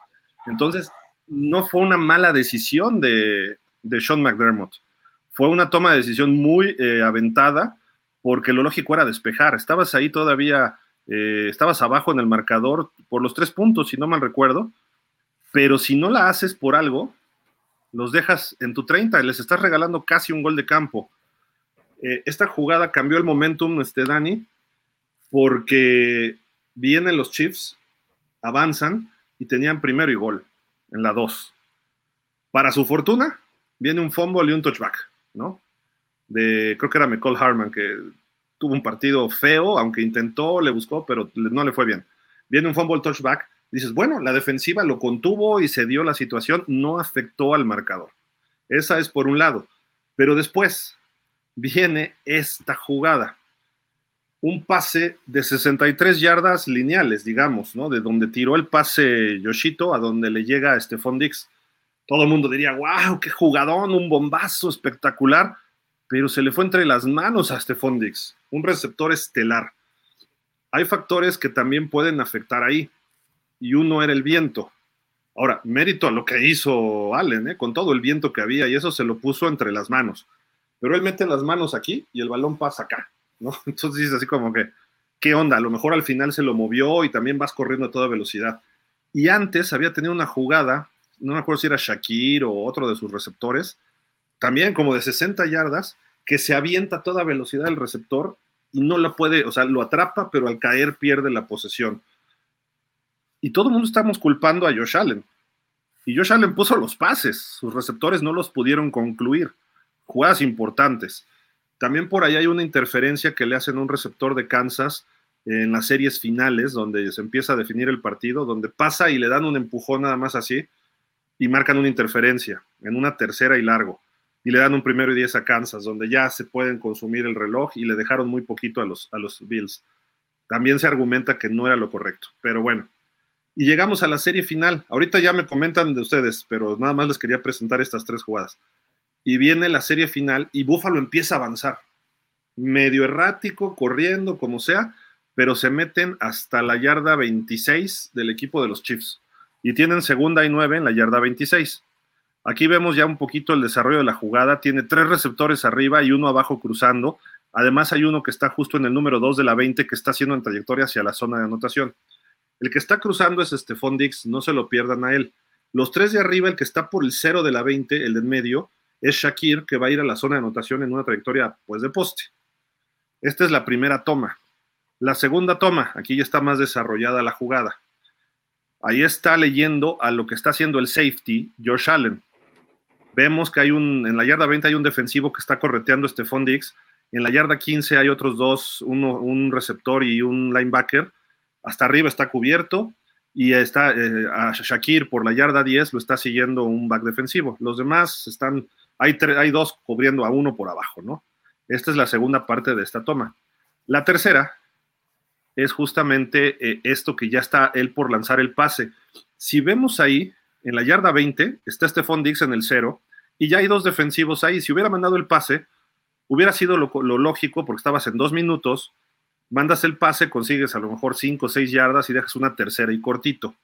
Entonces, no fue una mala decisión de, Sean McDermott. Fue una toma de decisión muy eh, aventada porque lo lógico era despejar. Estabas ahí todavía, eh, estabas abajo en el marcador por los tres puntos, si no mal recuerdo, pero si no la haces por algo, los dejas en tu 30 y les estás regalando casi un gol de campo. Eh, esta jugada cambió el momentum, este Dani, porque vienen los Chiefs, avanzan y tenían primero y gol en la 2. Para su fortuna, viene un fumble y un touchback, ¿no? De, creo que era McCall Harman, que tuvo un partido feo, aunque intentó, le buscó, pero no le fue bien. Viene un fumble touchback, dices, bueno, la defensiva lo contuvo y se dio la situación, no afectó al marcador. Esa es por un lado. Pero después viene esta jugada. Un pase de 63 yardas lineales, digamos, ¿no? De donde tiró el pase Yoshito a donde le llega a Stephon Dix. Todo el mundo diría, wow, qué jugadón, un bombazo espectacular pero se le fue entre las manos a Stephon Dix, un receptor estelar. Hay factores que también pueden afectar ahí, y uno era el viento. Ahora, mérito a lo que hizo Allen, ¿eh? con todo el viento que había, y eso se lo puso entre las manos. Pero él mete las manos aquí y el balón pasa acá, ¿no? Entonces dice así como que, ¿qué onda? A lo mejor al final se lo movió y también vas corriendo a toda velocidad. Y antes había tenido una jugada, no me acuerdo si era Shakir o otro de sus receptores, también como de 60 yardas, que se avienta a toda velocidad el receptor y no la puede, o sea, lo atrapa, pero al caer pierde la posesión. Y todo el mundo estamos culpando a Josh Allen. Y Josh Allen puso los pases, sus receptores no los pudieron concluir. Jugadas importantes. También por ahí hay una interferencia que le hacen a un receptor de Kansas en las series finales, donde se empieza a definir el partido, donde pasa y le dan un empujón nada más así y marcan una interferencia en una tercera y largo. Y le dan un primero y diez a Kansas, donde ya se pueden consumir el reloj y le dejaron muy poquito a los, a los Bills. También se argumenta que no era lo correcto, pero bueno. Y llegamos a la serie final. Ahorita ya me comentan de ustedes, pero nada más les quería presentar estas tres jugadas. Y viene la serie final y Buffalo empieza a avanzar. Medio errático, corriendo, como sea, pero se meten hasta la yarda 26 del equipo de los Chiefs y tienen segunda y nueve en la yarda 26. Aquí vemos ya un poquito el desarrollo de la jugada. Tiene tres receptores arriba y uno abajo cruzando. Además hay uno que está justo en el número 2 de la 20 que está haciendo en trayectoria hacia la zona de anotación. El que está cruzando es Stephon Dix, no se lo pierdan a él. Los tres de arriba, el que está por el 0 de la 20, el de en medio, es Shakir, que va a ir a la zona de anotación en una trayectoria pues de poste. Esta es la primera toma. La segunda toma, aquí ya está más desarrollada la jugada. Ahí está leyendo a lo que está haciendo el safety, Josh Allen. Vemos que hay un, en la yarda 20 hay un defensivo que está correteando a Stephon Diggs. En la yarda 15 hay otros dos, uno, un receptor y un linebacker. Hasta arriba está cubierto y está eh, a Shakir por la yarda 10 lo está siguiendo un back defensivo. Los demás están, hay, hay dos cubriendo a uno por abajo, ¿no? Esta es la segunda parte de esta toma. La tercera es justamente eh, esto que ya está él por lanzar el pase. Si vemos ahí, en la yarda 20, está Stephon Dix en el cero, y ya hay dos defensivos ahí. Si hubiera mandado el pase, hubiera sido lo, lógico, porque estabas en dos minutos, mandas el pase, consigues a lo mejor cinco o seis yardas y dejas una tercera y cortito.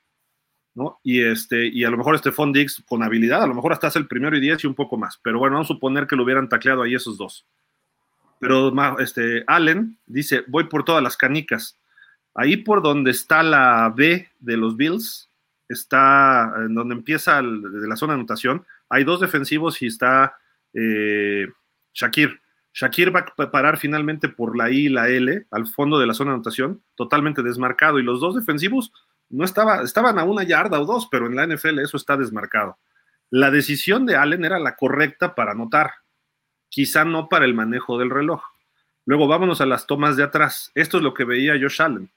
¿no? Y, este, y a lo mejor Stephon Dix con habilidad, a lo mejor hasta hace el primero y diez y un poco más. Pero bueno, vamos a suponer que lo hubieran tacleado ahí esos dos. Pero este, Allen dice, voy por todas las canicas. Ahí por donde está la B de los Bills, está en donde empieza de la zona de anotación, hay dos defensivos y está eh, Shakir. Shakir va a parar finalmente por la I y la L al fondo de la zona de anotación, totalmente desmarcado. Y los dos defensivos no estaba, estaban a una yarda o dos, pero en la NFL eso está desmarcado. La decisión de Allen era la correcta para anotar, quizá no para el manejo del reloj. Luego vámonos a las tomas de atrás. Esto es lo que veía Josh Allen.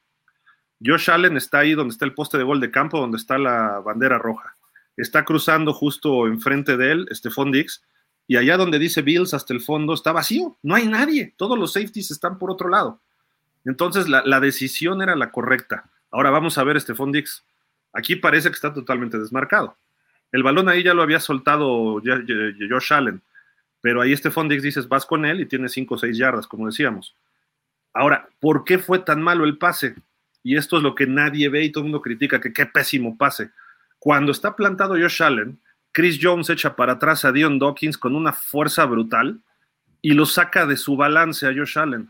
Josh Allen está ahí donde está el poste de gol de campo, donde está la bandera roja. Está cruzando justo enfrente de él, Stephon Dix, y allá donde dice Bills hasta el fondo está vacío, no hay nadie, todos los safeties están por otro lado. Entonces la, decisión era la correcta. Ahora vamos a ver Stephon Dix. Aquí parece que está totalmente desmarcado. El balón ahí ya lo había soltado Josh Allen, pero ahí Stephon Dix dices, vas con él y tiene 5 o 6 yardas, como decíamos. Ahora, ¿por qué fue tan malo el pase? y esto es lo que nadie ve y todo el mundo critica, que qué pésimo pase. Cuando está plantado Josh Allen, Chris Jones echa para atrás a Dion Dawkins con una fuerza brutal y lo saca de su balance a Josh Allen.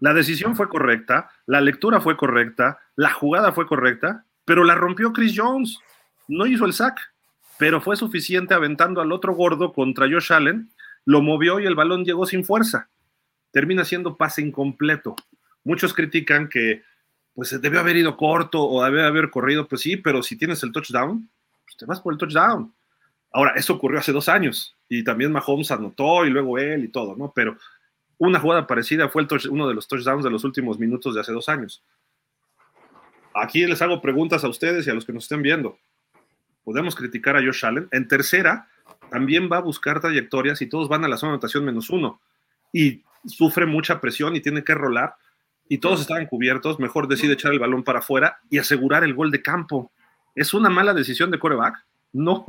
La decisión fue correcta, la lectura fue correcta, la jugada fue correcta, pero la rompió Chris Jones. No hizo el sack, pero fue suficiente aventando al otro gordo contra Josh Allen, lo movió y el balón llegó sin fuerza. Termina siendo pase incompleto. Muchos critican que pues debió haber ido corto o debe haber corrido, pues sí, pero si tienes el touchdown, pues te vas por el touchdown. Ahora, eso ocurrió hace dos años y también Mahomes anotó y luego él y todo, ¿no? Pero una jugada parecida fue el uno de los touchdowns de los últimos minutos de hace dos años. Aquí les hago preguntas a ustedes y a los que nos estén viendo. Podemos criticar a Josh Allen. En tercera, también va a buscar trayectorias y todos van a la zona de anotación menos uno. Y sufre mucha presión y tiene que rolar y todos estaban cubiertos, mejor decide echar el balón para afuera y asegurar el gol de campo. ¿Es una mala decisión de coreback? No.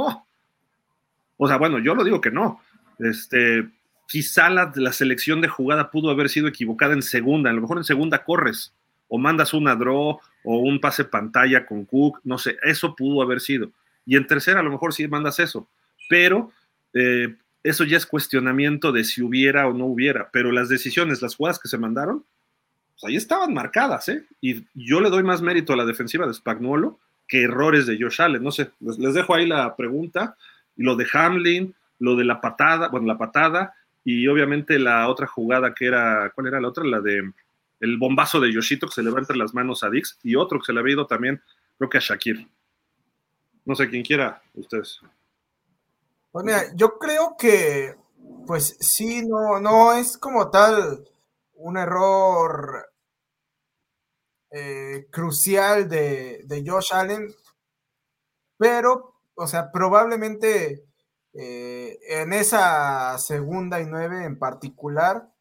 O sea, bueno, yo lo digo que no. Este, quizá la, la selección de jugada pudo haber sido equivocada en segunda, a lo mejor en segunda corres, o mandas una draw o un pase pantalla con Cook, no sé, eso pudo haber sido. Y en tercera a lo mejor sí mandas eso, pero eh, eso ya es cuestionamiento de si hubiera o no hubiera, pero las decisiones, las jugadas que se mandaron, pues ahí estaban marcadas, ¿eh? Y yo le doy más mérito a la defensiva de Spagnuolo que errores de Josh Allen, no sé, les, dejo ahí la pregunta, y lo de Hamlin, lo de la patada, bueno, la patada, y obviamente la otra jugada que era, ¿cuál era la otra? La de el bombazo de Yoshito que se le va entre las manos a Dix y otro que se le había ido también, creo que a Shakir. No sé quién quiera, ustedes. Pues yo creo que, pues sí, no, no es como tal un error eh, crucial de, de, Josh Allen, pero, o sea, probablemente eh, en esa segunda y nueve en particular,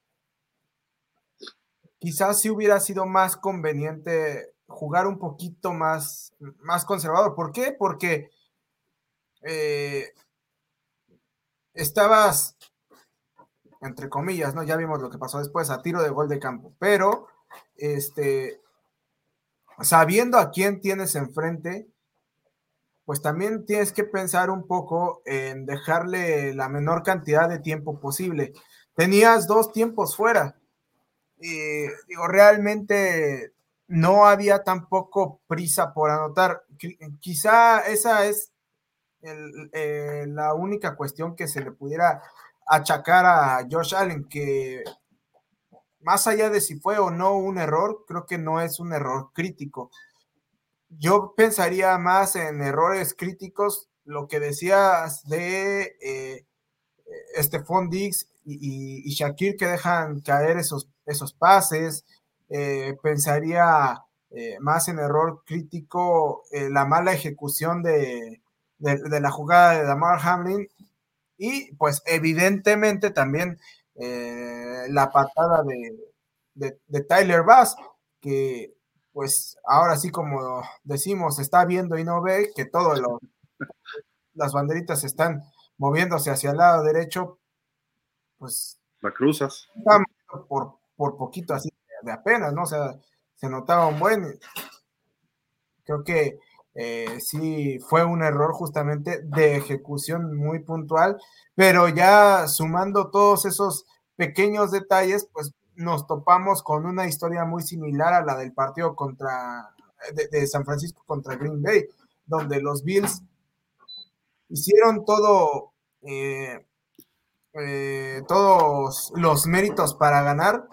quizás sí hubiera sido más conveniente jugar un poquito más, más conservador. ¿Por qué? Porque eh, estabas, entre comillas, ¿no? Ya vimos lo que pasó después, a tiro de gol de campo, pero este, sabiendo a quién tienes enfrente, pues también tienes que pensar un poco en dejarle la menor cantidad de tiempo posible. Tenías dos tiempos fuera, y digo, realmente no había tampoco prisa por anotar. Quizá esa es eh, la única cuestión que se le pudiera achacar a Josh Allen, que más allá de si fue o no un error, creo que no es un error crítico. Yo pensaría más en errores críticos, lo que decías de eh, Stephon Diggs y, y, Shakir que dejan caer esos esos pases. Eh, pensaría eh, más en error crítico eh, la mala ejecución de, la jugada de Damar Hamlin y pues evidentemente también la patada de, Tyler Bass, que pues ahora sí como decimos, está viendo y no ve que todas las banderitas están moviéndose hacia el lado derecho, pues... La cruzas. Por, por poquito, así de apenas, ¿no? O sea, se notaba un buen. Creo que eh, sí fue un error justamente de ejecución muy puntual, pero ya sumando todos esos pequeños detalles, pues nos topamos con una historia muy similar a la del partido contra de, San Francisco contra Green Bay, donde los Bills hicieron todo, eh, eh, todos los méritos para ganar,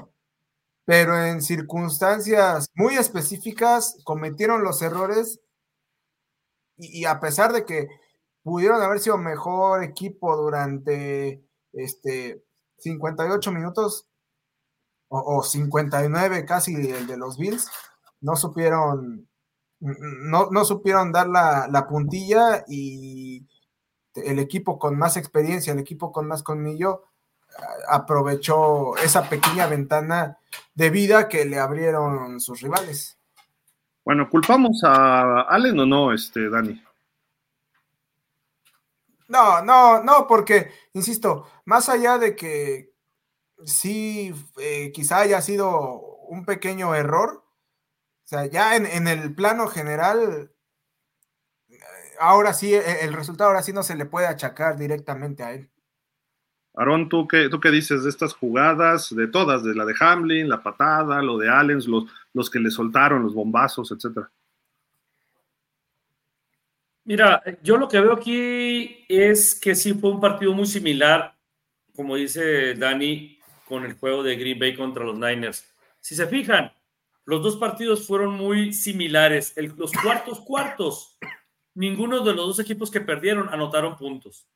pero en circunstancias muy específicas cometieron los errores y, a pesar de que pudieron haber sido mejor equipo durante este 58 minutos o, 59 casi el de los Bills, no supieron no, no supieron dar la, la, puntilla y el equipo con más experiencia, el equipo con más colmillo, aprovechó esa pequeña ventana de vida que le abrieron sus rivales. Bueno, ¿culpamos a Allen o no, este, Dani? No, no, no, porque, insisto, más allá de que sí, eh, quizá haya sido un pequeño error, o sea, ya en, el plano general, eh, ahora sí, e, el resultado ahora sí no se le puede achacar directamente a él. Aarón, ¿tú qué, ¿tú qué dices de estas jugadas, de todas, de la de Hamlin, la patada, lo de Allens, los, los que le soltaron, los bombazos, etcétera? Mira, yo lo que veo aquí es que sí fue un partido muy similar, como dice Dani, con el juego de Green Bay contra los Niners. Si se fijan, los dos partidos fueron muy similares. los cuartos cuartos, ninguno de los dos equipos que perdieron anotaron puntos.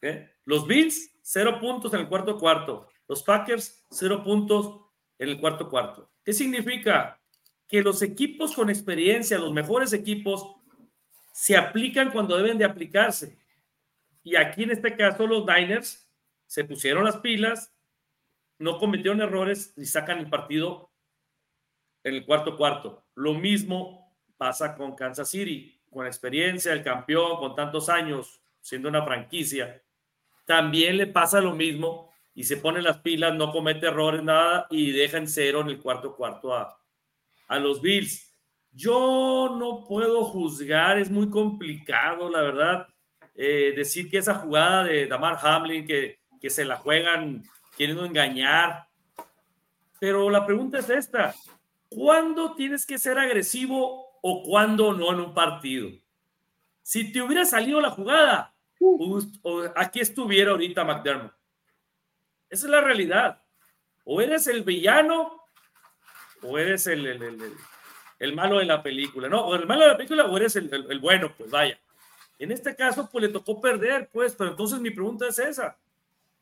¿Eh? Los Bills, cero puntos en el cuarto cuarto. Los Packers, cero puntos en el cuarto cuarto. ¿Qué significa? Que los equipos con experiencia, los mejores equipos, se aplican cuando deben de aplicarse. Y aquí en este caso los Niners se pusieron las pilas, no cometieron errores y sacan el partido en el cuarto cuarto. Lo mismo pasa con Kansas City, con experiencia, el campeón, con tantos años siendo una franquicia también le pasa lo mismo y se pone las pilas, no comete errores, nada, y deja en cero en el cuarto cuarto a, a los Bills. Yo no puedo juzgar, es muy complicado, la verdad, eh, decir que esa jugada de Damar Hamlin, que, que se la juegan queriendo engañar, pero la pregunta es esta, ¿cuándo tienes que ser agresivo o cuándo no en un partido? Si te hubiera salido la jugada, aquí estuviera ahorita McDermott. Esa es la realidad. O eres el villano o eres el, el, malo de la película. No, o el malo de la película o eres el, bueno, pues vaya. En este caso, pues le tocó perder, pues, pero entonces mi pregunta es esa.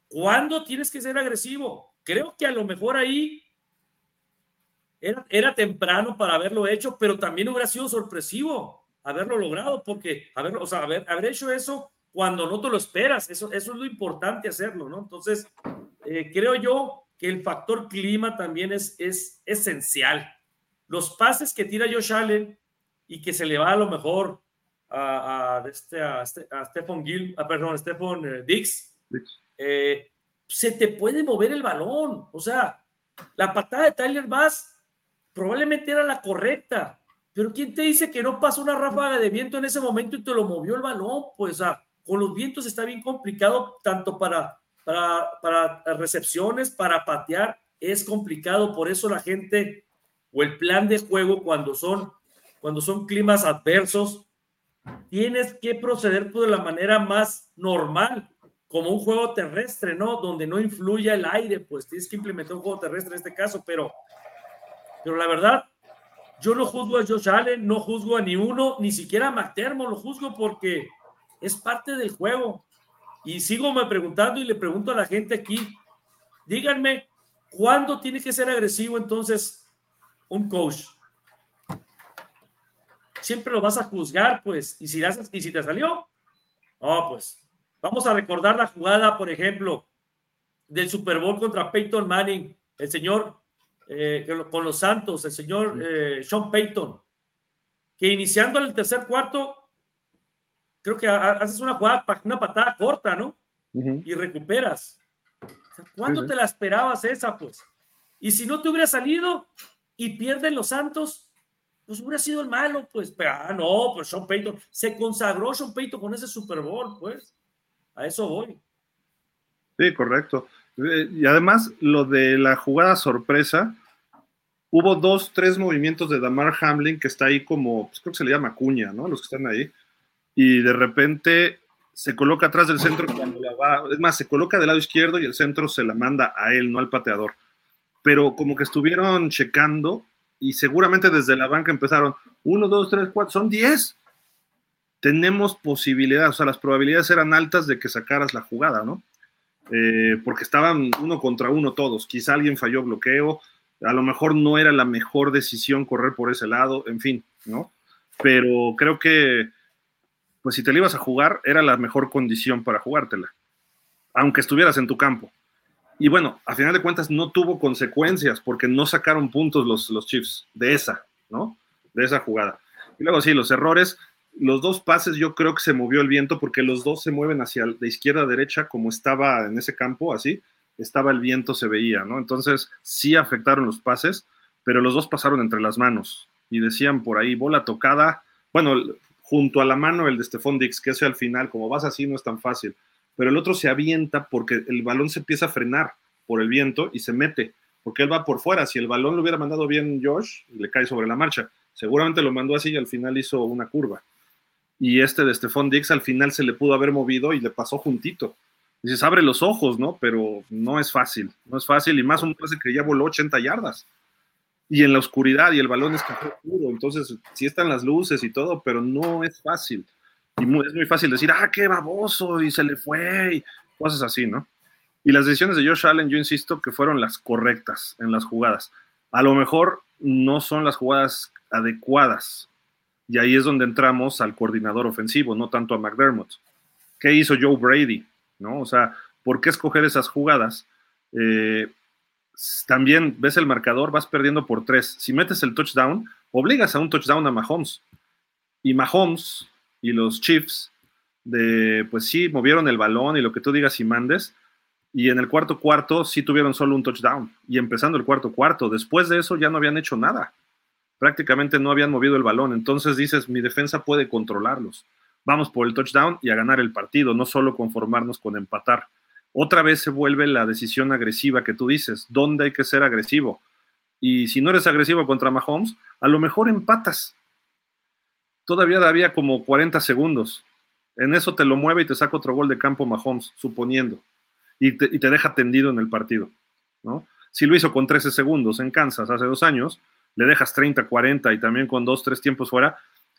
¿Cuándo tienes que ser agresivo? Creo que a lo mejor ahí era, era temprano para haberlo hecho, pero también hubiera sido sorpresivo haberlo logrado, porque haberlo, o sea, haber hecho eso cuando no te lo esperas, eso, eso es lo importante hacerlo, ¿no? Entonces, eh, creo yo que el factor clima también es, es esencial. Los pases que tira Josh Allen y que se le va a lo mejor a, a, este, a, este, a Stephen Gill, a, perdón, Stephen eh, Dix, eh, se te puede mover el balón. O sea, la patada de Tyler Bass probablemente era la correcta, pero ¿quién te dice que no pasó una ráfaga de viento en ese momento y te lo movió el balón? Pues, o con los vientos está bien complicado, tanto para, para, para recepciones, para patear, es complicado, por eso la gente o el plan de juego cuando son, cuando son climas adversos, tienes que proceder de la manera más normal, como un juego terrestre, ¿no? Donde no influya el aire, pues tienes que implementar un juego terrestre en este caso, pero, pero la verdad, yo no juzgo a Josh Allen, no juzgo a ni uno, ni siquiera a McDermott, lo juzgo porque es parte del juego. Y sigo me preguntando y le pregunto a la gente aquí, díganme, ¿cuándo tiene que ser agresivo entonces un coach? Siempre lo vas a juzgar, pues, y si, y si te salió, oh, pues, vamos a recordar la jugada, por ejemplo, del Super Bowl contra Peyton Manning, el señor eh, con los Santos, el señor eh, Sean Payton, que iniciando el tercer cuarto creo que haces una jugada, una patada corta, ¿no? Y recuperas. ¿Cuándo te la esperabas esa, pues? Y si no te hubiera salido y pierden los Santos, pues hubiera sido el malo, pues. Pero, ah, no, pues Sean Payton. Se consagró Sean Payton con ese Super Bowl, pues. A eso voy. Sí, correcto. Eh, y además, lo de la jugada sorpresa, hubo dos, tres movimientos de Damar Hamlin que está ahí como, pues creo que se le llama cuña, ¿no? Los que están ahí y de repente se coloca atrás del centro cuando la va, es más, se coloca del lado izquierdo y el centro se la manda a él, no al pateador. Pero como que estuvieron checando y seguramente desde la banca empezaron, uno, dos, tres, cuatro, son diez. Tenemos posibilidades, o sea, las probabilidades eran altas de que sacaras la jugada, ¿no? Eh, porque estaban uno contra uno todos. Quizá alguien falló bloqueo, a lo mejor no era la mejor decisión correr por ese lado, en fin, ¿no? Pero creo que pues si te la ibas a jugar, era la mejor condición para jugártela, aunque estuvieras en tu campo. Y bueno, a final de cuentas no tuvo consecuencias porque no sacaron puntos los, los Chiefs de esa, ¿no? De esa jugada. Y luego sí, los errores, los dos pases yo creo que se movió el viento porque los dos se mueven hacia de izquierda derecha como estaba en ese campo, así, estaba el viento, se veía, ¿no? Entonces sí afectaron los pases, pero los dos pasaron entre las manos y decían por ahí, bola tocada, bueno, junto a la mano el de Stephon Dix, que ese al final, como vas así, no es tan fácil. Pero el otro se avienta porque el balón se empieza a frenar por el viento y se mete, porque él va por fuera. Si el balón lo hubiera mandado bien Josh, le cae sobre la marcha. Seguramente lo mandó así y al final hizo una curva. Y este de Stephon Dix al final se le pudo haber movido y le pasó juntito. Dices, abre los ojos, ¿no? Pero no es fácil, no es fácil. Y más un pase que ya voló 80 yardas y en la oscuridad y el balón es café oscuro, entonces sí están las luces y todo, pero no es fácil. Y es muy fácil decir, ah, qué baboso, y se le fue, y cosas así, ¿no? Y las decisiones de Josh Allen, yo insisto que fueron las correctas en las jugadas. A lo mejor no son las jugadas adecuadas. Y ahí es donde entramos al coordinador ofensivo, no tanto a McDermott. ¿Qué hizo Joe Brady? ¿No? O sea, ¿por qué escoger esas jugadas? Eh, también ves el marcador, vas perdiendo por tres. Si metes el touchdown, obligas a un touchdown a Mahomes. Y Mahomes y los Chiefs, de, pues sí, movieron el balón y lo que tú digas y mandes. y en el cuarto cuarto sí tuvieron solo un touchdown. Y empezando el cuarto cuarto, después de eso ya no habían hecho nada. Prácticamente no habían movido el balón. Entonces dices, mi defensa puede controlarlos. Vamos por el touchdown y a ganar el partido, no solo conformarnos con empatar. Otra vez se vuelve la decisión agresiva que tú dices. ¿Dónde hay que ser agresivo? Y si no eres agresivo contra Mahomes, a lo mejor empatas. Todavía había como 40 segundos. En eso te lo mueve y te saca otro gol de campo Mahomes, suponiendo. Y te, deja tendido en el partido. ¿no? Si lo hizo con 13 segundos en Kansas hace dos años, le dejas 30, 40 y también con dos, tres tiempos fuera,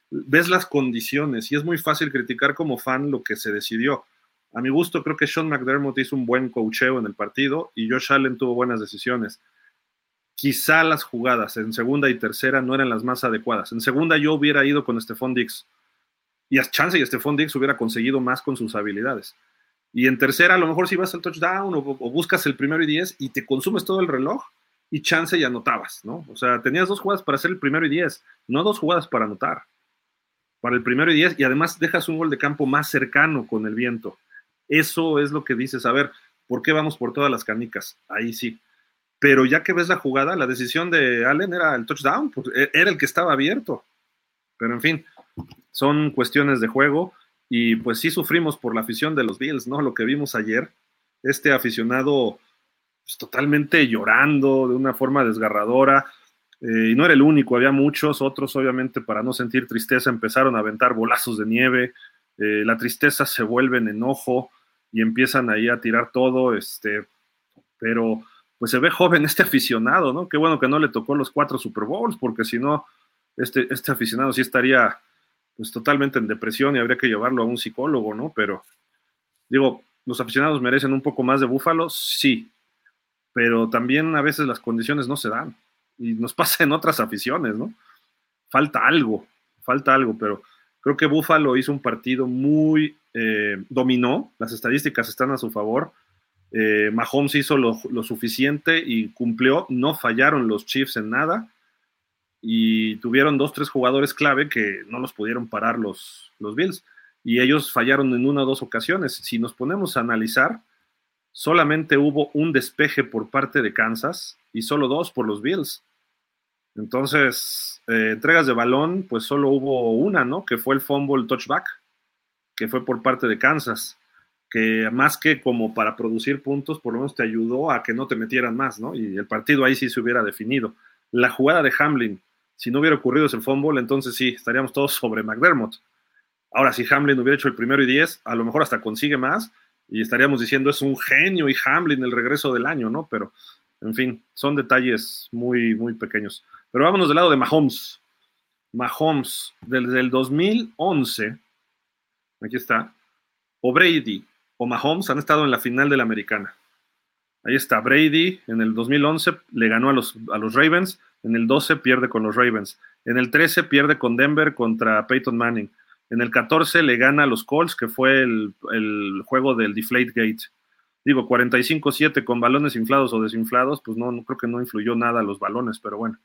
ves las condiciones y es muy fácil criticar como fan lo que se decidió. A mi gusto, creo que Sean McDermott hizo un buen coacheo en el partido y Josh Allen tuvo buenas decisiones quizá las jugadas en segunda y tercera no eran las más adecuadas. En segunda yo hubiera ido con Stephon Dix y a chance y Stephon Dix hubiera conseguido más con sus habilidades. Y en tercera a lo mejor si vas al touchdown o, buscas el primero y diez y te consumes todo el reloj y chance y anotabas, ¿no? O sea, tenías dos jugadas para hacer el primero y diez, no dos jugadas para anotar. Para el primero y diez y además dejas un gol de campo más cercano con el viento. Eso es lo que dices, a ver, ¿por qué vamos por todas las canicas? Ahí sí pero ya que ves la jugada, la decisión de Allen era el touchdown, e, era el que estaba abierto. Pero en fin, son cuestiones de juego y pues sí sufrimos por la afición de los Bills, ¿no? Lo que vimos ayer, este aficionado pues, totalmente llorando de una forma desgarradora. Eh, y no era el único, había muchos, otros obviamente para no sentir tristeza empezaron a aventar bolazos de nieve, eh, la tristeza se vuelve en enojo y empiezan ahí a tirar todo, este, pero pues se ve joven este aficionado, ¿no? Qué bueno que no le tocó los cuatro Super Bowls, porque si no, este, este aficionado sí estaría pues totalmente en depresión y habría que llevarlo a un psicólogo, ¿no? Pero digo, los aficionados merecen un poco más de búfalo, sí, pero también a veces las condiciones no se dan y nos pasa en otras aficiones, ¿no? Falta algo, falta algo, pero creo que Búfalo hizo un partido muy eh, dominó, las estadísticas están a su favor, eh, Mahomes hizo lo, suficiente y cumplió, no fallaron los Chiefs en nada y tuvieron dos, tres jugadores clave que no los pudieron parar los, los Bills y ellos fallaron en una o dos ocasiones. Si nos ponemos a analizar, solamente hubo un despeje por parte de Kansas y solo dos por los Bills. Entonces, eh, entregas de balón, pues solo hubo una, ¿no? Que fue el fumble touchback, que fue por parte de Kansas que más que como para producir puntos, por lo menos te ayudó a que no te metieran más, ¿no? Y el partido ahí sí se hubiera definido. La jugada de Hamlin, si no hubiera ocurrido ese fumble, entonces sí, estaríamos todos sobre McDermott. Ahora, si Hamlin hubiera hecho el primero y diez, a lo mejor hasta consigue más y estaríamos diciendo es un genio y Hamlin el regreso del año, ¿no? Pero, en fin, son detalles muy, muy pequeños. Pero vámonos del lado de Mahomes. Mahomes, desde el 2011, aquí está, o Brady o Mahomes han estado en la final de la americana. Ahí está Brady, en el 2011 le ganó a los, a los Ravens, en el 12 pierde con los Ravens, en el 13 pierde con Denver contra Peyton Manning, en el 14 le gana a los Colts, que fue el, juego del Deflate Gate. Digo, 45-7 con balones inflados o desinflados, pues no, no, creo que no influyó nada a los balones, pero bueno.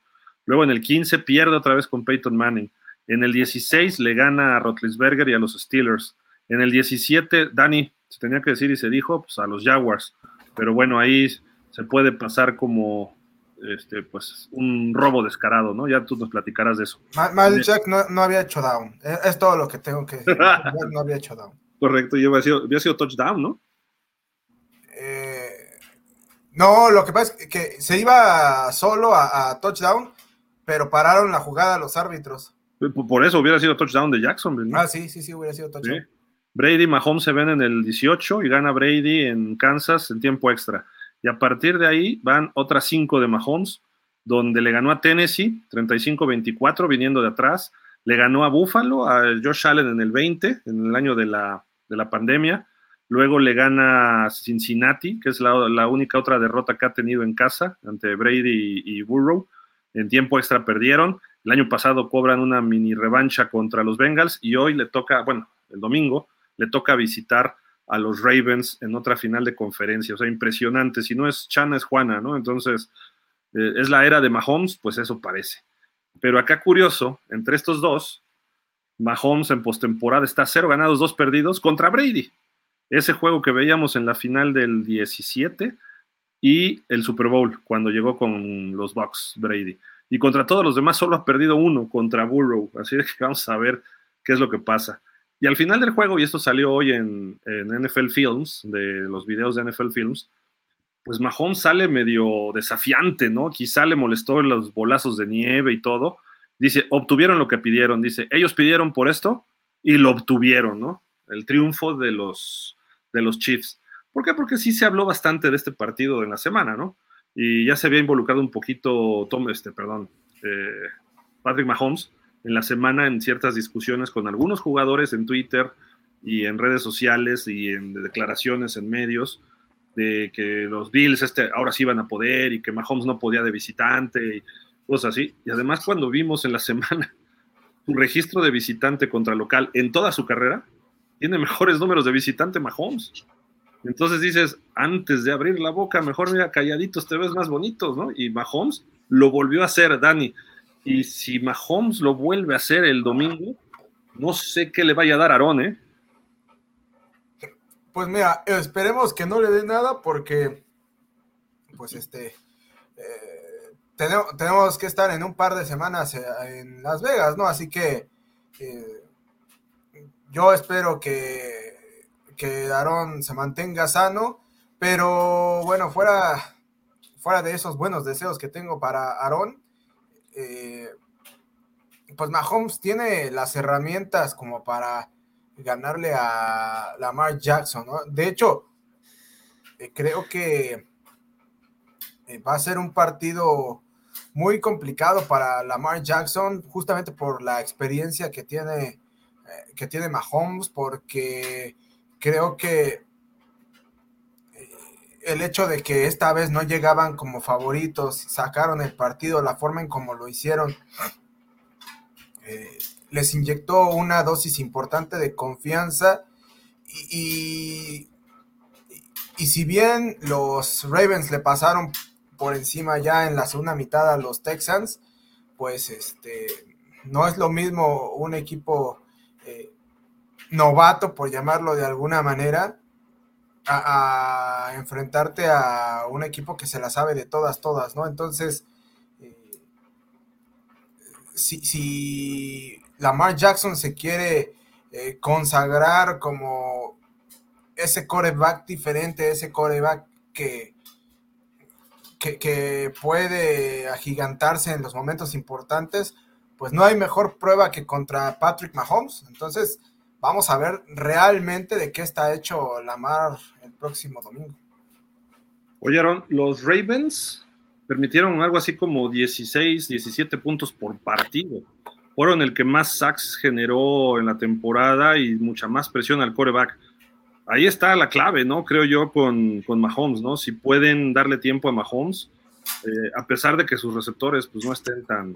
Luego en el 15 pierde otra vez con Peyton Manning. En el 16 le gana a Rotlisberger y a los Steelers. En el 17, Dani, se tenía que decir y se dijo, pues a los Jaguars. Pero bueno, ahí se puede pasar como este, pues un robo descarado, ¿no? Ya tú nos platicarás de eso. Mal, Jack no, había hecho down. Es, todo lo que tengo que decir. no había hecho down. Correcto, y había sido, había sido touchdown, ¿no? Eh, no, lo que pasa es que se iba solo a, touchdown, pero pararon la jugada los árbitros. Por eso hubiera sido touchdown de Jacksonville, ¿no? Ah, sí, sí, sí, hubiera sido touchdown. Brady y Mahomes se ven en el 18 y gana Brady en Kansas en tiempo extra. Y a partir de ahí van otras cinco de Mahomes, donde le ganó a Tennessee 35-24 viniendo de atrás. Le ganó a Buffalo, a Josh Allen en el 20, en el año de la, pandemia. Luego le gana a Cincinnati, que es la, única otra derrota que ha tenido en casa ante Brady y, y Burrow. En tiempo extra perdieron. El año pasado cobran una mini revancha contra los Bengals y hoy le toca, bueno, el domingo, le toca visitar a los Ravens en otra final de conferencia. O sea, impresionante. Si no es Chana, es Juana, ¿no? Entonces, eh, es la era de Mahomes, pues eso parece. Pero acá curioso, entre estos dos, Mahomes en postemporada está cero ganados, dos perdidos contra Brady. ese juego que veíamos en la final del 17 y el Super Bowl, cuando llegó con los Bucks Brady. Y contra todos los demás solo ha perdido uno contra Burrow. Así que vamos a ver qué es lo que pasa. Y al final del juego, y esto salió hoy en, NFL Films, de los videos de NFL Films, pues Mahomes sale medio desafiante, ¿no? Quizá le molestó los bolazos de nieve y todo. Dice, obtuvieron lo que pidieron. Dice, ellos pidieron por esto y lo obtuvieron, ¿no? El triunfo de los, de los Chiefs. ¿Por qué? Porque sí se habló bastante de este partido en la semana, ¿no? Y ya se había involucrado un poquito Tom, este, perdón, eh, Patrick Mahomes en la semana en ciertas discusiones con algunos jugadores en Twitter y en redes sociales y en declaraciones en medios de que los Bills este, ahora sí iban a poder y que Mahomes no podía de visitante y cosas así. Y además cuando vimos en la semana su registro de visitante contra local en toda su carrera, tiene mejores números de visitante Mahomes. Entonces dices, antes de abrir la boca, mejor mira, calladitos te ves más bonitos, ¿no? Y Mahomes lo volvió a hacer, Dani. Y si Mahomes lo vuelve a hacer el domingo, no sé qué le vaya a dar a ¿eh? Pues mira, esperemos que no le dé nada porque, pues este, eh, tenemos, que estar en un par de semanas eh, en Las Vegas, ¿no? Así que eh, yo espero que, que Aaron se mantenga sano, pero bueno, fuera, fuera de esos buenos deseos que tengo para Aaron, eh, pues Mahomes tiene las herramientas como para ganarle a Lamar Jackson, De hecho, eh, creo que eh, va a ser un partido muy complicado para Lamar Jackson, justamente por la experiencia que tiene, que tiene Mahomes, porque creo que el hecho de que esta vez no llegaban como favoritos, sacaron el partido, la forma en como lo hicieron, eh, les inyectó una dosis importante de confianza y, y, si bien los Ravens le pasaron por encima ya en la segunda mitad a los Texans, pues este no es lo mismo un equipo eh, novato, por llamarlo de alguna manera, a, enfrentarte a un equipo que se la sabe de todas, todas, ¿no? Entonces, eh, si, si, Lamar Jackson se quiere eh, consagrar como ese coreback diferente, ese coreback que, que, que puede agigantarse en los momentos importantes, pues no hay mejor prueba que contra Patrick Mahomes. Entonces, vamos a ver realmente de qué está hecho Lamar el próximo domingo. Oyeron, los Ravens permitieron algo así como 16, 17 puntos por partido. Fueron el que más sacks generó en la temporada y mucha más presión al coreback. Ahí está la clave, ¿no? Creo yo con, con Mahomes, ¿no? Si pueden darle tiempo a Mahomes, eh, a pesar de que sus receptores pues no estén tan,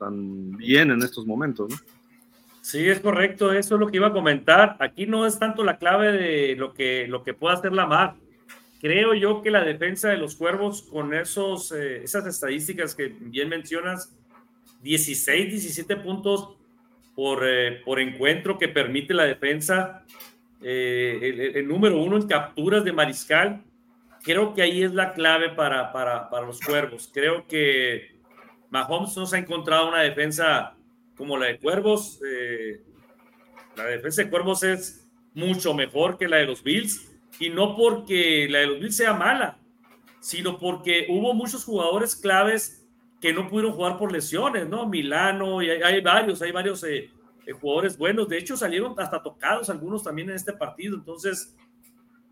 tan bien en estos momentos, ¿no? Sí, es correcto, eso es lo que iba a comentar. Aquí no es tanto la clave de lo que, lo que pueda hacer la mar. Creo yo que la defensa de los cuervos con esos, eh, esas estadísticas que bien mencionas, 16, 17 puntos por, eh, por encuentro que permite la defensa, eh, el, número uno en capturas de mariscal, creo que ahí es la clave para, para, para los cuervos. Creo que Mahomes nos ha encontrado una defensa como la de Cuervos. Eh, la defensa de Cuervos es mucho mejor que la de los Bills y no porque la de los Bills sea mala, sino porque hubo muchos jugadores claves que no pudieron jugar por lesiones, ¿no? Milano, y hay, varios, hay varios eh, eh, jugadores buenos. De hecho, salieron hasta tocados algunos también en este partido. Entonces,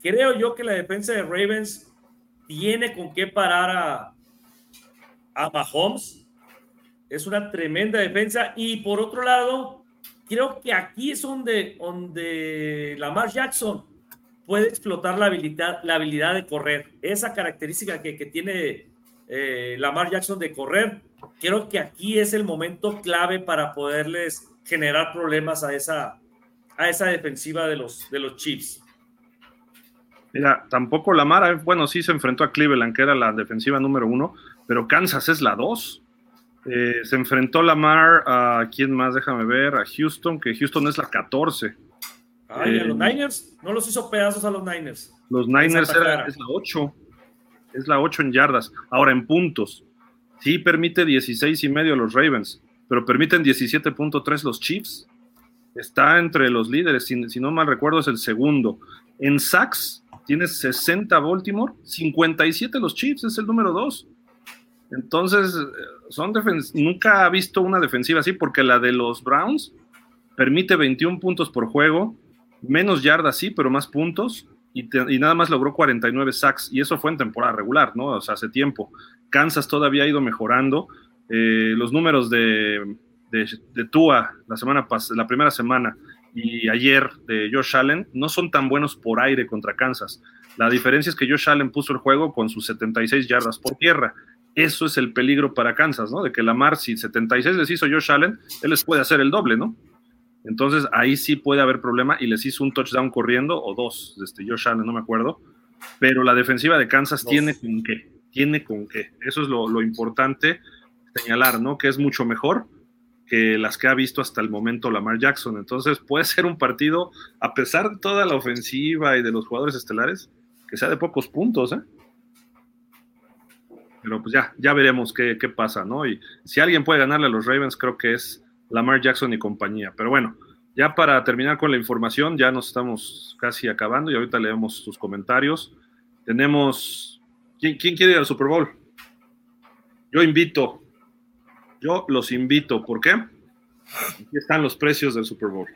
creo yo que la defensa de Ravens tiene con qué parar a, a Mahomes es una tremenda defensa. Y por otro lado, creo que aquí es donde, donde Lamar Jackson puede explotar la habilidad, la habilidad de correr. Esa característica que, que tiene eh, Lamar Jackson de correr, creo que aquí es el momento clave para poderles generar problemas a esa, a esa defensiva de los, de los Chiefs. Mira, tampoco Lamar, eh, bueno, sí se enfrentó a Cleveland, que era la defensiva número uno, pero Kansas es la dos. Eh, se enfrentó Lamar a quién más, déjame ver, a Houston, que Houston es la 14. Ay, a los eh, Niners, no los hizo pedazos a los Niners. Los Niners era, es la 8, es la 8 en yardas. Ahora en puntos, sí permite 16 y medio los Ravens, pero permiten 17.3 los Chiefs. Está entre los líderes, si, si, no mal recuerdo es el segundo. En sacks tienes 60 Baltimore, 57 los Chiefs, es el número 2. Entonces, son nunca ha visto una defensiva así, porque la de los Browns permite 21 puntos por juego, menos yardas sí, pero más puntos, y, nada más logró 49 sacks, y eso fue en temporada regular, ¿no? O sea, hace tiempo. Kansas todavía ha ido mejorando. Eh, los números de, de, Tua la, semana la primera semana y ayer de Josh Allen no son tan buenos por aire contra Kansas. La diferencia es que Josh Allen puso el juego con sus 76 yardas por tierra. Eso es el peligro para Kansas, ¿no? De que Lamar, si 76 les hizo Josh Allen, él les puede hacer el doble, ¿no? Entonces ahí sí puede haber problema y les hizo un touchdown corriendo o dos, este, Josh Allen, no me acuerdo. Pero la defensiva de Kansas tiene con qué, tiene con qué. Eso es lo, importante señalar, ¿no? Que es mucho mejor que las que ha visto hasta el momento Lamar Jackson. Entonces puede ser un partido, a pesar de toda la ofensiva y de los jugadores estelares, que sea de pocos puntos, ¿eh? Pero pues ya, ya veremos qué, qué pasa, ¿no? Y si alguien puede ganarle a los Ravens, creo que es Lamar Jackson y compañía. Pero bueno, ya para terminar con la información, ya nos estamos casi acabando y ahorita leemos sus comentarios. Tenemos, ¿quién, quiere ir al Super Bowl? Yo invito, yo los invito, ¿por qué? Aquí están los precios del Super Bowl.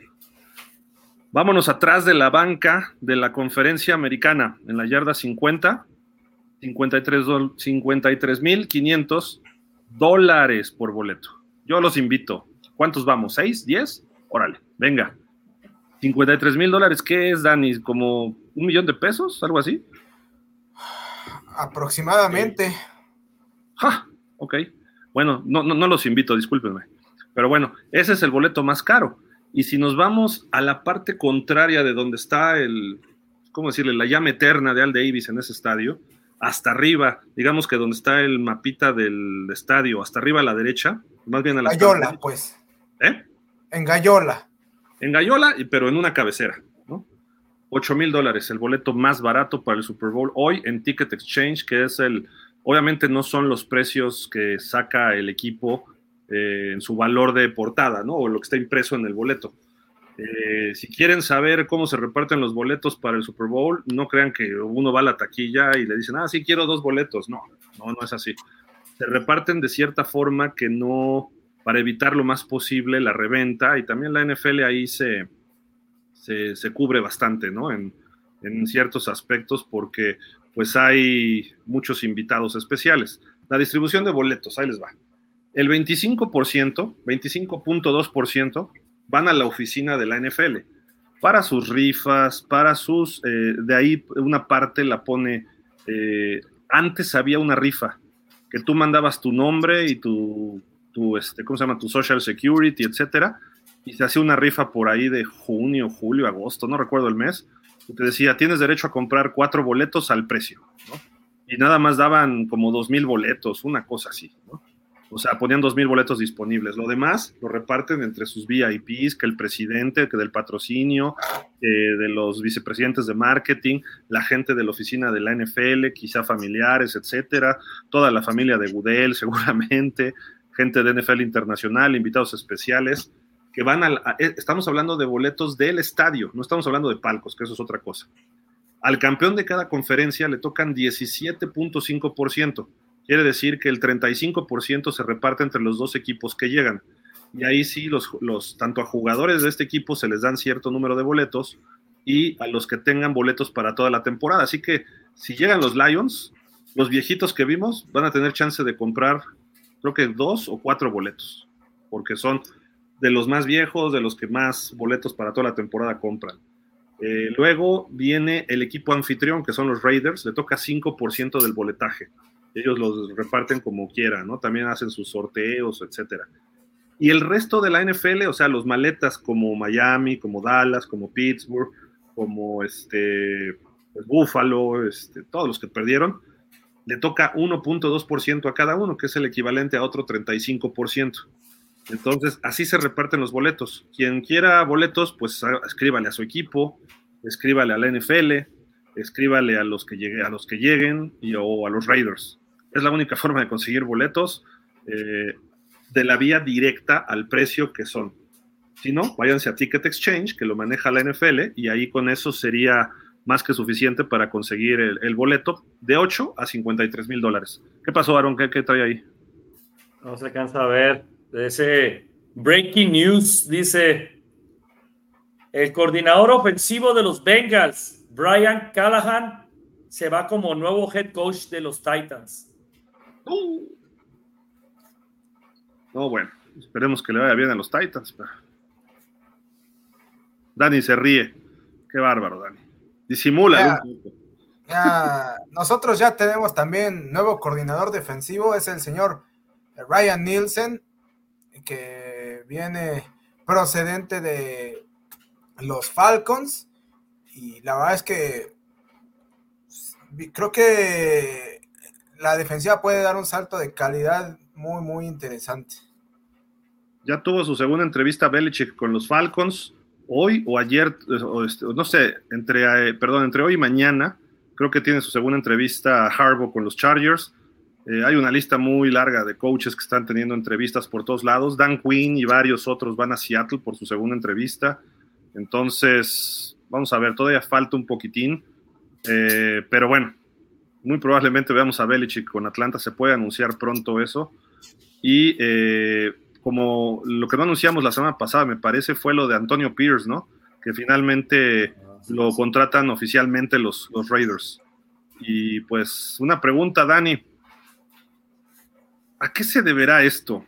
Vámonos atrás de la banca de la conferencia americana, en la yarda 50, 53 mil 500 dólares por boleto. Yo los invito. ¿Cuántos vamos? ¿Seis? ¿Diez? Órale, venga. 53 mil dólares, ¿qué es, Dani? ¿Como un millón de pesos? ¿Algo así? Aproximadamente. Ja, ok. Bueno, no, no, no los invito, discúlpenme. Pero bueno, ese es el boleto más caro. Y si nos vamos a la parte contraria de donde está el, ¿cómo decirle? La llama eterna de Al Davis en ese estadio, hasta arriba, digamos que donde está el mapita del estadio, hasta arriba a la derecha, más bien a la Gallola, pues. ¿Eh? En Gallola. En Gallola, pero en una cabecera, ¿no? 8 mil dólares, el boleto más barato para el Super Bowl hoy en Ticket Exchange, que es el, obviamente no son los precios que saca el equipo eh, en su valor de portada, ¿no? O lo que está impreso en el boleto. Eh, si quieren saber cómo se reparten los boletos para el Super Bowl, no crean que uno va a la taquilla y le dicen, ah, sí, quiero dos boletos. No, no, no es así. Se reparten de cierta forma que no, para evitar lo más posible la reventa y también la NFL ahí se, se, cubre bastante, ¿no? En, en, ciertos aspectos porque pues hay muchos invitados especiales. La distribución de boletos, ahí les va. El 25%, 25.2% van a la oficina de la NFL para sus rifas, para sus, eh, de ahí una parte la pone, eh, antes había una rifa, que tú mandabas tu nombre y tu tu, este, ¿cómo se llama? Tu Social Security, etcétera, y se hacía una rifa por ahí de junio, julio, agosto, no recuerdo el mes, y te decía, tienes derecho a comprar cuatro boletos al precio. Y nada más daban como dos mil boletos, una cosa así. O sea, ponían dos mil boletos disponibles. Lo demás lo reparten entre sus VIPs, que el presidente, que del patrocinio, de los vicepresidentes de marketing, la gente de la oficina de la NFL, quizá familiares, etcétera, toda la familia de Gudel, seguramente, gente de NFL internacional, invitados especiales, que van al, eh, estamos hablando de boletos del estadio, no estamos hablando de palcos, que eso es otra cosa. Al campeón de cada conferencia le tocan 17.5%, quiere decir que el 35% se reparte entre los dos equipos que llegan. Y ahí sí, los, tanto a jugadores de este equipo se les dan cierto número de boletos y a los que tengan boletos para toda la temporada. Así que si llegan los Lions, los viejitos que vimos van a tener chance de comprar creo que dos o cuatro boletos, porque son de los más viejos, de los que más boletos para toda la temporada compran. Eh, luego viene el equipo anfitrión, que son los Raiders, le toca 5% del boletaje. Ellos los reparten como quieran, ¿no? También hacen sus sorteos, etcétera. Y el resto de la NFL, o sea, los maletas como Miami, como Dallas, como Pittsburgh, como este, pues, Buffalo, este, todos los que perdieron, le toca 1.2% a cada uno, que es el equivalente a otro 35%. Entonces, así se reparten los boletos. Quien quiera boletos, pues escríbale a su equipo, escríbale a la NFL, escríbale a los que, llegue, a los que lleguen y, o a los Raiders. Es la única forma de conseguir boletos eh, de la vía directa al precio que son. Si no, váyanse a Ticket Exchange, que lo maneja la NFL, y ahí con eso sería más que suficiente para conseguir el, boleto de 8 a 53 mil dólares. ¿Qué pasó, Aaron? ¿Qué, ¿Qué, trae ahí? No se cansa a ver. Ese breaking news dice: el coordinador ofensivo de los Bengals, Brian Callahan, se va como nuevo head coach de los Titans. Uh. No, bueno, esperemos que le vaya bien a los Titans. Dani se ríe. Qué bárbaro, Dani. Disimula. nosotros ya tenemos también nuevo coordinador defensivo, es el señor Ryan Nielsen, que viene procedente de los Falcons. Y la verdad es que creo que la defensiva puede dar un salto de calidad muy, muy interesante. Ya tuvo su segunda entrevista Belichick con los Falcons hoy o ayer, este, no sé, entre, eh, perdón, entre hoy y mañana, creo que tiene su segunda entrevista Harbaugh con los Chargers. Eh, hay una lista muy larga de coaches que están teniendo entrevistas por todos lados. Dan Quinn y varios otros van a Seattle por su segunda entrevista. Entonces, vamos a ver, todavía falta un poquitín. Eh, pero bueno, muy probablemente veamos a Belichick con Atlanta. Se puede anunciar pronto eso. Y como lo que no anunciamos la semana pasada, me parece, fue lo de Antonio Pierce, ¿no? Que finalmente lo contratan oficialmente los, los Raiders. Y pues una pregunta, Dani. ¿A qué se deberá esto?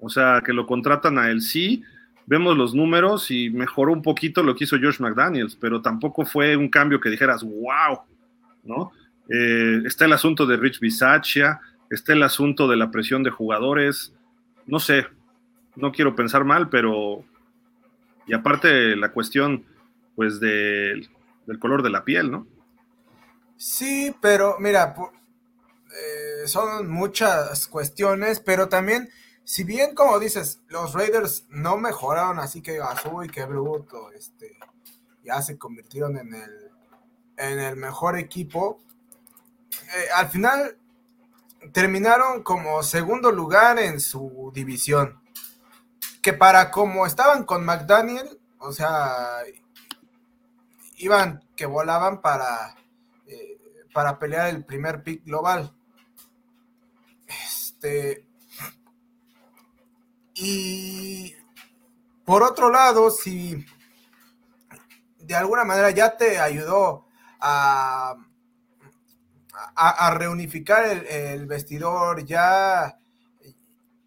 O sea, que lo contratan a él, sí, vemos los números y mejoró un poquito lo que hizo George McDaniels, pero tampoco fue un cambio que dijeras, wow, ¿no? Eh, está el asunto de Rich Bisaccia, está el asunto de la presión de jugadores, no sé, no quiero pensar mal, pero y aparte la cuestión pues del color de la piel, ¿no? Sí, pero mira, eh, son muchas cuestiones, pero también, si bien como dices, los Raiders no mejoraron, así que azul y qué bruto, este, ya se convirtieron en el, en el mejor equipo. Eh, al final terminaron como segundo lugar en su división. Que para como estaban con McDaniel, o sea, iban que volaban para, eh, para pelear el primer pick global. Este. Y por otro lado, si de alguna manera ya te ayudó a reunificar el, vestidor, ya,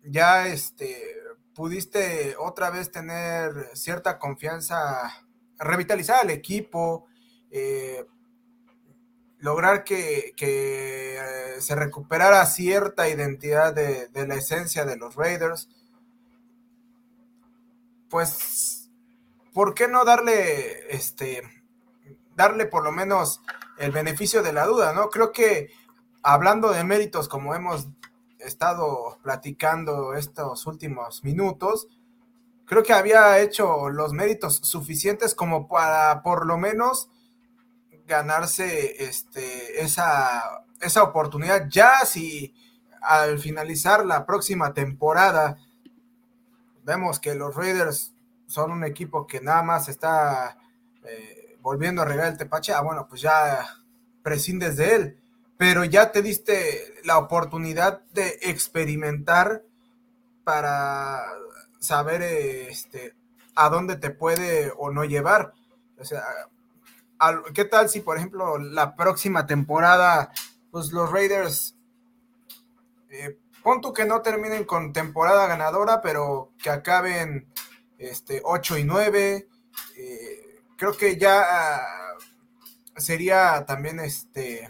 ya este, pudiste otra vez tener cierta confianza, revitalizar al equipo, eh, lograr que, eh, se recuperara cierta identidad de, de, la esencia de los Raiders, pues, ¿por qué no darle, este, darle por lo menos el beneficio de la duda, ¿no? Creo que hablando de méritos, como hemos estado platicando estos últimos minutos, creo que había hecho los méritos suficientes como para por lo menos ganarse este, esa, esa oportunidad. Ya si al finalizar la próxima temporada vemos que los Raiders son un equipo que nada más está eh, volviendo a regar el tepache, ah, bueno, pues ya prescindes de él, pero ya te diste la oportunidad de experimentar para saber este, a dónde te puede o no llevar. O sea, ¿qué tal si, por ejemplo, la próxima temporada, pues los Raiders, eh, pon tú que no terminen con temporada ganadora, pero que acaben este, 8 y 9, eh, creo que ya ah, sería también este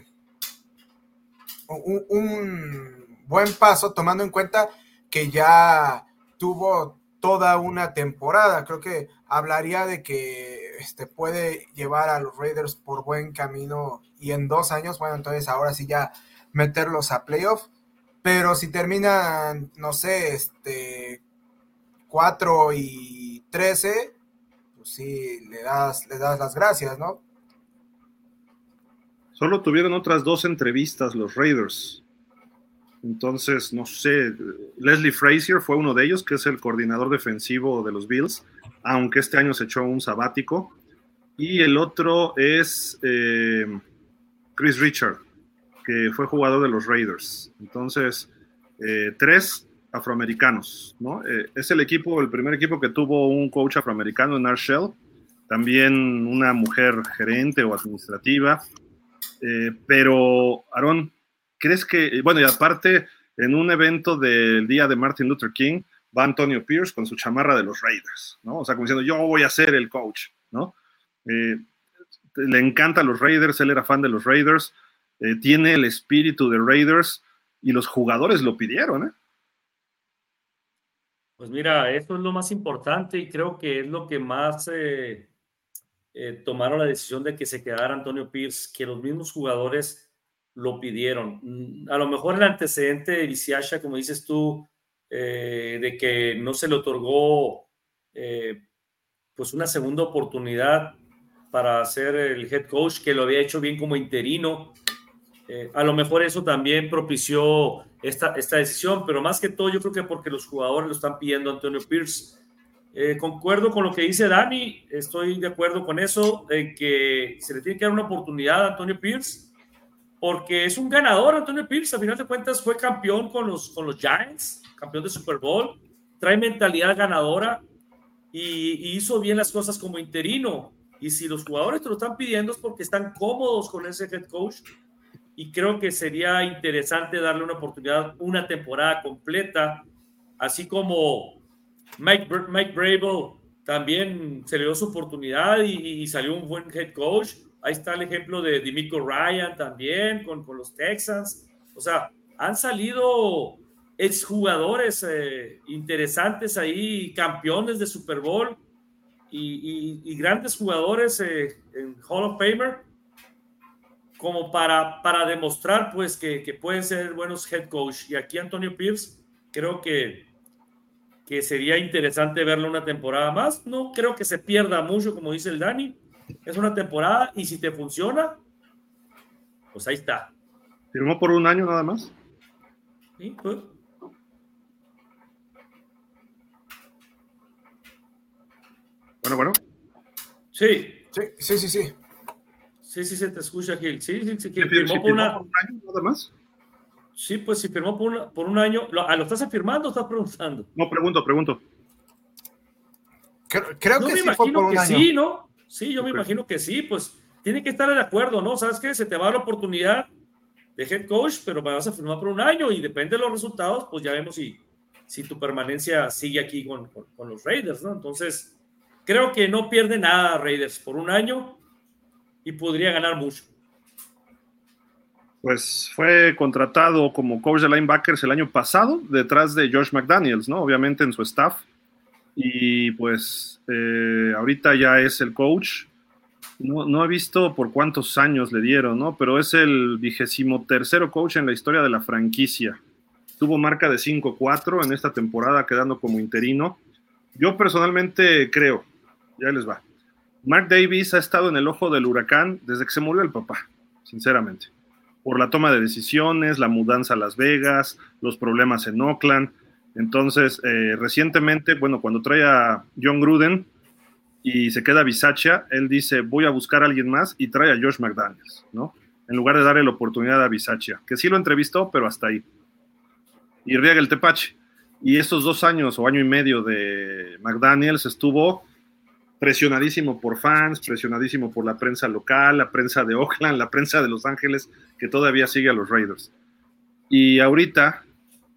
un, buen paso tomando en cuenta que ya tuvo toda una temporada. Creo que hablaría de que este, puede llevar a los Raiders por buen camino y en dos años, bueno, entonces ahora sí ya meterlos a playoff. Pero si terminan, no sé, este 4 y 13, pues sí, le das, le das las gracias, ¿no? Solo tuvieron otras dos entrevistas los Raiders. Entonces, no sé, Leslie Frazier fue uno de ellos, que es el coordinador defensivo de los Bills, aunque este año se echó un sabático. Y el otro es eh, Chris Richard, que fue jugador de los Raiders. Entonces, eh, tres afroamericanos, ¿no? Eh, es el equipo, el primer equipo que tuvo un coach afroamericano en Arshell, también una mujer gerente o administrativa. pero, Aaron, ¿crees que, bueno, y aparte, en un evento del día de Martin Luther King, va Antonio Pierce con su chamarra de los Raiders, ¿no? O sea, como diciendo, yo voy a ser el coach, ¿no? Eh, le encanta los Raiders, él era fan de los Raiders, eh, tiene el espíritu de Raiders y los jugadores lo pidieron. ¿eh? Pues mira, eso es lo más importante y creo que es lo que más tomaron la decisión de que se quedara Antonio Pierce, que los mismos jugadores lo pidieron. Mm, a lo mejor el antecedente de Viciasha, como dices tú, de que no se le otorgó pues una segunda oportunidad para ser el head coach, que lo había hecho bien como interino. Eh, a lo mejor eso también propició esta, esta decisión, pero más que todo yo creo que porque los jugadores lo están pidiendo Antonio Pierce. Eh, concuerdo con lo que dice Dani, estoy de acuerdo con eso, en que se le tiene que dar una oportunidad a Antonio Pierce, porque es un ganador Antonio Pierce, a final de cuentas fue campeón con los, con los Giants, campeón de Super Bowl, trae mentalidad ganadora y, y hizo bien las cosas como interino. Y si los jugadores te lo están pidiendo es porque están cómodos con ese head coach. Y creo que sería interesante darle una oportunidad, una temporada completa, así como Mike, Mike Brable también se le dio su oportunidad y, salió un buen head coach. Ahí está el ejemplo de Dimico Ryan también con, con los Texans. O sea, han salido exjugadores eh, interesantes ahí, campeones de Super Bowl y, grandes jugadores eh, en Hall of Famer como para, para demostrar pues que, que, pueden ser buenos head coach. Y aquí Antonio Pierce creo que, que sería interesante verlo una temporada más. No creo que se pierda mucho, como dice el Dani. Es una temporada y si te funciona, pues ahí está. ¿Firmó por un año nada más? Sí, pues. Bueno, bueno. Sí. Sí, sí, sí, sí. Sí, sí, se te escucha, Gil. Sí, sí, sí. firmó, por, una... un año nada más? Sí, pues si firmó por, por un año. ¿Lo, ¿Lo, estás afirmando o estás preguntando? No, pregunto, pregunto. Creo, creo yo que me sí imagino por que año. sí, ¿no? Sí, yo me imagino que sí, pues tiene que estar de acuerdo, ¿no? ¿Sabes qué? Se te va la oportunidad de head coach, pero vas a firmar por un año y depende de los resultados, pues ya vemos si, si tu permanencia sigue aquí con, con, con los Raiders, ¿no? Entonces, Creo que no pierde nada Raiders por un año y podría ganar mucho. Pues fue contratado como coach de linebackers el año pasado, detrás de Josh McDaniels, ¿no? Obviamente en su staff. Y pues eh, ahorita ya es el coach. No, no, he visto por cuántos años le dieron, ¿no? Pero es el vigésimo tercero coach en la historia de la franquicia. Tuvo marca de 5-4 en esta temporada, quedando como interino. Yo personalmente creo, ya les va. Mark Davis ha estado en el ojo del huracán desde que se murió el papá, sinceramente. Por la toma de decisiones, la mudanza a Las Vegas, los problemas en Oakland. Entonces, eh, recientemente, bueno, cuando trae a John Gruden y se queda Bisaccia, él dice, voy a buscar a alguien más y trae a Josh McDaniels, ¿no? En lugar de darle la oportunidad a Bisaccia, que sí lo entrevistó, pero hasta ahí. Y riega el tepache. Y estos dos años o año y medio de McDaniels estuvo presionadísimo por fans, presionadísimo por la prensa local, la prensa de Oakland, la prensa de Los Ángeles, que todavía sigue a los Raiders. Y ahorita,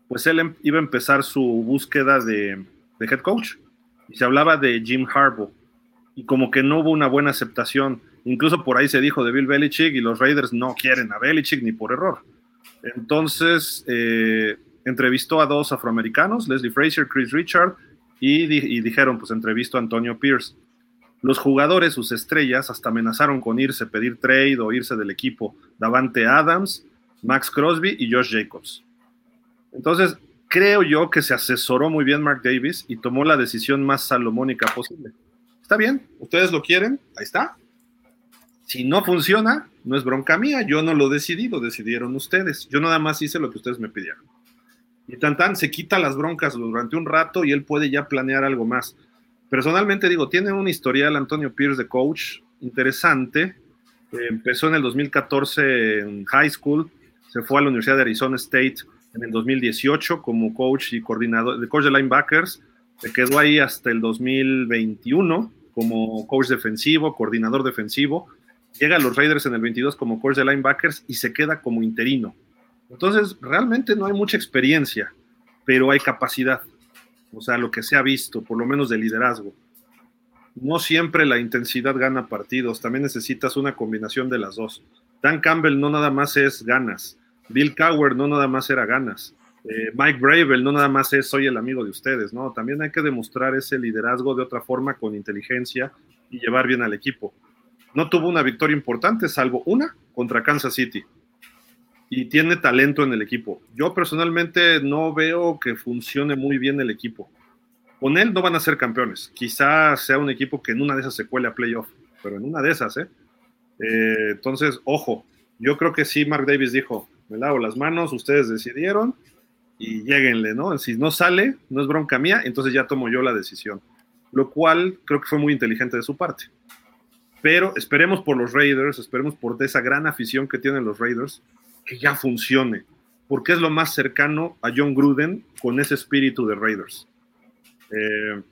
pues él em, iba a empezar su búsqueda de, head coach. Y se hablaba de Jim Harbaugh. Y como que no hubo una buena aceptación. Incluso por ahí se dijo de Bill Belichick y los Raiders no quieren a Belichick ni por error. Entonces, eh, entrevistó a dos afroamericanos, Leslie Frazier, Chris Richard, y, y, dijeron, pues entrevisto a Antonio Pierce. Los jugadores, sus estrellas, hasta amenazaron con irse, pedir trade o irse del equipo. Davante Adams, Max Crosby y Josh Jacobs. Entonces, creo yo que se asesoró muy bien Mark Davis y tomó la decisión más salomónica posible. Está bien, ustedes lo quieren, ahí está. Si no funciona, no es bronca mía, yo no lo decidí, lo decidieron ustedes. Yo nada más hice lo que ustedes me pidieron. Y Tantan se quita las broncas durante un rato y él puede ya planear algo más. Personalmente digo, tiene un historial Antonio Pierce de coach interesante. Empezó en el 2014 en high school, se fue a la Universidad de Arizona State en el 2018 como coach y coordinador de coach de linebackers. Se quedó ahí hasta el 2021 como coach defensivo, coordinador defensivo. Llega a los Raiders en el 22 como coach de linebackers y se queda como interino. Entonces, realmente no hay mucha experiencia, pero hay capacidad. O sea, lo que se ha visto, por lo menos de liderazgo. No siempre la intensidad gana partidos, también necesitas una combinación de las dos. Dan Campbell no nada más es ganas, Bill Cowher no nada más era ganas, eh, Mike Bravel no nada más es soy el amigo de ustedes, ¿no? También hay que demostrar ese liderazgo de otra forma con inteligencia y llevar bien al equipo. No tuvo una victoria importante, salvo una contra Kansas City. Y tiene talento en el equipo. Yo personalmente no veo que funcione muy bien el equipo. Con él no van a ser campeones. Quizás sea un equipo que en una de esas se cuele a playoff, pero en una de esas, ¿eh? eh entonces, ojo, yo creo que sí, Mark Davis dijo, me lavo las manos, ustedes decidieron y lleguenle, ¿no? Si no sale, no es bronca mía, entonces ya tomo yo la decisión. Lo cual creo que fue muy inteligente de su parte. Pero esperemos por los Raiders, esperemos por esa gran afición que tienen los Raiders, que ya funcione, porque es lo más cercano a John Gruden con ese espíritu de Raiders. Eh,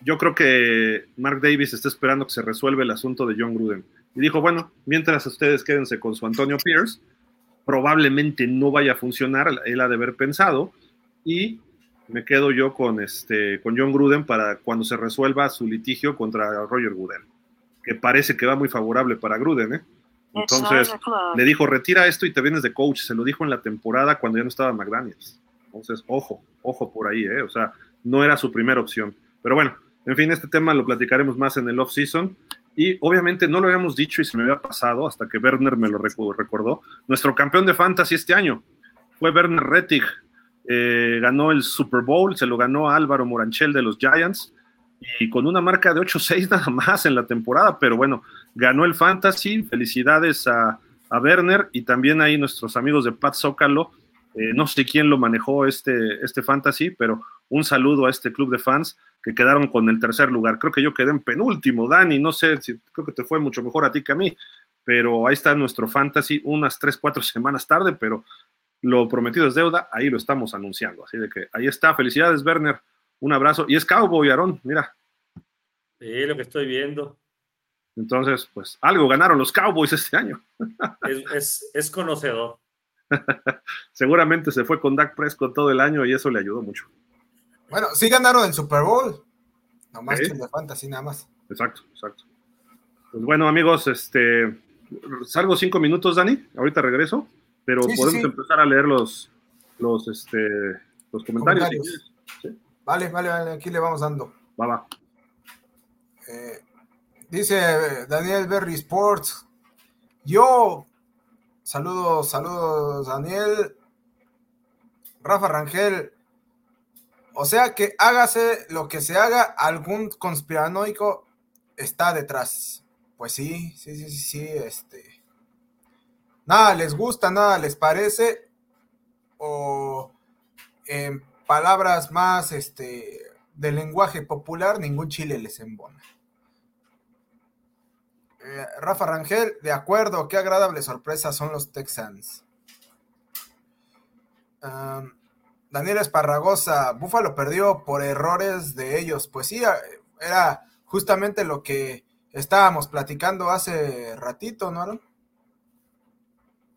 yo creo que Mark Davis está esperando que se resuelva el asunto de John Gruden. Y dijo, bueno, mientras ustedes quédense con su Antonio Pierce, probablemente no vaya a funcionar, él ha de haber pensado, y me quedo yo con, este, con John Gruden para cuando se resuelva su litigio contra Roger Goodell, que parece que va muy favorable para Gruden, ¿eh? Entonces le dijo, retira esto y te vienes de coach. Se lo dijo en la temporada cuando ya no estaba McDaniels. Entonces, ojo, ojo por ahí, ¿eh? O sea, no era su primera opción. Pero bueno, en fin, este tema lo platicaremos más en el off-season. Y obviamente no lo habíamos dicho y se me había pasado hasta que Werner me lo recordó. Nuestro campeón de fantasy este año fue Werner Rettig. Eh, ganó el Super Bowl, se lo ganó a Álvaro Moranchel de los Giants y con una marca de 8-6 nada más en la temporada, pero bueno, ganó el fantasy. Felicidades a, a Werner y también ahí nuestros amigos de Pat Zócalo. Eh, no sé quién lo manejó este, este fantasy, pero un saludo a este club de fans que quedaron con el tercer lugar. Creo que yo quedé en penúltimo, Dani, no sé si creo que te fue mucho mejor a ti que a mí, pero ahí está nuestro fantasy unas tres, cuatro semanas tarde, pero lo prometido es deuda, ahí lo estamos anunciando. Así de que ahí está, felicidades Werner, un abrazo. Y es Cowboy, Aarón, mira. Sí, lo que estoy viendo. Entonces, pues algo ganaron los Cowboys este año. es, es conocedor. Seguramente se fue con Dak Prescott todo el año y eso le ayudó mucho. Bueno, sí ganaron el Super Bowl. Nomás que de fantasy, nada más. Exacto, exacto. Pues bueno, amigos, este salgo cinco minutos, Dani. Ahorita regreso, pero podemos empezar a leer los, los, este, los comentarios. Vale, vale, vale, aquí le vamos dando. Va, va. Eh, dice Daniel Berry Sports. Yo, saludos, saludos, Daniel. Rafa Rangel, o sea que hágase lo que se haga, algún conspiranoico está detrás. Pues sí, sí, sí, sí, sí, este. Nada les gusta, nada les parece. O en palabras más este del lenguaje popular, ningún chile les embona. Eh, Rafa Rangel, de acuerdo, qué agradable sorpresa son los Texans. Daniel Esparragosa, Búfalo perdió por errores de ellos. Pues sí, era justamente lo que estábamos platicando hace ratito, ¿no, Aaron?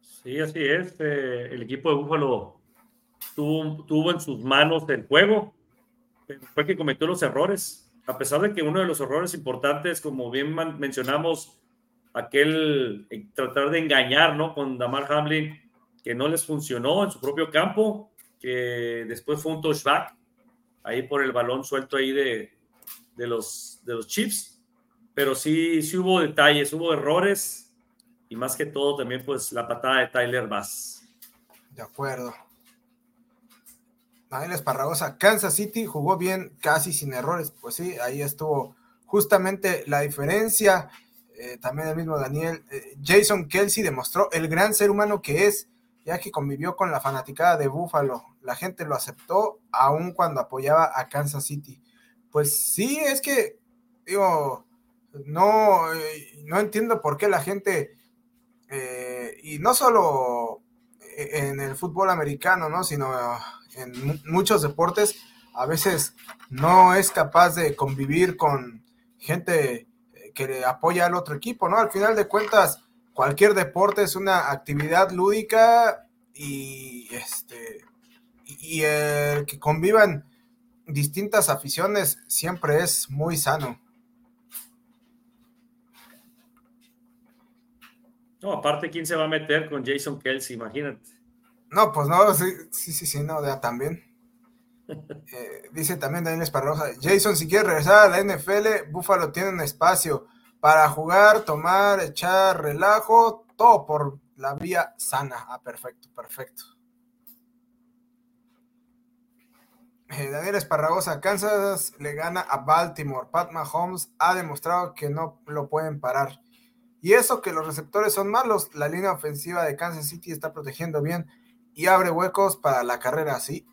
Sí, así es. Eh, el equipo de Búfalo tuvo, en sus manos el juego, fue que cometió los errores. A pesar de que uno de los errores importantes, como bien mencionamos, aquel eh, tratar de engañar, ¿no? Con Damar Hamlin, que no les funcionó en su propio campo, que después fue un touchback, ahí por el balón suelto ahí de, de los, de los Chiefs, pero sí, sí hubo detalles, hubo errores y más que todo también pues la patada de Tyler Bass. De acuerdo. Daniel Esparragosa, Kansas City jugó bien, casi sin errores. Pues sí, ahí estuvo justamente la diferencia. Eh, también el mismo Daniel, eh, Jason Kelsey demostró el gran ser humano que es, ya que convivió con la fanaticada de Buffalo. La gente lo aceptó aun cuando apoyaba a Kansas City. Pues sí, es que, digo, no, eh, no entiendo por qué la gente, y no solo en el fútbol americano, ¿no? Sino en muchos deportes, a veces no es capaz de convivir con gente que apoya al otro equipo, ¿no? Al final de cuentas, cualquier deporte es una actividad lúdica y este y el que convivan distintas aficiones siempre es muy sano. No, aparte, ¿quién se va a meter con Jason Kelsey? Imagínate. No, pues no, sí, sí, sí, sí no, ya también. Eh, dice también Daniel Esparroja, Jason, si quiere regresar a la NFL, Buffalo tiene un espacio para jugar, tomar, echar relajo, todo por la vía sana. Ah, perfecto, perfecto. Eh, Daniel Esparragosa, Kansas le gana a Baltimore. Pat Mahomes ha demostrado que no lo pueden parar. Y eso que los receptores son malos, la línea ofensiva de Kansas City está protegiendo bien y abre huecos para la carrera, sí.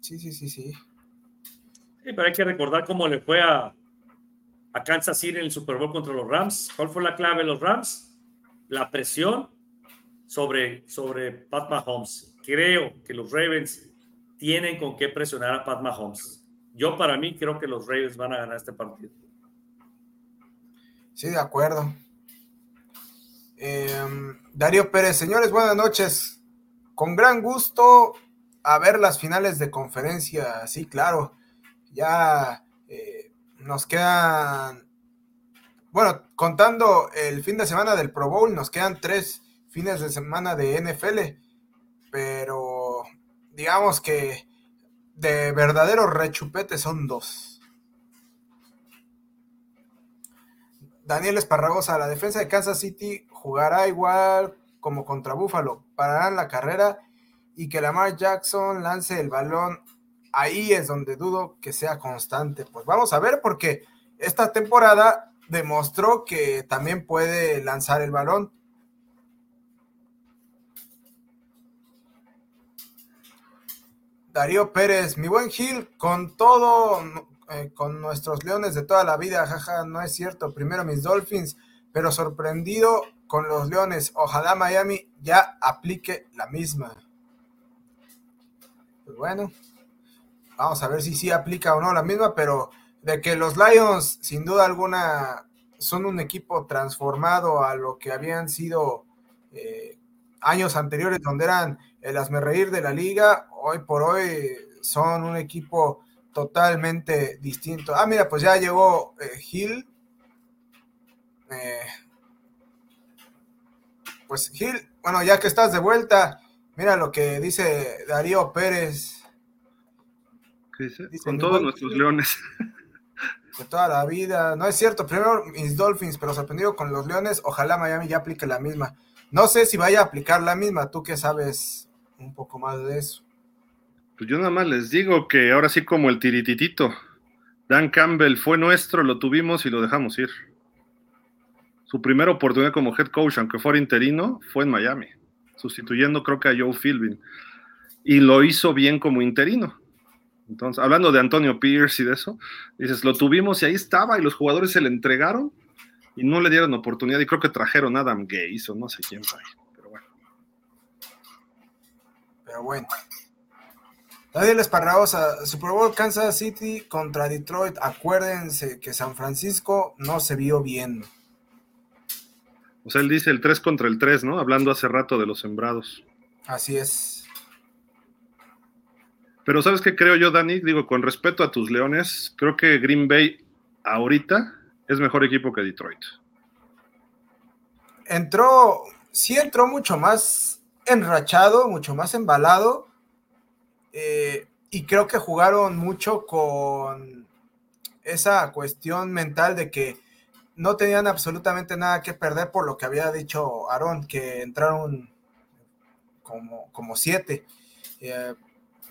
Sí, sí, sí, sí. Sí, pero hay que recordar cómo le fue a, a Kansas City en el Super Bowl contra los Rams. ¿Cuál fue la clave de los Rams? La presión sobre, sobre Pat Mahomes. Creo que los Ravens tienen con qué presionar a Pat Mahomes. Yo para mí creo que los Ravens van a ganar este partido. Sí, de acuerdo. Em, Darío Pérez, señores, buenas noches. Con gran gusto a ver las finales de conferencia, sí, claro. Ya eh, nos quedan, bueno, contando el fin de semana del Pro Bowl, nos quedan tres fines de semana de NFL, pero digamos que de verdaderos rechupetes son dos. Daniel Esparragosa, la defensa de Kansas City jugará igual como contra Buffalo, pararán la carrera y que Lamar Jackson lance el balón, ahí es donde dudo que sea constante. Pues vamos a ver porque esta temporada demostró que también puede lanzar el balón. Darío Pérez, mi buen Gil, con todo, eh, con nuestros leones de toda la vida, jaja, no es cierto. Primero mis Dolphins, pero sorprendido con los leones. Ojalá Miami ya aplique la misma. Pues bueno, vamos a ver si sí aplica o no la misma, pero de que los Lions, sin duda alguna, son un equipo transformado a lo que habían sido eh, años anteriores, donde eran el reír de la liga, hoy por hoy son un equipo totalmente distinto. Ah, mira, pues ya llegó eh, Gil. Eh, pues Gil, bueno, ya que estás de vuelta, Mira lo que dice Darío Pérez. ¿Qué dice? Con todos nuestros leones. De toda la vida. No es cierto. Primero mis Dolphins, pero sorprendido con los leones. Ojalá Miami ya aplique la misma. No sé si vaya a aplicar la misma. Tú que sabes un poco más de eso. Pues yo nada más les digo que ahora sí como el tirititito. Dan Campbell fue nuestro, lo tuvimos y lo dejamos ir. Su primera oportunidad como head coach, aunque fuera interino, fue en Miami sustituyendo creo que a Joe Philbin. Y lo hizo bien como interino. Entonces, hablando de Antonio Pierce y de eso, dices, lo tuvimos y ahí estaba y los jugadores se le entregaron y no le dieron oportunidad y creo que trajeron a Adam Gaze o no sé quién fue. Pero bueno. Pero bueno. Daniel Esparraosa, Super Bowl Kansas City contra Detroit. Acuérdense que San Francisco no se vio bien. O sea, él dice el 3 contra el 3, ¿no? Hablando hace rato de los sembrados. Así es. Pero ¿sabes qué creo yo, Dani? Digo, con respeto a tus leones, creo que Green Bay ahorita es mejor equipo que Detroit. Entró, sí entró mucho más enrachado, mucho más embalado. Eh, y creo que jugaron mucho con esa cuestión mental de que no tenían absolutamente nada que perder por lo que había dicho Aaron, que entraron como, como siete. Eh,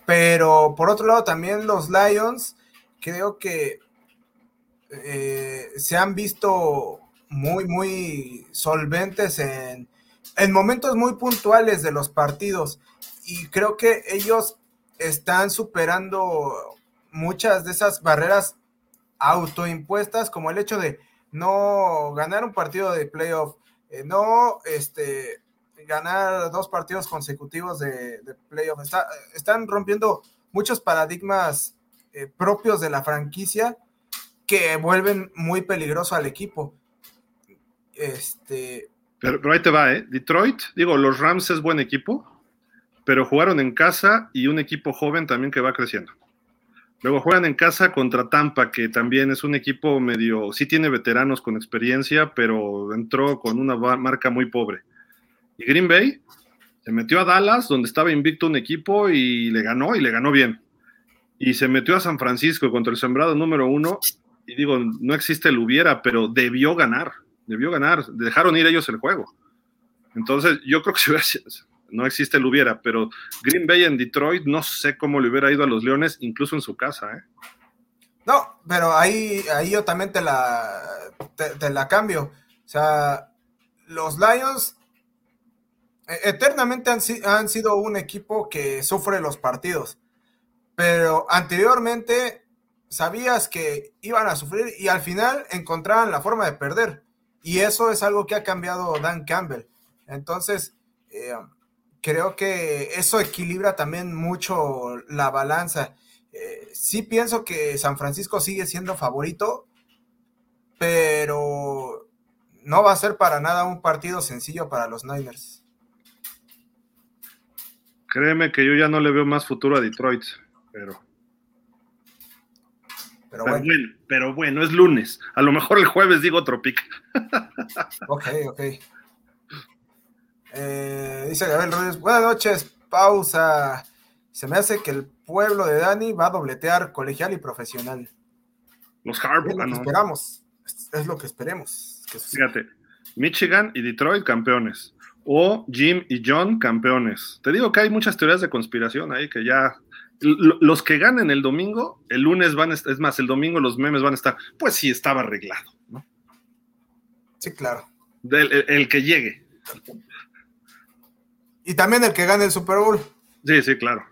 Pero por otro lado, también los Lions, creo que eh, se han visto muy, muy solventes en, en momentos muy puntuales de los partidos. Y creo que ellos están superando muchas de esas barreras autoimpuestas, como el hecho de no ganar un partido de playoff, eh, no este, ganar dos partidos consecutivos de, playoff. están rompiendo muchos paradigmas eh, propios de la franquicia que vuelven muy peligroso al equipo. Este. Pero, ahí te va, ¿eh? Detroit, digo, los Rams es buen equipo, pero jugaron en casa y un equipo joven también que va creciendo. Luego juegan en casa contra Tampa, que también es un equipo medio, sí tiene veteranos con experiencia, pero entró con una marca muy pobre. Y Green Bay se metió a Dallas, donde estaba invicto un equipo y le ganó, y le ganó bien. Y se metió a San Francisco contra el sembrado número uno, y digo, no existe el hubiera, pero debió ganar, debió ganar, dejaron ir ellos el juego. Entonces, yo creo que si hubiera, no existe el hubiera, pero Green Bay en Detroit, no sé cómo le hubiera ido a los Leones, incluso en su casa, ¿eh? No, pero ahí, ahí yo también te la, cambio. O sea, los Lions e, eternamente han, han, sido un equipo que sufre los partidos, pero anteriormente sabías que iban a sufrir y al final encontraban la forma de perder. Y eso es algo que ha cambiado Dan Campbell. Entonces, eh, creo que eso equilibra también mucho la balanza. Eh, sí pienso que San Francisco sigue siendo favorito, pero no va a ser para nada un partido sencillo para los Niners. Créeme que yo ya no le veo más futuro a Detroit, pero... Pero, bueno. pero bueno, es lunes. A lo mejor el jueves digo otro pick. ok, ok. Eh, dice Gabriel Rodríguez, buenas noches, pausa. Se me hace que el pueblo de Dani va a dobletear colegial y profesional. Los Harbaugh, es lo que esperamos, es lo que esperemos. Fíjate, Michigan y Detroit campeones. O Jim y John campeones. Te digo que hay muchas teorías de conspiración ahí que ya los que ganen el domingo, el lunes van a estar, es más, el domingo los memes van a estar, pues sí, estaba arreglado, ¿no? Sí, claro. el, que llegue. Y también el que gane el Super Bowl. Sí, sí, claro.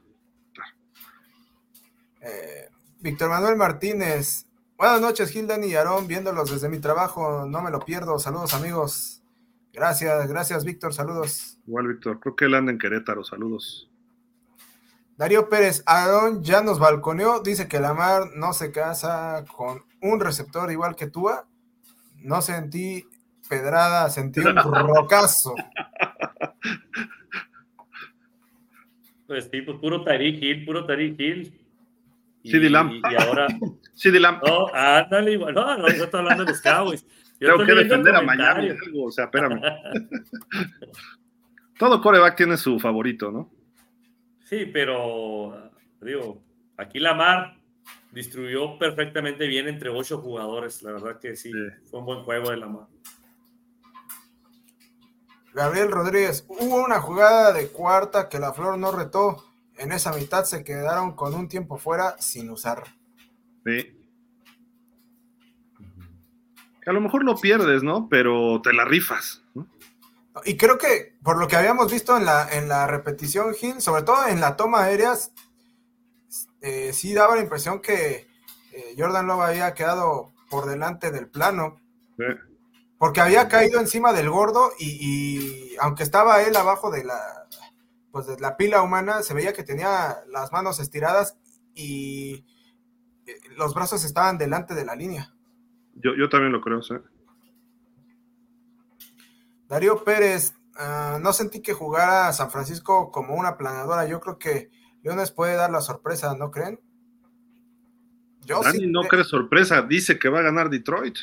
Eh, Víctor Manuel Martínez. Buenas noches, Gildan y Aarón, viéndolos desde mi trabajo, no me lo pierdo. Saludos, amigos. Gracias, gracias, Víctor, saludos. Igual, Víctor, creo que él anda en Querétaro, saludos. Darío Pérez, Aarón ya nos balconeó, dice que Lamar no se casa con un receptor igual que tú. No sentí pedrada, sentí un rocazo. Pues sí, pues puro Tariq Hill, puro Tariq Hill. CD Lamb. Y ahora. CD Lamb. No, ándale igual. No, no, yo estoy hablando de los Cowboys. Yo Tengo que defender a Miami. o sea, espérame. Todo coreback tiene su favorito, ¿no? Sí, pero digo, aquí Lamar distribuyó perfectamente bien entre ocho jugadores. La verdad que sí, sí. fue un buen juego de Lamar. Gabriel Rodríguez, hubo una jugada de cuarta que la Flor no retó. En esa mitad se quedaron con un tiempo fuera sin usar. Sí. a lo mejor lo pierdes, ¿no? Pero te la rifas. Y creo que por lo que habíamos visto en la, en la repetición, Gil, sobre todo en la toma aéreas, eh, sí daba la impresión que eh, Jordan Love había quedado por delante del plano. Sí. Porque había caído encima del gordo y, aunque estaba él abajo de la, pues de la pila humana, se veía que tenía las manos estiradas y eh, los brazos estaban delante de la línea. Yo, yo también lo creo, sí. Darío Pérez, ah, no sentí que jugara San Francisco como una planadora. Yo creo que Leones puede dar la sorpresa, ¿no creen? Yo Dani no cree sorpresa, dice que va a ganar Detroit.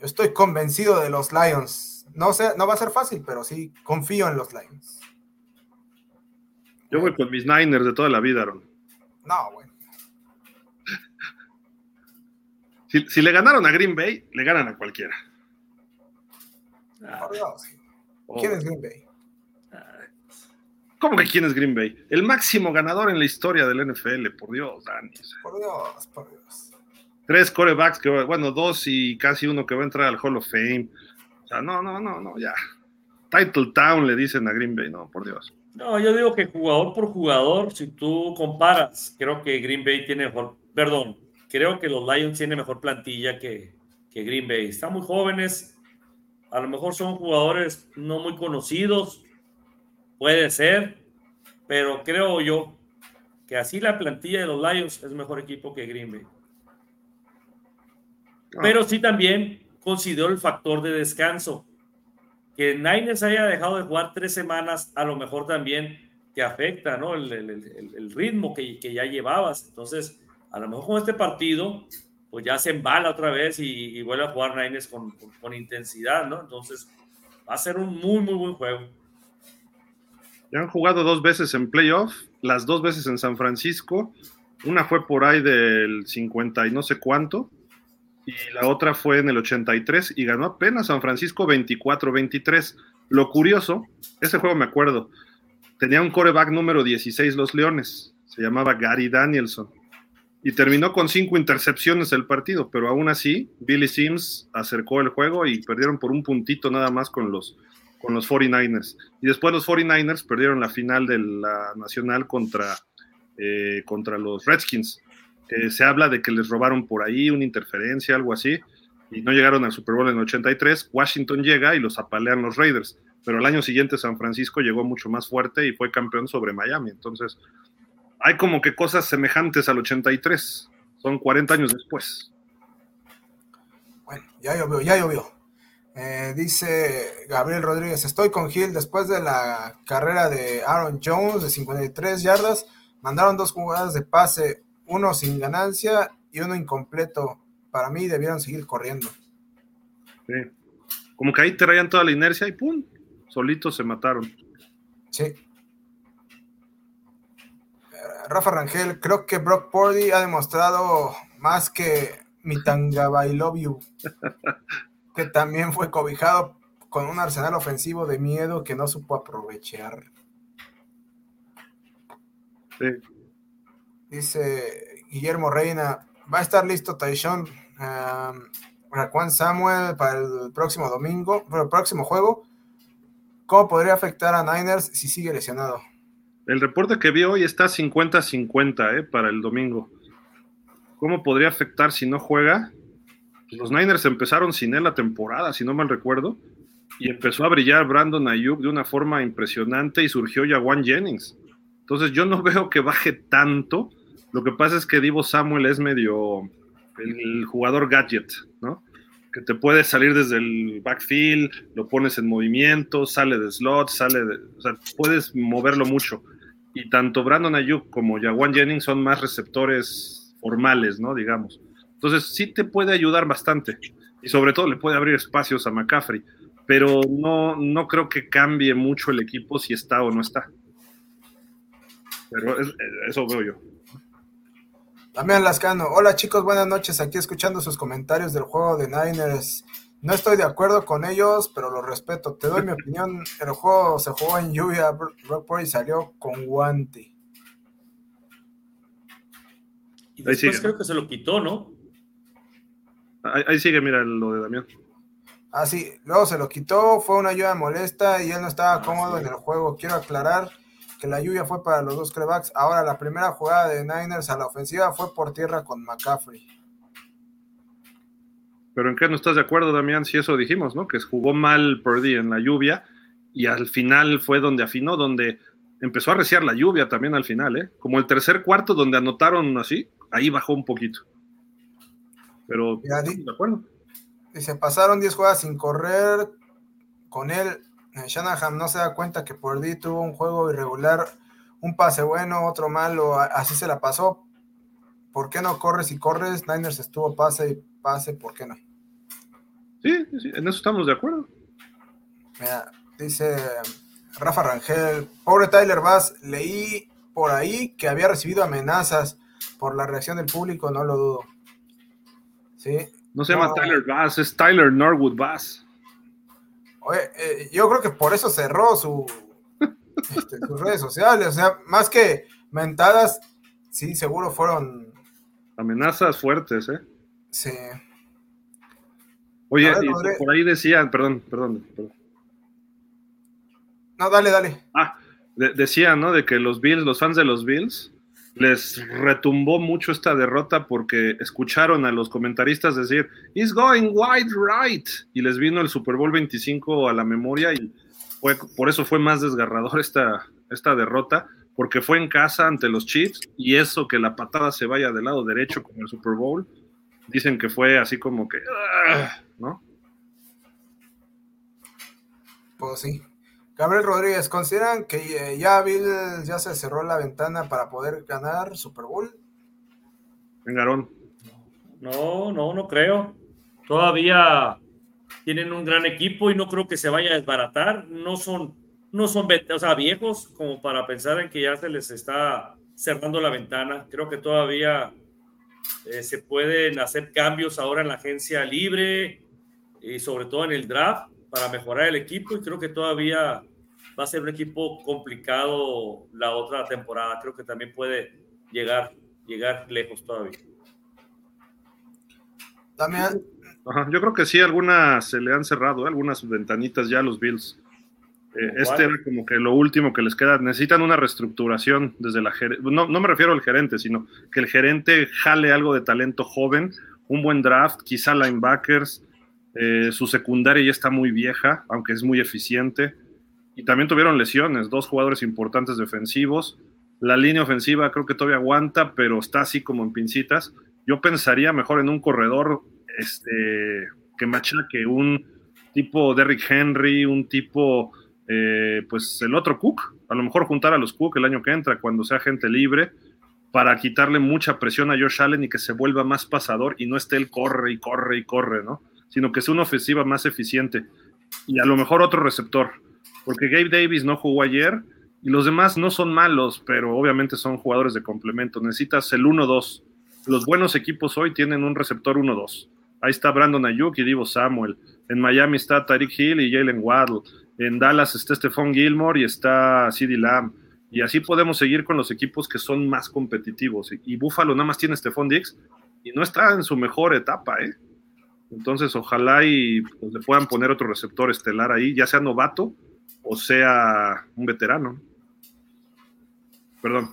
Yo estoy convencido de los Lions. No, sé, no va a ser fácil, pero sí confío en los Lions. Yo voy con mis Niners de toda la vida, Aaron. No, bueno. Si, le ganaron a Green Bay, le ganan a cualquiera. Por Dios. ¿Quién es Green Bay? ¿Cómo que quién es Green Bay? El máximo ganador en la historia del NFL, por Dios, Dani. Por Dios, por Dios. Tres corebacks, que, bueno, dos y casi uno que va a entrar al Hall of Fame. O sea, no, no, no, no, ya. Title Town le dicen a Green Bay, no, por Dios. No, yo digo que jugador por jugador, si tú comparas, creo que Green Bay tiene mejor, perdón, creo que los Lions tienen mejor plantilla que, que Green Bay. Están muy jóvenes, a lo mejor son jugadores no muy conocidos, puede ser, pero creo yo que así la plantilla de los Lions es mejor equipo que Green Bay. Ah. Pero sí también considero el factor de descanso. Que Niners haya dejado de jugar tres semanas, a lo mejor también te afecta, ¿no? El, ritmo que, que, ya llevabas. Entonces, a lo mejor con este partido, pues ya se embala otra vez y, vuelve a jugar Niners con, con, intensidad, ¿no? Entonces, va a ser un muy, muy buen juego. Ya han jugado dos veces en playoff, las dos veces en San Francisco. Una fue por ahí del 50 y no sé cuánto, y la otra fue en el 83 y ganó apenas San Francisco 24-23. Lo curioso, ese juego me acuerdo, tenía un coreback número 16 los Leones, se llamaba Gary Danielson y terminó con cinco intercepciones el partido, pero aún así Billy Sims acercó el juego y perdieron por un puntito nada más con los, con los 49ers. Y después los 49ers perdieron la final de la nacional contra, eh, contra los Redskins. Que se habla de que les robaron por ahí una interferencia, algo así, y no llegaron al Super Bowl en el 83. Washington llega y los apalean los Raiders, pero el año siguiente San Francisco llegó mucho más fuerte y fue campeón sobre Miami. Entonces, hay como que cosas semejantes al 83. Son 40 años después. Bueno, ya llovió, ya llovió. Eh, dice Gabriel Rodríguez, estoy con Gil después de la carrera de Aaron Jones de 53 yardas. Mandaron dos jugadas de pase, uno sin ganancia y uno incompleto. Para mí debieron seguir corriendo. Sí. Como que ahí traían toda la inercia y ¡pum! Solitos se mataron. Sí. Rafa Rangel, creo que Brock Purdy ha demostrado más que Mitanga I Love You, que también fue cobijado con un arsenal ofensivo de miedo que no supo aprovechar. Sí. Dice Guillermo Reina, va a estar listo Tyshon um, Samuel para el próximo domingo, para el próximo juego. ¿Cómo podría afectar a Niners si sigue lesionado? El reporte que vi hoy está 50-50 eh, para el domingo. ¿Cómo podría afectar si no juega? Pues los Niners empezaron sin él la temporada, si no mal recuerdo, y empezó a brillar Brandon Ayuk de una forma impresionante y surgió Jawan Jennings. Entonces yo no veo que baje tanto. Lo que pasa es que Divo Samuel es medio el jugador gadget, ¿no? que te puede salir desde el backfield, lo pones en movimiento, sale de slot, sale de, o sea, puedes moverlo mucho y tanto Brandon Ayuk como Jawan Jennings son más receptores formales, ¿no? Digamos. Entonces sí te puede ayudar bastante y sobre todo le puede abrir espacios a McCaffrey, pero no, no creo que cambie mucho el equipo si está o no está. Pero eso veo yo. También Lascano, hola chicos, buenas noches, aquí escuchando sus comentarios del juego de Niners no estoy de acuerdo con ellos, pero lo respeto. Te doy mi opinión. El juego se jugó en lluvia. Brock Purdy salió con guante. Y después creo que se lo quitó, ¿no? Ahí, sigue, mira lo de Damián. Ah, sí. Luego se lo quitó. Fue una lluvia molesta y él no estaba cómodo en el juego. Quiero aclarar que la lluvia fue para los dos crebacks. Ahora, la primera jugada de Niners a la ofensiva fue por tierra con McCaffrey. Pero ¿en qué no estás de acuerdo, Damián? Si eso dijimos, ¿no? Que jugó mal Purdy en la lluvia y al final fue donde afinó, donde empezó a reciar la lluvia también al final, ¿eh? Como el tercer cuarto donde anotaron así, ahí bajó un poquito. Pero, de acuerdo. se pasaron 10 jugadas sin correr con él. Shanahan no se da cuenta que Purdy tuvo un juego irregular, un pase bueno, otro malo, así se la pasó. ¿Por qué no corres y corres? Niners estuvo pase y pase, ¿por qué no? Sí, sí, en eso estamos de acuerdo. Mira, dice Rafa Rangel, pobre Tyler Bass, leí por ahí que había recibido amenazas por la reacción del público, no lo dudo. Sí. No se llama Tyler Bass, es Tyler Norwood Bass. Oye, eh, yo creo que por eso cerró su, este, sus redes sociales. O sea, más que mentadas, sí, seguro fueron. Amenazas fuertes, ¿eh? Sí. Oye, por ahí decían, perdón, perdón, perdón. No, dale, dale. Ah, decían, ¿no? De que los Bills, los fans de los Bills, les retumbó mucho esta derrota porque escucharon a los comentaristas decir, He's going wide right. Y les vino el Super Bowl 25 a la memoria y fue, por eso fue más desgarrador esta, esta derrota, porque fue en casa ante los Chiefs y eso que la patada se vaya del lado derecho como el Super Bowl, dicen que fue así como que, ah", ¿no? Pues sí. Gabriel Rodríguez, ¿consideran que ya Bill ya se cerró la ventana para poder ganar Super Bowl? Vengarón. No, no, no creo. Todavía tienen un gran equipo y no creo que se vaya a desbaratar. No son, no son o sea, viejos como para pensar en que ya se les está cerrando la ventana. Creo que todavía eh, se pueden hacer cambios ahora en la agencia libre y sobre todo en el draft para mejorar el equipo y creo que todavía va a ser un equipo complicado la otra temporada. Creo que también puede llegar, llegar lejos todavía. También. yo creo que sí, algunas se le han cerrado, ¿eh? algunas ventanitas ya a los Bills. Eh, este era como que lo último que les queda. Necesitan una reestructuración desde la no, no me refiero al gerente, sino que el gerente jale algo de talento joven, un buen draft, quizá linebackers. Eh, su secundaria ya está muy vieja, aunque es muy eficiente también tuvieron lesiones, dos jugadores importantes defensivos. La línea ofensiva creo que todavía aguanta, pero está así como en pincitas. Yo pensaría mejor en un corredor este, que machaque un tipo Derrick Henry, un tipo, eh, pues el otro Cook. A lo mejor juntar a los Cook el año que entra, cuando sea gente libre, para quitarle mucha presión a Josh Allen y que se vuelva más pasador y no esté él corre y corre y corre, ¿no? Sino que sea una ofensiva más eficiente. Y a lo mejor otro receptor porque Gabe Davis no jugó ayer y los demás no son malos, pero obviamente son jugadores de complemento. Necesitas el 1-2. Los buenos equipos hoy tienen un receptor 1-2. Ahí está Brandon Ayuk y Divo Samuel. En Miami está Tyreek Hill y Jalen Waddle. En Dallas está Stephon Gilmore y está CeeDee Lamb. Y así podemos seguir con los equipos que son más competitivos. Y, Buffalo nada más tiene Stephon Diggs y no está en su mejor etapa, ¿eh? Entonces, ojalá y pues, le puedan poner otro receptor estelar ahí, ya sea novato o sea un veterano. Perdón.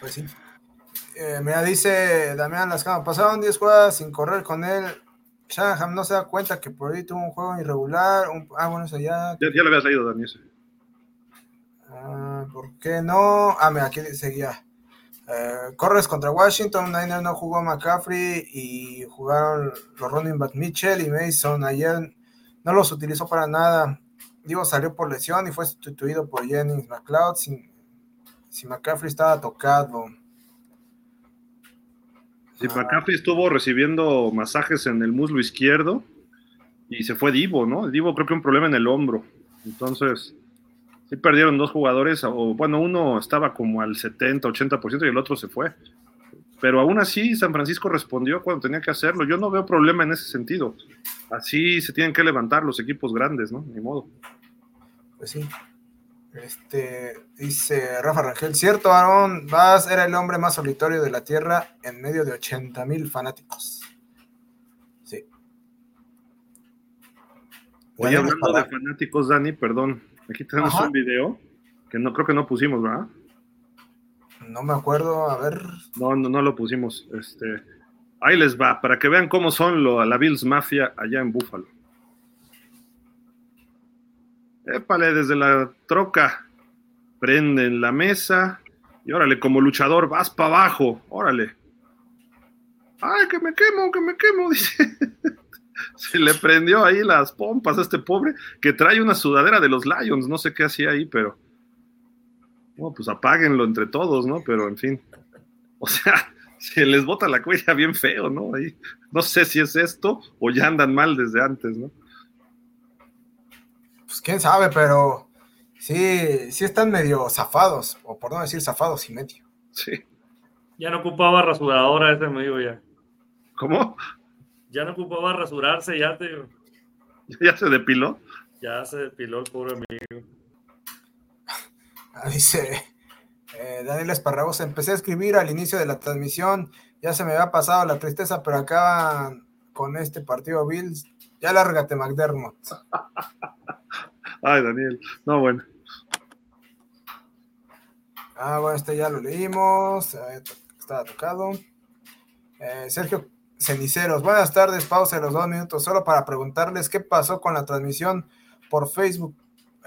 Pues sí. Eh, mira, dice Damián Lascano, pasaron 10 jugadas sin correr con él. Shanahan no se da cuenta que por ahí tuvo un juego irregular. ah, bueno, eso ya. Ya, ya lo habías leído, Daniel. Ah, ¿Por qué no? Ah, mira, aquí seguía. Eh, corres contra Washington, Niner no jugó McCaffrey y jugaron los running back Mitchell y Mason. Ayer no los utilizó para nada. Digo, salió por lesión y fue sustituido por Jennings McLeod. Si, si McCaffrey estaba tocado. Si McCaffrey estuvo recibiendo masajes en el muslo izquierdo y se fue Divo, ¿no? Divo creo que un problema en el hombro. Entonces, sí perdieron dos jugadores, o bueno, uno estaba como al 70, 80% y el otro se fue. Pero aún así, San Francisco respondió cuando tenía que hacerlo. Yo no veo problema en ese sentido. Así se tienen que levantar los equipos grandes, ¿no? Ni modo. Pues sí. Este, dice Rafa Rangel, cierto, Aaron Vaz era el hombre más solitario de la Tierra en medio de 80 mil fanáticos. Sí. Oye, hablando de fanáticos, Dani, perdón, aquí tenemos un video que no creo que no pusimos, ¿verdad? No me acuerdo, a ver. No, no, no lo pusimos. Este, ahí les va, para que vean cómo son lo, la Bills Mafia allá en Búfalo. Épale, desde la troca, prenden la mesa y órale, como luchador, vas para abajo, órale. Ay, que me quemo, que me quemo, dice. Se le prendió ahí las pompas a este pobre que trae una sudadera de los Lions, no sé qué hacía ahí, pero bueno, pues apáguenlo entre todos, ¿no? Pero en fin. O sea, se les bota la cuella bien feo, ¿no? Ahí, no sé si es esto o ya andan mal desde antes, ¿no? Pues quién sabe, pero sí, sí están medio zafados, o por no decir zafados y medio. Sí. Ya no ocupaba rasuradora ese medio ya. ¿Cómo? Ya no ocupaba rasurarse, ya te. ¿Ya se depiló? Ya se depiló el pobre amigo. Dice eh, Daniel Esparragosa, empecé a escribir al inicio de la transmisión, ya se me había pasado la tristeza, pero acá con este partido Bills, ya lárgate McDermott. Ay, Daniel, no, bueno. Ah, bueno, este ya lo leímos, estaba tocado. Eh, Sergio Ceniceros, buenas tardes, pausa de los dos minutos, solo para preguntarles qué pasó con la transmisión por Facebook.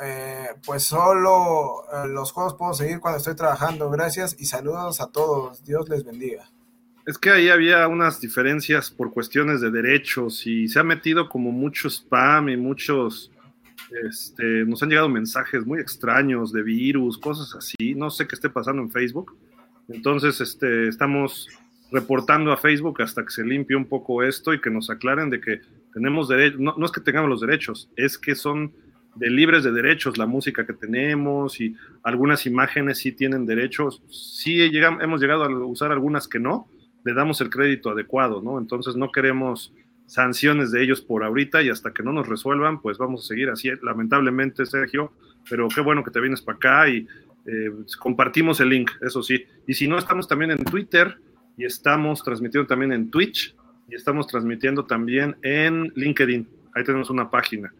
Eh, pues solo eh, los juegos puedo seguir cuando estoy trabajando. Gracias y saludos a todos. Dios les bendiga. Es que ahí había unas diferencias por cuestiones de derechos y se ha metido como mucho spam y muchos, este, nos han llegado mensajes muy extraños de virus, cosas así. No sé qué esté pasando en Facebook. Entonces, este, estamos reportando a Facebook hasta que se limpie un poco esto y que nos aclaren de que tenemos derechos, no, no, es que tengamos los derechos, es que son de libres de derechos la música que tenemos y algunas imágenes sí tienen derechos, sí llegamos, hemos llegado a usar algunas que no, le damos el crédito adecuado, ¿no? Entonces no queremos sanciones de ellos por ahorita y hasta que no nos resuelvan, pues vamos a seguir así, lamentablemente, Sergio, pero qué bueno que te vienes para acá y eh, compartimos el link, eso sí. Y si no, estamos también en Twitter, y estamos transmitiendo también en Twitch y estamos transmitiendo también en LinkedIn. Ahí tenemos una página.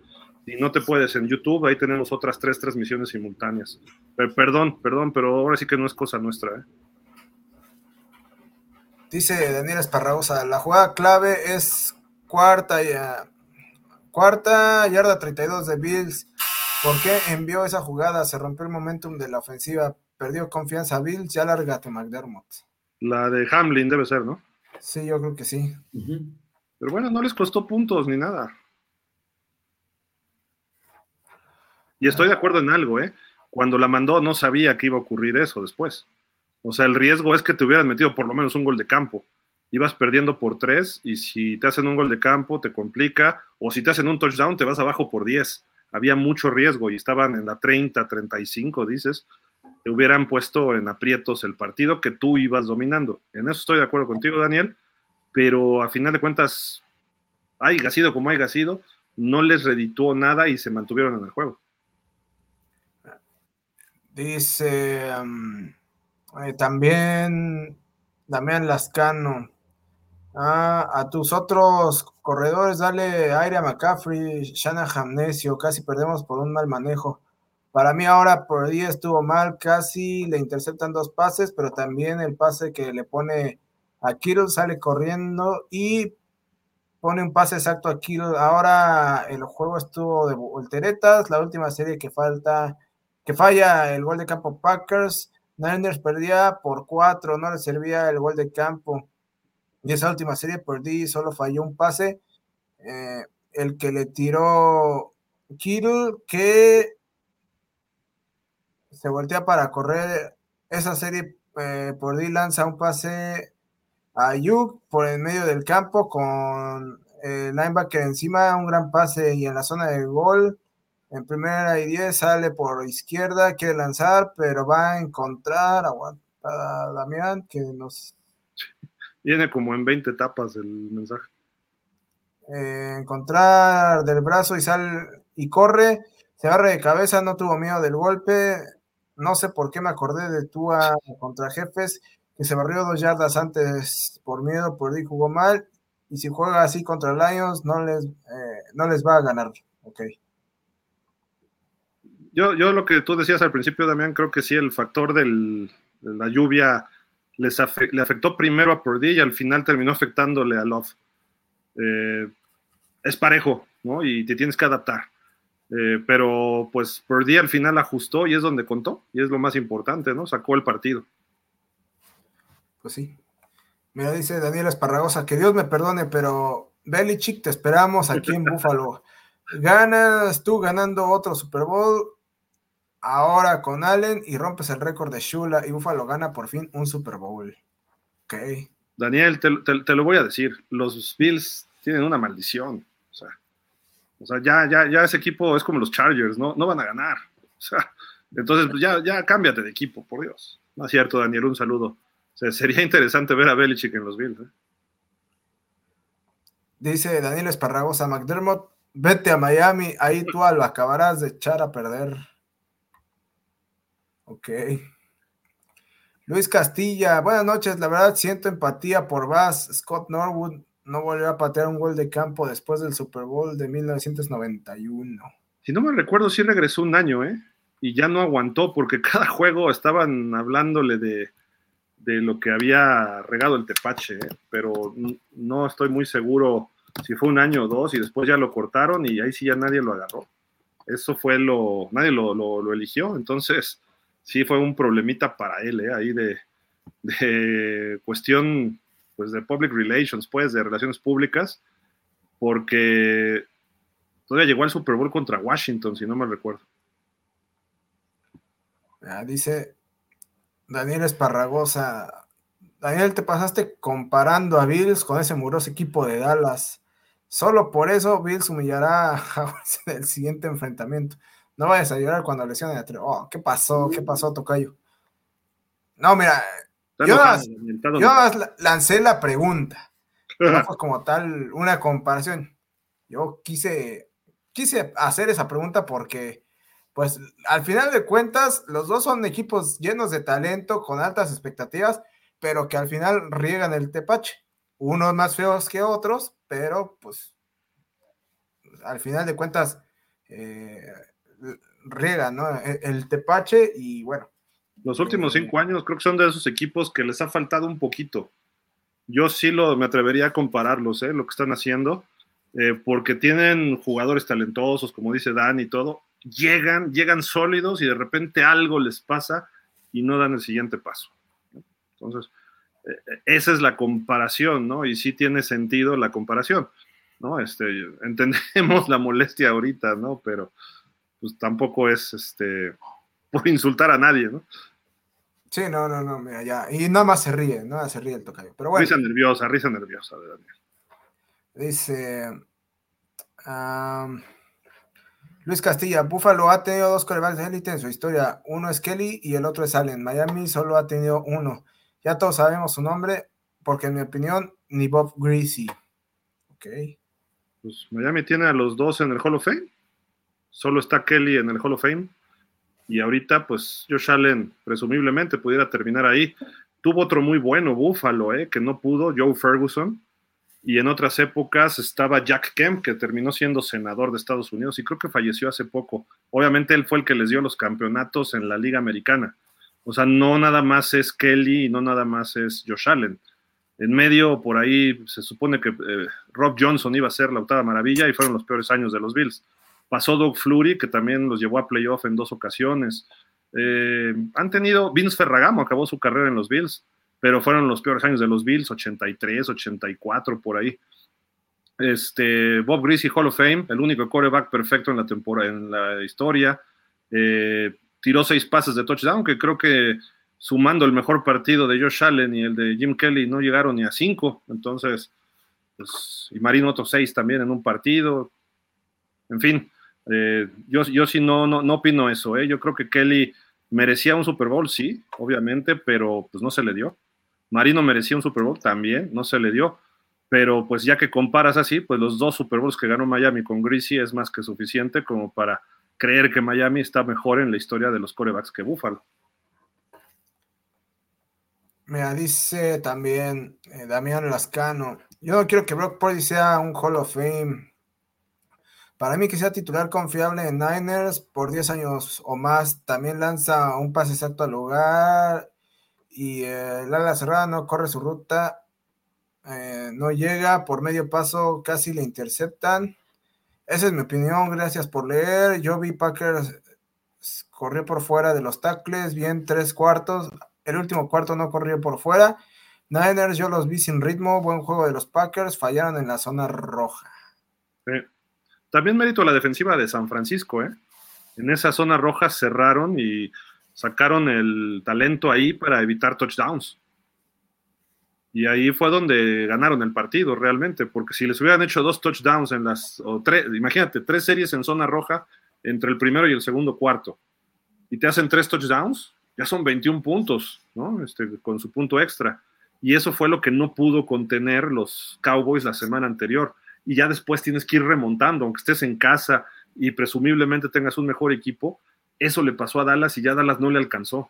Y no te puedes en YouTube, ahí tenemos otras tres transmisiones simultáneas. perdón, perdón, pero ahora sí que no es cosa nuestra. ¿eh? Dice Daniel Esparragosa, la jugada clave es cuarta, y, cuarta yarda 32 de Bills. ¿Por qué envió esa jugada? Se rompió el momentum de la ofensiva, perdió confianza Bills, ya lárgate McDermott. La de Hamlin debe ser, ¿no? Sí, yo creo que sí. Pero bueno, no les costó puntos ni nada. Y estoy de acuerdo en algo, ¿eh? Cuando la mandó no sabía que iba a ocurrir eso después. O sea, el riesgo es que te hubieran metido por lo menos un gol de campo. Ibas perdiendo por tres y si te hacen un gol de campo te complica. O si te hacen un touchdown te vas abajo por diez. Había mucho riesgo y estaban en la 30, 35, dices te hubieran puesto en aprietos el partido que tú ibas dominando. En eso estoy de acuerdo contigo, Daniel, pero a final de cuentas, haya sido como haya sido, no les redituó nada y se mantuvieron en el juego. Dice um, eh, también Damián Lascano. Ah, a tus otros corredores, dale aire a McCaffrey, Shanahan necio, casi perdemos por un mal manejo. Para mí ahora por día estuvo mal, casi le interceptan dos pases, pero también el pase que le pone a Kittle sale corriendo y pone un pase exacto a Kittle. Ahora el juego estuvo de volteretas, la última serie que falta, que falla el gol de campo Packers. Niners perdía por cuatro, no le servía el gol de campo. Y esa última serie perdí, solo falló un pase. Eh, el que le tiró Kittle, que se voltea para correr esa serie eh, por D lanza un pase a Yuk por el medio del campo con el linebacker encima, un gran pase y en la zona de gol. En primera y diez sale por izquierda, quiere lanzar, pero va a encontrar, aguanta Damián, que nos... Viene como en 20 etapas el mensaje. Eh, encontrar del brazo y sale y corre, se agarra de cabeza, no tuvo miedo del golpe, no sé por qué me acordé de Tua contra Jefes, que se barrió dos yardas antes por miedo, por ahí jugó mal. Y si juega así contra Lions, no les, eh, no les va a ganar. Ok. Yo, yo lo que tú decías al principio, Damián, creo que sí, el factor de la lluvia les le afectó primero a Purdy y al final terminó afectándole a Love. Eh, es parejo, ¿no? Y te tienes que adaptar. Eh, pero pues Purdy al final ajustó y es donde contó, y es lo más importante, ¿no? Sacó el partido. Pues sí. Mira, dice Daniel Esparragosa, que Dios me perdone, pero Belichick, te esperamos aquí en Búfalo. Ganas tú ganando otro Super Bowl, ahora con Allen, y rompes el récord de Shula, y Búfalo gana por fin un Super Bowl. Ok. Daniel, te lo voy a decir, los Bills tienen una maldición. O sea, o sea, ya, ya, ya ese equipo es como los Chargers, ¿no? No van a ganar. O sea, entonces, pues ya, ya cámbiate de equipo, por Dios. No es cierto, Daniel, un saludo. O sea, sería interesante ver a Belichick en los Bills. ¿eh? Dice Daniel Esparragosa, McDermott, vete a Miami, ahí tú lo acabarás de echar a perder. Ok. Luis Castilla, buenas noches. La verdad siento empatía por Bass. Scott Norwood no volvió a patear un gol de campo después del Super Bowl de 1991. Si no me recuerdo, sí regresó un año, ¿eh? Y ya no aguantó porque cada juego estaban hablándole de, de lo que había regado el tepache, ¿eh? pero no estoy muy seguro si fue un año o dos y después ya lo cortaron y ahí sí ya nadie lo agarró. Eso fue lo, nadie lo, lo eligió, entonces sí fue un problemita para él, ¿eh? ahí de, cuestión pues de public relations, pues de relaciones públicas, porque todavía llegó al Super Bowl contra Washington, si no me recuerdo. dice Daniel Esparragosa, Daniel, te pasaste comparando a Bills con ese muroso equipo de Dallas. Solo por eso Bills humillará a en el siguiente enfrentamiento. No vayas a llorar cuando lesionen a Oh, ¿qué pasó? ¿Qué pasó, Tocayo? No, mira, yo, lancé la pregunta. No fue como tal una comparación. Yo quise, quise hacer esa pregunta porque, pues, al final de cuentas, los dos son equipos llenos de talento, con altas expectativas, pero que al final riegan el tepache. Unos más feos que otros, pero pues, al final de cuentas, eh, riega, ¿no? E, el, Tepache y bueno. Los últimos eh, cinco años creo que son de esos equipos que les ha faltado un poquito. Yo sí lo, me atrevería a compararlos, ¿eh? Lo que están haciendo, eh, porque tienen jugadores talentosos, como dice Dan y todo, llegan, llegan sólidos y de repente algo les pasa y no dan el siguiente paso. Entonces, eh, esa es la comparación, ¿no? Y sí tiene sentido la comparación, ¿no? Este, entendemos la molestia ahorita, ¿no? Pero pues tampoco es este por insultar a nadie, ¿no? Sí, no, no, no, mira, ya. Y nada más se ríe, nada se ríe el tocayo. Pero bueno. Risa nerviosa, risa nerviosa de Daniel. Dice. Luis Castilla, Buffalo ha tenido dos corebacks de élite en su historia. Uno es Kelly y el otro es Allen. Miami solo ha tenido uno. Ya todos sabemos su nombre, porque en mi opinión, ni Bob Greasy. Ok. Pues Miami tiene a los dos en el Hall of Fame solo está Kelly en el Hall of Fame y ahorita pues Josh Allen presumiblemente pudiera terminar ahí. Tuvo otro muy bueno, Buffalo, eh, que no pudo, Joe Ferguson, y en otras épocas estaba Jack Kemp, que terminó siendo senador de Estados Unidos y creo que falleció hace poco. Obviamente él fue el que les dio los campeonatos en la Liga Americana. O sea, no nada más es Kelly y no nada más es Josh Allen. En medio, por ahí, se supone que eh, Rob Johnson iba a ser la octava maravilla y fueron los peores años de los Bills. Pasó Doug Flurry, que también los llevó a playoff en dos ocasiones. Eh, han tenido, Vince Ferragamo acabó su carrera en los Bills, pero fueron los peores años de los Bills, 83, 84, por ahí. Este, Bob Greasy Hall of Fame, el único quarterback perfecto en la temporada, en la historia. Eh, tiró seis pases de touchdown, que creo que sumando el mejor partido de Josh Allen y el de Jim Kelly no llegaron ni a cinco. Entonces, pues, y Marino otros seis también en un partido. En fin, eh, yo, yo sí no, no, no opino eso, ¿eh? Yo creo que Kelly merecía un Super Bowl, sí, obviamente, pero pues no se le dio. Marino merecía un Super Bowl también, no se le dio. Pero pues ya que comparas así, pues los dos Super Bowls que ganó Miami con Greasy es más que suficiente como para creer que Miami está mejor en la historia de los corebacks que Buffalo. Mira, dice también eh, Damián Lascano, yo no quiero que Brock Purdy sea un Hall of Fame para mí que sea titular confiable en Niners por 10 años o más, también lanza un pase exacto al lugar y eh, el cerrada no corre su ruta, eh, no llega por medio paso, casi le interceptan. Esa es mi opinión, gracias por leer. Yo vi Packers corrió por fuera de los tackles, bien tres cuartos, el último cuarto no corrió por fuera. Niners yo los vi sin ritmo, buen juego de los Packers, fallaron en la zona roja. Sí. También mérito a la defensiva de San Francisco, ¿eh? En esa zona roja cerraron y sacaron el talento ahí para evitar touchdowns. Y ahí fue donde ganaron el partido realmente, porque si les hubieran hecho dos touchdowns en las, o tres, imagínate, tres series en zona roja entre el primero y el segundo cuarto, y te hacen tres touchdowns, ya son 21 puntos, ¿no? Este, con su punto extra. Y eso fue lo que no pudo contener los Cowboys la semana anterior y ya después tienes que ir remontando, aunque estés en casa y presumiblemente tengas un mejor equipo, Eso le pasó a Dallas y ya Dallas no le alcanzó.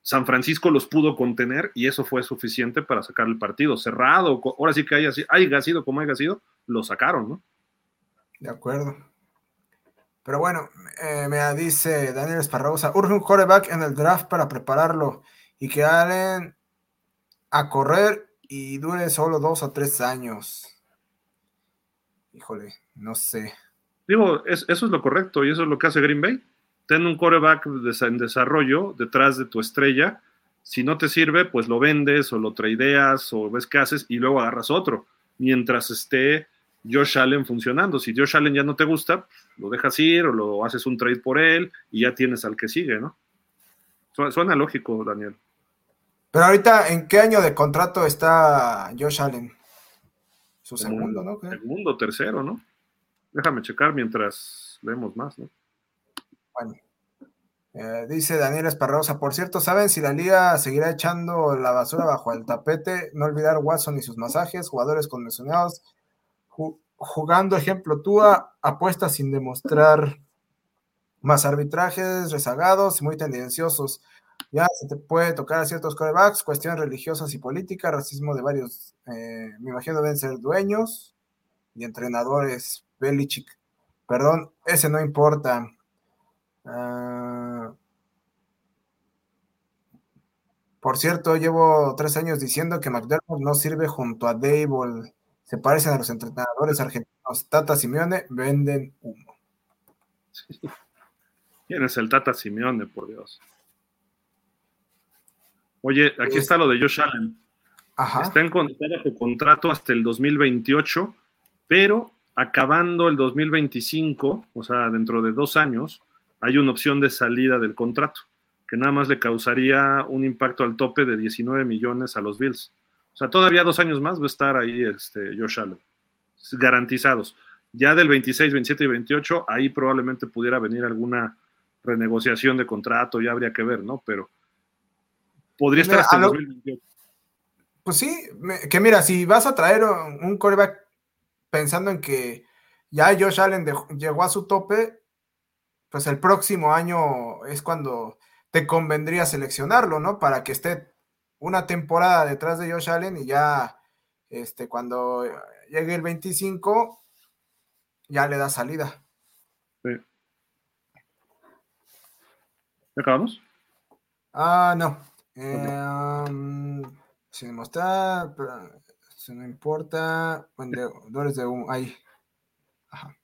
San Francisco los pudo contener y eso fue suficiente para sacar el partido. Cerrado, ahora sí que haya, haya sido como haya sido, lo sacaron, ¿no? De acuerdo. Pero bueno, eh, me dice Daniel Esparragosa, urge un quarterback en el draft para prepararlo y que Allen a correr y dure solo dos o tres años. Híjole, no sé. Digo, eso es lo correcto y eso es lo que hace Green Bay. Ten un quarterback en desarrollo detrás de tu estrella. Si no te sirve, pues lo vendes o lo tradeas o ves qué haces y luego agarras otro. Mientras esté Josh Allen funcionando. Si Josh Allen ya no te gusta, lo dejas ir o lo haces un trade por él y ya tienes al que sigue, ¿no? Suena lógico, Daniel. Pero ahorita, ¿en qué año de contrato está Josh Allen? Su segundo, ¿no? Segundo, tercero, ¿no? Déjame checar mientras leemos más, ¿no? Bueno. Eh, dice Daniel Esparrosa, por cierto, ¿saben si la liga seguirá echando la basura bajo el tapete? No olvidar Watson y sus masajes, jugadores condicionados, jugando ejemplo Tua, apuestas sin demostrar más arbitrajes rezagados y muy tendenciosos. Ya se te puede tocar a ciertos corebacks, cuestiones religiosas y políticas, racismo de varios, eh, me imagino deben ser dueños y entrenadores. Belichick, perdón, ese no importa. Ah, por cierto, llevo tres años diciendo que McDermott no sirve junto a Dable se parecen a los entrenadores argentinos Tata Simeone, venden humo. ¿Quién es el Tata Simeone, por Dios? Oye, aquí está lo de Josh Allen. Está en contrato hasta el 2028, pero acabando el 2025, o sea, dentro de dos años, hay una opción de salida del contrato, que nada más le causaría un impacto al tope de 19 millones a los Bills. O sea, todavía dos años más va a estar ahí este, Josh Allen. Garantizados. Ya del 26, 27 y 28, ahí probablemente pudiera venir alguna renegociación de contrato, ya habría que ver, ¿no? Pero podría estar hasta el 2028. Pues sí, que mira, si vas a traer un coreback pensando en que ya Josh Allen llegó a su tope, pues el próximo año es cuando te convendría seleccionarlo, ¿no? Para que esté una temporada detrás de Josh Allen y ya este, cuando llegue el 25 ya le da salida. Sí. ¿Acabamos? Ah, no. Eh, um, si mostrar, si no importa, vendedores de un, ahí. Ajá.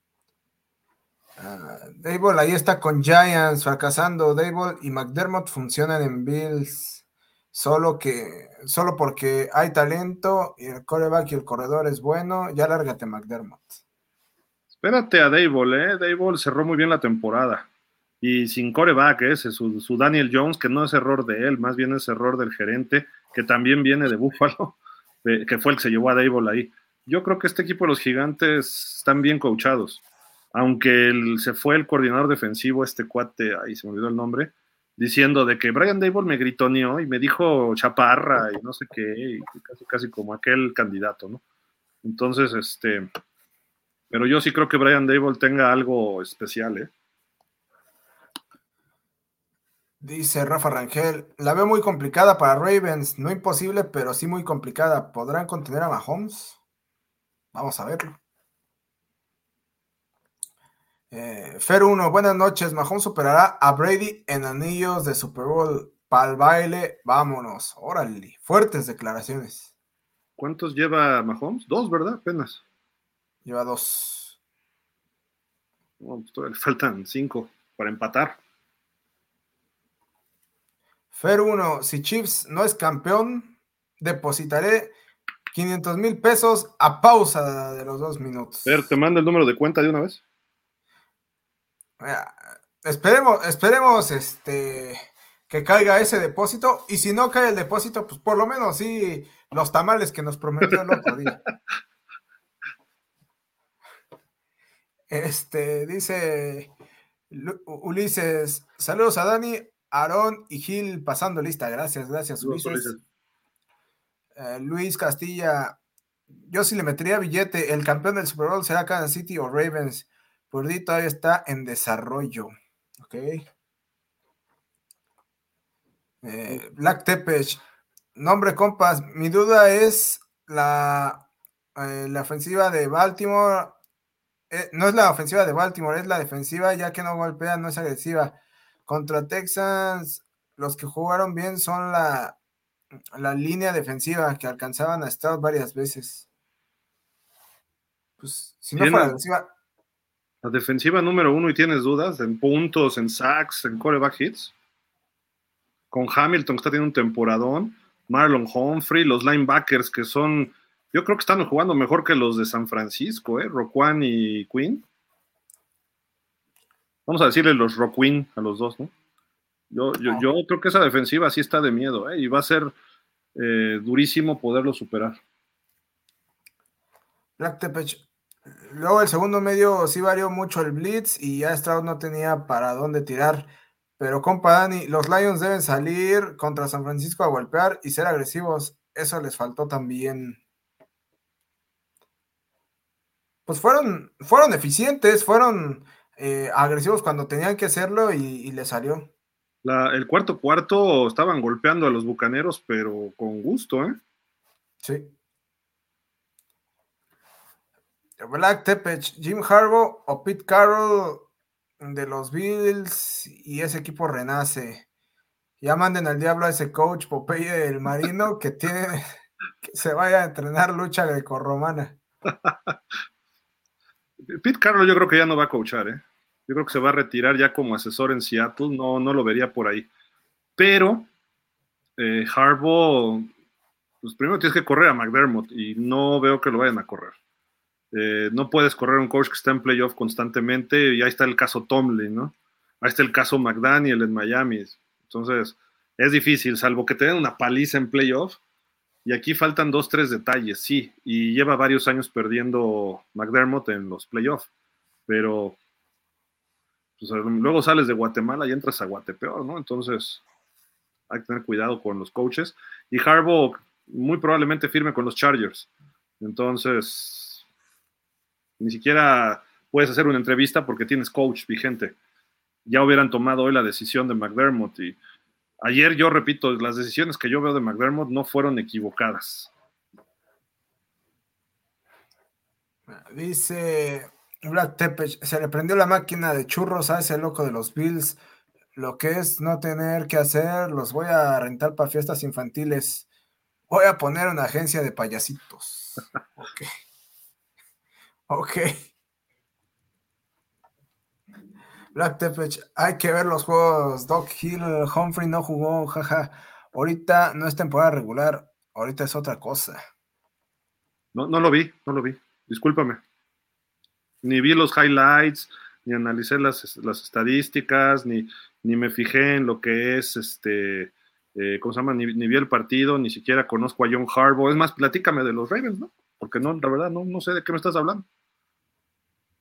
Uh, ahí está con Giants fracasando. Dable y McDermott funcionan en Bills. Solo que, solo porque hay talento y el coreback y el corredor es bueno, ya lárgate McDermott. Espérate a Dable, ¿eh? Dable cerró muy bien la temporada. Y sin coreback, ese, ¿eh? su, su, Daniel Jones, que no es error de él, más bien es error del gerente, que también viene de Buffalo, que fue el que se llevó a Dable ahí. Yo creo que este equipo de los gigantes están bien coachados. Aunque se fue el coordinador defensivo, este cuate, ahí se me olvidó el nombre, diciendo de que Brian Dable me gritoneó y me dijo chaparra y no sé qué, y casi, casi como aquel candidato, ¿no? Entonces, este, pero yo sí creo que Brian Dable tenga algo especial, ¿eh? Dice Rafa Rangel, la veo muy complicada para Ravens, no imposible, pero sí muy complicada. ¿Podrán contener a Mahomes? Vamos a verlo. Eh, Fer 1, buenas noches. Mahomes superará a Brady en anillos de Super Bowl. Pal baile, vámonos. Órale, fuertes declaraciones. ¿Cuántos lleva Mahomes? Dos, ¿verdad? Apenas. Lleva dos. Pues faltan cinco para empatar. Fer 1, si Chiefs no es campeón, depositaré 500 mil pesos a pausa de los dos minutos. Fer, ¿te manda el número de cuenta de una vez? Esperemos, esperemos este que caiga ese depósito. Y si no cae el depósito, pues por lo menos sí los tamales que nos prometió el otro día. Este dice Ulises, saludos a Dani, Aarón y Gil pasando lista. Gracias, gracias, Ulises. Eh, Luis Castilla, yo sí le metería billete. El campeón del Super Bowl será Kansas City o Ravens. Purdy todavía está en desarrollo. Ok. Eh, Black Tepech, nombre compas, mi duda es la, eh, la ofensiva de Baltimore. No es la ofensiva de Baltimore, es la defensiva, ya que no golpea, no es agresiva. Contra Texans, los que jugaron bien son la, la línea defensiva que alcanzaban a estar varias veces. Pues si no fuera defensiva. La defensiva número uno y tienes dudas en puntos, en sacks, en coreback hits. Con Hamilton que está teniendo un temporadón, Marlon Humphrey, los linebackers que son, yo creo que están jugando mejor que los de San Francisco, ¿eh? Roquan y Quinn. Vamos a decirle los Roquin a los dos, ¿no? Yo, yo, yo, creo que esa defensiva sí está de miedo, ¿eh? Y va a ser eh, durísimo poderlo superar. Black Tepech. Luego el segundo medio sí varió mucho el blitz y ya Stroud no tenía para dónde tirar. Pero compa Dani, los Lions deben salir contra San Francisco a golpear y ser agresivos. Eso les faltó también. Pues fueron, fueron eficientes, fueron eh, agresivos cuando tenían que hacerlo y, y les salió el cuarto cuarto estaban golpeando a los bucaneros, pero con gusto, ¿eh? Sí. Black Tepech, Jim Harbaugh o Pete Carroll de los Bills y ese equipo renace. Ya manden al diablo a ese coach Popeye el Marino que tiene que se vaya a entrenar lucha grecorromana. Pete Carroll yo creo que ya no va a coachar, ¿eh? Yo creo que se va a retirar ya como asesor en Seattle, no, no lo vería por ahí. Pero eh, Harbaugh, pues primero tienes que correr a McDermott y no veo que lo vayan a correr. Eh, no puedes correr un coach que está en playoff constantemente y ahí está el caso Tomlin, ¿no? Ahí está el caso McDaniel en Miami. Entonces, es difícil, salvo que te den una paliza en playoff. Y aquí faltan dos, tres detalles, sí. Y lleva varios años perdiendo McDermott en los playoffs. Pero pues, luego sales de Guatemala y entras a Guatepeor, ¿no? Entonces hay que tener cuidado con los coaches. Y Harbaugh muy probablemente firme con los Chargers. Entonces, ni siquiera puedes hacer una entrevista porque tienes coach vigente. Ya hubieran tomado hoy la decisión de McDermott y ayer yo repito, las decisiones que yo veo de McDermott no fueron equivocadas. Dice Black Tepech, se le prendió la máquina de churros a ese loco de los Bills. Lo que es no tener que hacer, los voy a rentar para fiestas infantiles. Voy a poner una agencia de payasitos. Ok. Ok. Black Tepech, hay que ver los juegos. Doc Hill, Humphrey no jugó, jaja. Ahorita no es temporada regular, ahorita es otra cosa. No, no lo vi, no lo vi. Discúlpame ni vi los highlights, ni analicé las, estadísticas, ni, ni, me fijé en lo que es este, eh, ¿cómo se llama? Ni, vi el partido, ni siquiera conozco a John Harbaugh. Es más, platícame de los Ravens, ¿no? Porque no, la verdad, no, no sé de qué me estás hablando.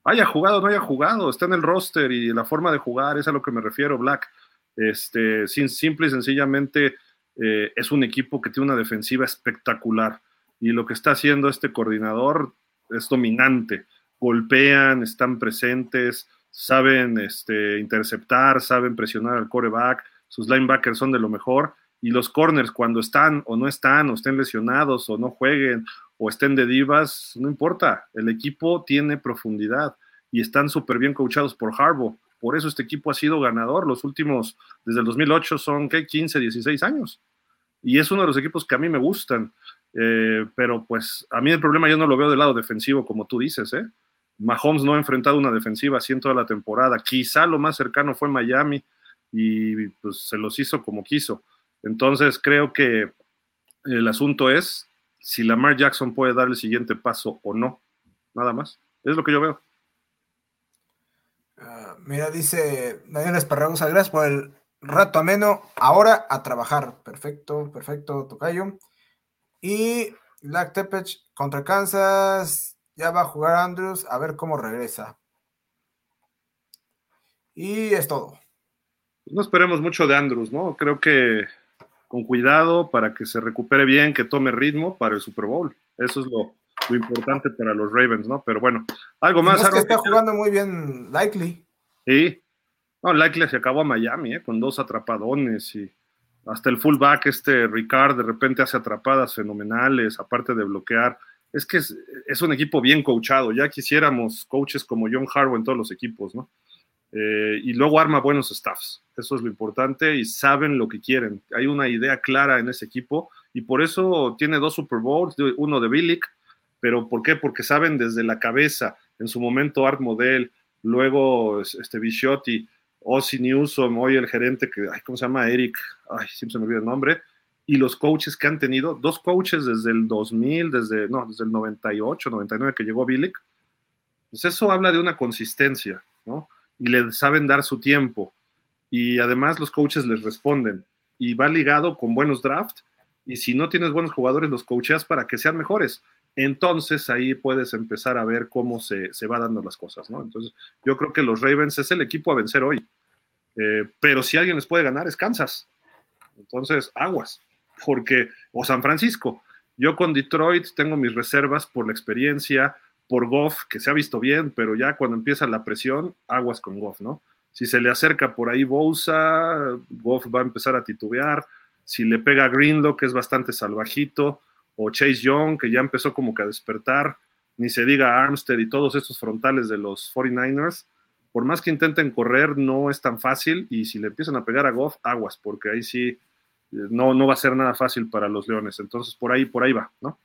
Haya jugado, no haya jugado, está en el roster y la forma de jugar, es a lo que me refiero, Black. Este, sin, simple y sencillamente eh, es un equipo que tiene una defensiva espectacular y lo que está haciendo este coordinador es dominante golpean, están presentes, saben este, interceptar, saben presionar al coreback, sus linebackers son de lo mejor, y los corners cuando están o no están, o estén lesionados, o no jueguen, o estén de divas, no importa, el equipo tiene profundidad y están súper bien coachados por Harbaugh. Por eso este equipo ha sido ganador los últimos, desde el 2008 son, ¿qué? 15, 16 años. Y es uno de los equipos que a mí me gustan. Eh, pero pues a mí el problema yo no lo veo del lado defensivo, como tú dices, ¿eh? Mahomes no ha enfrentado una defensiva así en toda la temporada. Quizá lo más cercano fue Miami y pues se los hizo como quiso. Entonces creo que el asunto es si Lamar Jackson puede dar el siguiente paso o no. Nada más. Es lo que yo veo. Ah, mira, dice Daniel Esparragosa, gracias por el rato ameno. Ahora a trabajar. Perfecto, perfecto, Tocayo. Y Black Tepech contra Kansas ya va a jugar Andrews, a ver cómo regresa. Y es todo. No esperemos mucho de Andrews, ¿no? Creo que con cuidado para que se recupere bien, que tome ritmo para el Super Bowl. Eso es lo, importante para los Ravens, ¿no? Pero bueno, algo más. es que está jugando muy bien Likely. Sí. No, Likely se acabó a Miami, ¿eh? Con dos atrapadones y Hasta el fullback, este Ricard, de repente hace atrapadas fenomenales, aparte de bloquear. Es que es, un equipo bien coachado. Ya quisiéramos coaches como John Harbaugh en todos los equipos, ¿no? Eh, y luego arma buenos staffs. Eso es lo importante y saben lo que quieren. Hay una idea clara en ese equipo y por eso tiene dos Super Bowls, uno de Billick, pero ¿por qué? Porque saben desde la cabeza, en su momento Art Model, luego este Bichotti, Ozzy Newsom, hoy el gerente que, ay, ¿cómo se llama? Eric, ay, siempre se me olvida el nombre, y los coaches que han tenido, dos coaches desde el 2000, desde, no, desde el 98, 99 que llegó Billick, pues eso habla de una consistencia, ¿no? Y le saben dar su tiempo, y además los coaches les responden, y va ligado con buenos drafts, y si no tienes buenos jugadores, los coacheas para que sean mejores. Entonces ahí puedes empezar a ver cómo se, se va dando las cosas, ¿no? Entonces yo creo que los Ravens es el equipo a vencer hoy, eh, pero si alguien les puede ganar es Kansas, entonces aguas, porque, o San Francisco, yo con Detroit tengo mis reservas por la experiencia, por Goff, que se ha visto bien, pero ya cuando empieza la presión, aguas con Goff, ¿no? Si se le acerca por ahí Bosa, Goff va a empezar a titubear. Si le pega a que es bastante salvajito, o Chase Young, que ya empezó como que a despertar, ni se diga Armstead y todos estos frontales de los 49ers, por más que intenten correr, no es tan fácil. Y si le empiezan a pegar a Goff, aguas, porque ahí sí no, no va a ser nada fácil para los Leones. Entonces, por ahí, por ahí va, ¿no?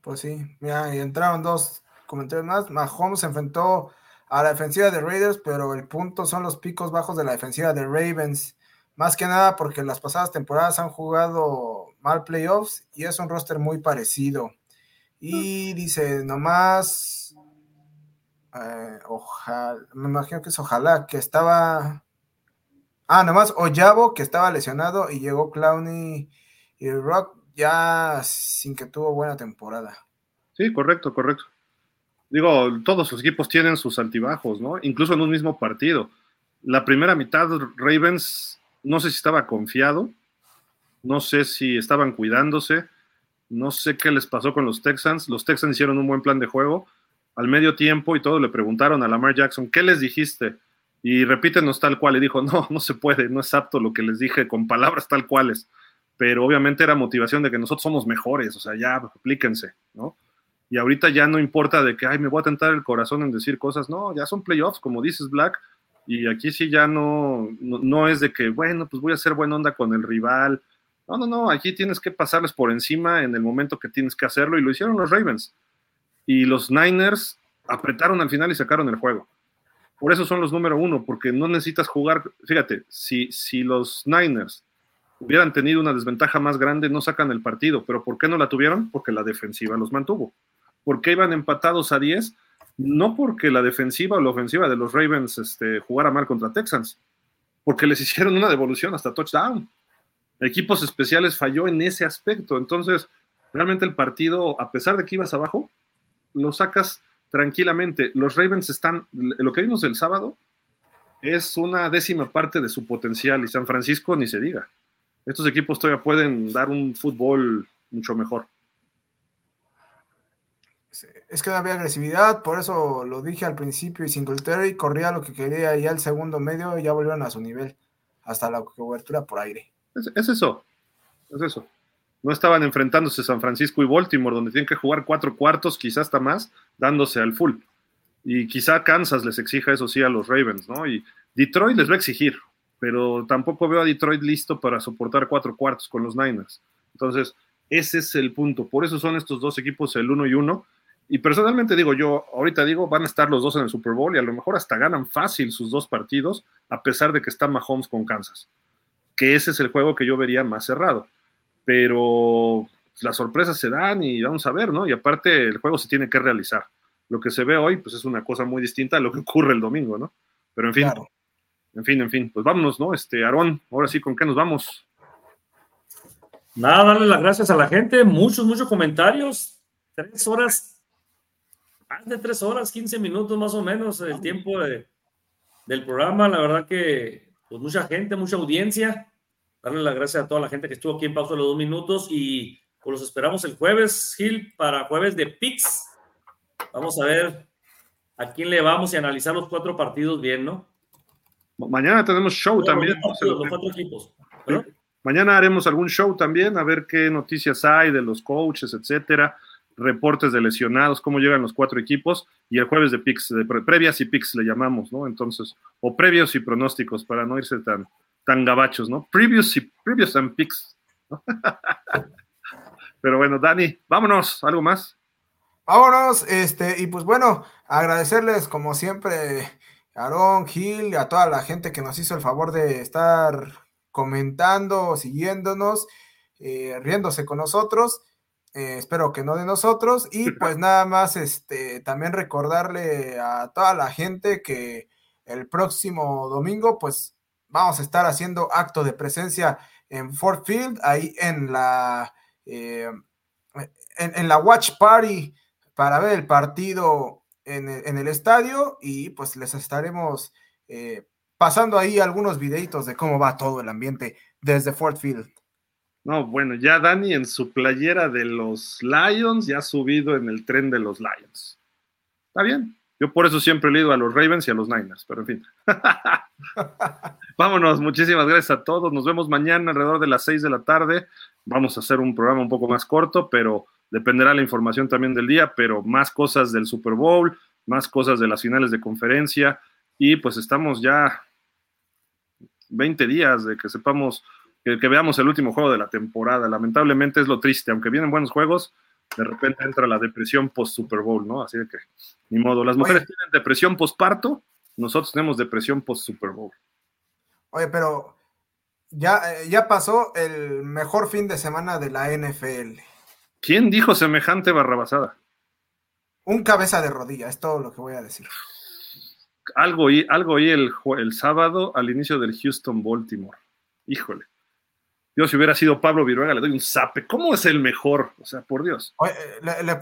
Pues sí, mira, y entraron dos comentarios más. Mahomes se enfrentó a la defensiva de Raiders, pero el punto son los picos bajos de la defensiva de Ravens. Más que nada porque las pasadas temporadas han jugado mal playoffs y es un roster muy parecido. Y dice, nomás, eh, ojalá, me imagino que es ojalá, que estaba, ah, nomás Oyabo, que estaba lesionado y llegó Clowney y Rock ya sin que tuvo buena temporada. Sí, correcto, correcto. Digo, todos los equipos tienen sus altibajos, ¿no? Incluso en un mismo partido. La primera mitad, Ravens, no sé si estaba confiado, no sé si estaban cuidándose. No sé qué les pasó con los Texans. Los Texans hicieron un buen plan de juego. Al medio tiempo y todo le preguntaron a Lamar Jackson, ¿qué les dijiste? Y repítenos tal cual. Y dijo, no, no se puede, no es apto lo que les dije con palabras tal cuales. Pero obviamente era motivación de que nosotros somos mejores, o sea, ya aplíquense, ¿no? Y ahorita ya no importa de que, ay, me voy a tentar el corazón en decir cosas. No, ya son playoffs, como dices, Black. Y aquí sí ya no, no, es de que, bueno, pues voy a hacer buena onda con el rival no, no, no, aquí tienes que pasarles por encima en el momento que tienes que hacerlo y lo hicieron los Ravens. Y los Niners apretaron al final y sacaron el juego. Por eso son los número uno, porque no necesitas jugar. Fíjate, si, si los Niners hubieran tenido una desventaja más grande, no sacan el partido. ¿Pero por qué no la tuvieron? Porque la defensiva los mantuvo. ¿Por qué iban empatados a 10? No porque la defensiva o la ofensiva de los Ravens este, jugara mal contra Texans, porque les hicieron una devolución hasta touchdown equipos especiales falló en ese aspecto. Entonces, realmente el partido, a pesar de que ibas abajo, lo sacas tranquilamente. Los Ravens están, lo que vimos el sábado es una décima parte de su potencial y San Francisco ni se diga. Estos equipos todavía pueden dar un fútbol mucho mejor. Es que no había agresividad, por eso lo dije al principio y Singletary corría lo que quería y al segundo medio ya volvieron a su nivel, hasta la cobertura por aire. Es, eso, es eso. No estaban enfrentándose San Francisco y Baltimore, donde tienen que jugar cuatro cuartos, quizás hasta más, dándose al full. Y quizá Kansas les exija eso sí a los Ravens, ¿no? Y Detroit les va a exigir, pero tampoco veo a Detroit listo para soportar cuatro cuartos con los Niners. Entonces, ese es el punto. Por eso son estos dos equipos el uno y uno. Y personalmente digo yo, ahorita digo, van a estar los dos en el Super Bowl y a lo mejor hasta ganan fácil sus dos partidos, a pesar de que está Mahomes con Kansas que ese es el juego que yo vería más cerrado. Pero las sorpresas se dan y vamos a ver, ¿no? Y aparte el juego se tiene que realizar. Lo que se ve hoy, pues es una cosa muy distinta a lo que ocurre el domingo, ¿no? Pero en fin, en fin, en fin, pues vámonos, ¿no? Este, Aarón, ahora sí, ¿con qué nos vamos? Nada, darle las gracias a la gente, muchos, muchos comentarios, tres horas, más de tres horas, quince minutos más o menos el tiempo del programa, la verdad que pues mucha gente, mucha audiencia. Darle las gracias a toda la gente que estuvo aquí en pausa los dos minutos y pues los esperamos el jueves, Gil, para jueves de PIX. Vamos a ver a quién le vamos y analizar los cuatro partidos bien, ¿no? Mañana tenemos show también. Los, cuatro, equipos. Mañana haremos algún show también, a ver qué noticias hay de los coaches, etcétera, reportes de lesionados, cómo llegan los cuatro equipos, y el jueves de picks, de previas y picks le llamamos, ¿no? Entonces, o previos y pronósticos para no irse tan, tan gabachos, ¿no? Previous y previous and picks. Pero bueno, Dani, vámonos, ¿algo más? Vámonos, este, y pues bueno, agradecerles como siempre a Aaron, Gil, a toda la gente que nos hizo el favor de estar comentando, siguiéndonos, eh, riéndose con nosotros. Eh, espero que no de nosotros. Y pues nada más, este, también recordarle a toda la gente que el próximo domingo, pues vamos a estar haciendo acto de presencia en Fort Field, ahí en la, eh, en, la Watch Party para ver el partido en el, estadio y pues les estaremos eh, pasando ahí algunos videitos de cómo va todo el ambiente desde Fort Field. No, bueno, ya Dani en su playera de los Lions ya ha subido en el tren de los Lions. Está bien. Yo por eso siempre he ido a los Ravens y a los Niners, pero en fin. Vámonos, muchísimas gracias a todos. Nos vemos mañana alrededor de las 6 de la tarde. Vamos a hacer un programa un poco más corto, pero dependerá la información también del día, pero más cosas del Super Bowl, más cosas de las finales de conferencia y pues estamos ya 20 días de que sepamos, que, veamos el último juego de la temporada. Lamentablemente es lo triste, aunque vienen buenos juegos, de repente entra la depresión post Super Bowl, ¿no? Así que, ni modo, las mujeres tienen depresión post parto, nosotros tenemos depresión post Super Bowl. Oye, pero ya, eh, ya pasó el mejor fin de semana de la NFL. ¿Quién dijo semejante barrabasada? Un cabeza de rodilla, es todo lo que voy a decir. Algo oí, algo el, el sábado al inicio del Houston Baltimore. Híjole. Yo si hubiera sido Pablo Viruega le doy un zape. ¿Cómo es el mejor? O sea, por Dios. Le,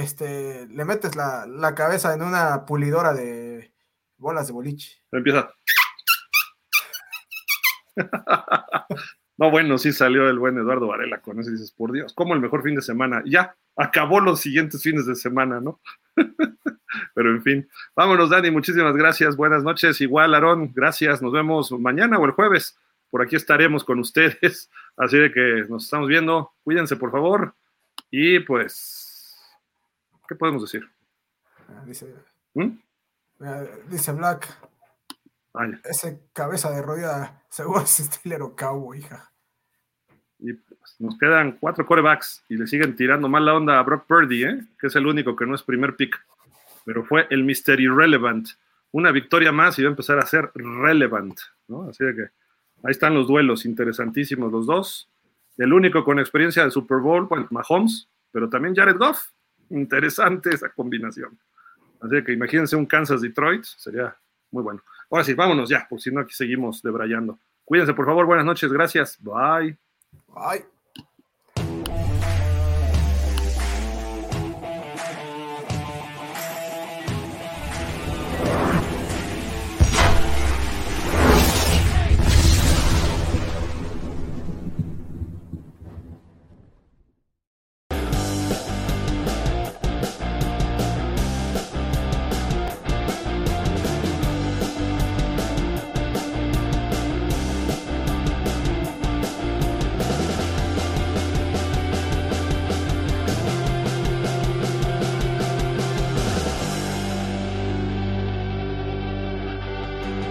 este, le metes la, la, cabeza en una pulidora de bolas de boliche. Empieza. No, bueno, sí salió el buen Eduardo Varela con eso y dices, por Dios, ¿cómo el mejor fin de semana? Ya, acabó los siguientes fines de semana, ¿no? Pero en fin, vámonos, Dani, muchísimas gracias, buenas noches. Igual, Aarón, gracias, nos vemos mañana o el jueves. Por aquí estaremos con ustedes, así de que nos estamos viendo. Cuídense, por favor. Y pues, ¿qué podemos decir? Ah, dice, ¿Mm? dice Black. Ese cabeza de rodilla seguro es Steeler o Cowboy, hija. Y pues, nos quedan cuatro corebacks y le siguen tirando mal la onda a Brock Purdy, ¿eh? que es el único que no es primer pick. Pero fue el Mr. Irrelevant. Una victoria más y va a empezar a ser relevant. ¿no? Así de que ahí están los duelos, interesantísimos los dos. El único con experiencia de Super Bowl, bueno, Mahomes, pero también Jared Goff. Interesante esa combinación. Así que imagínense un Kansas Detroit, sería muy bueno. Ahora sí, vámonos ya, porque si no aquí seguimos debrayando. Cuídense, por favor. Buenas noches. Gracias. Bye. Bye.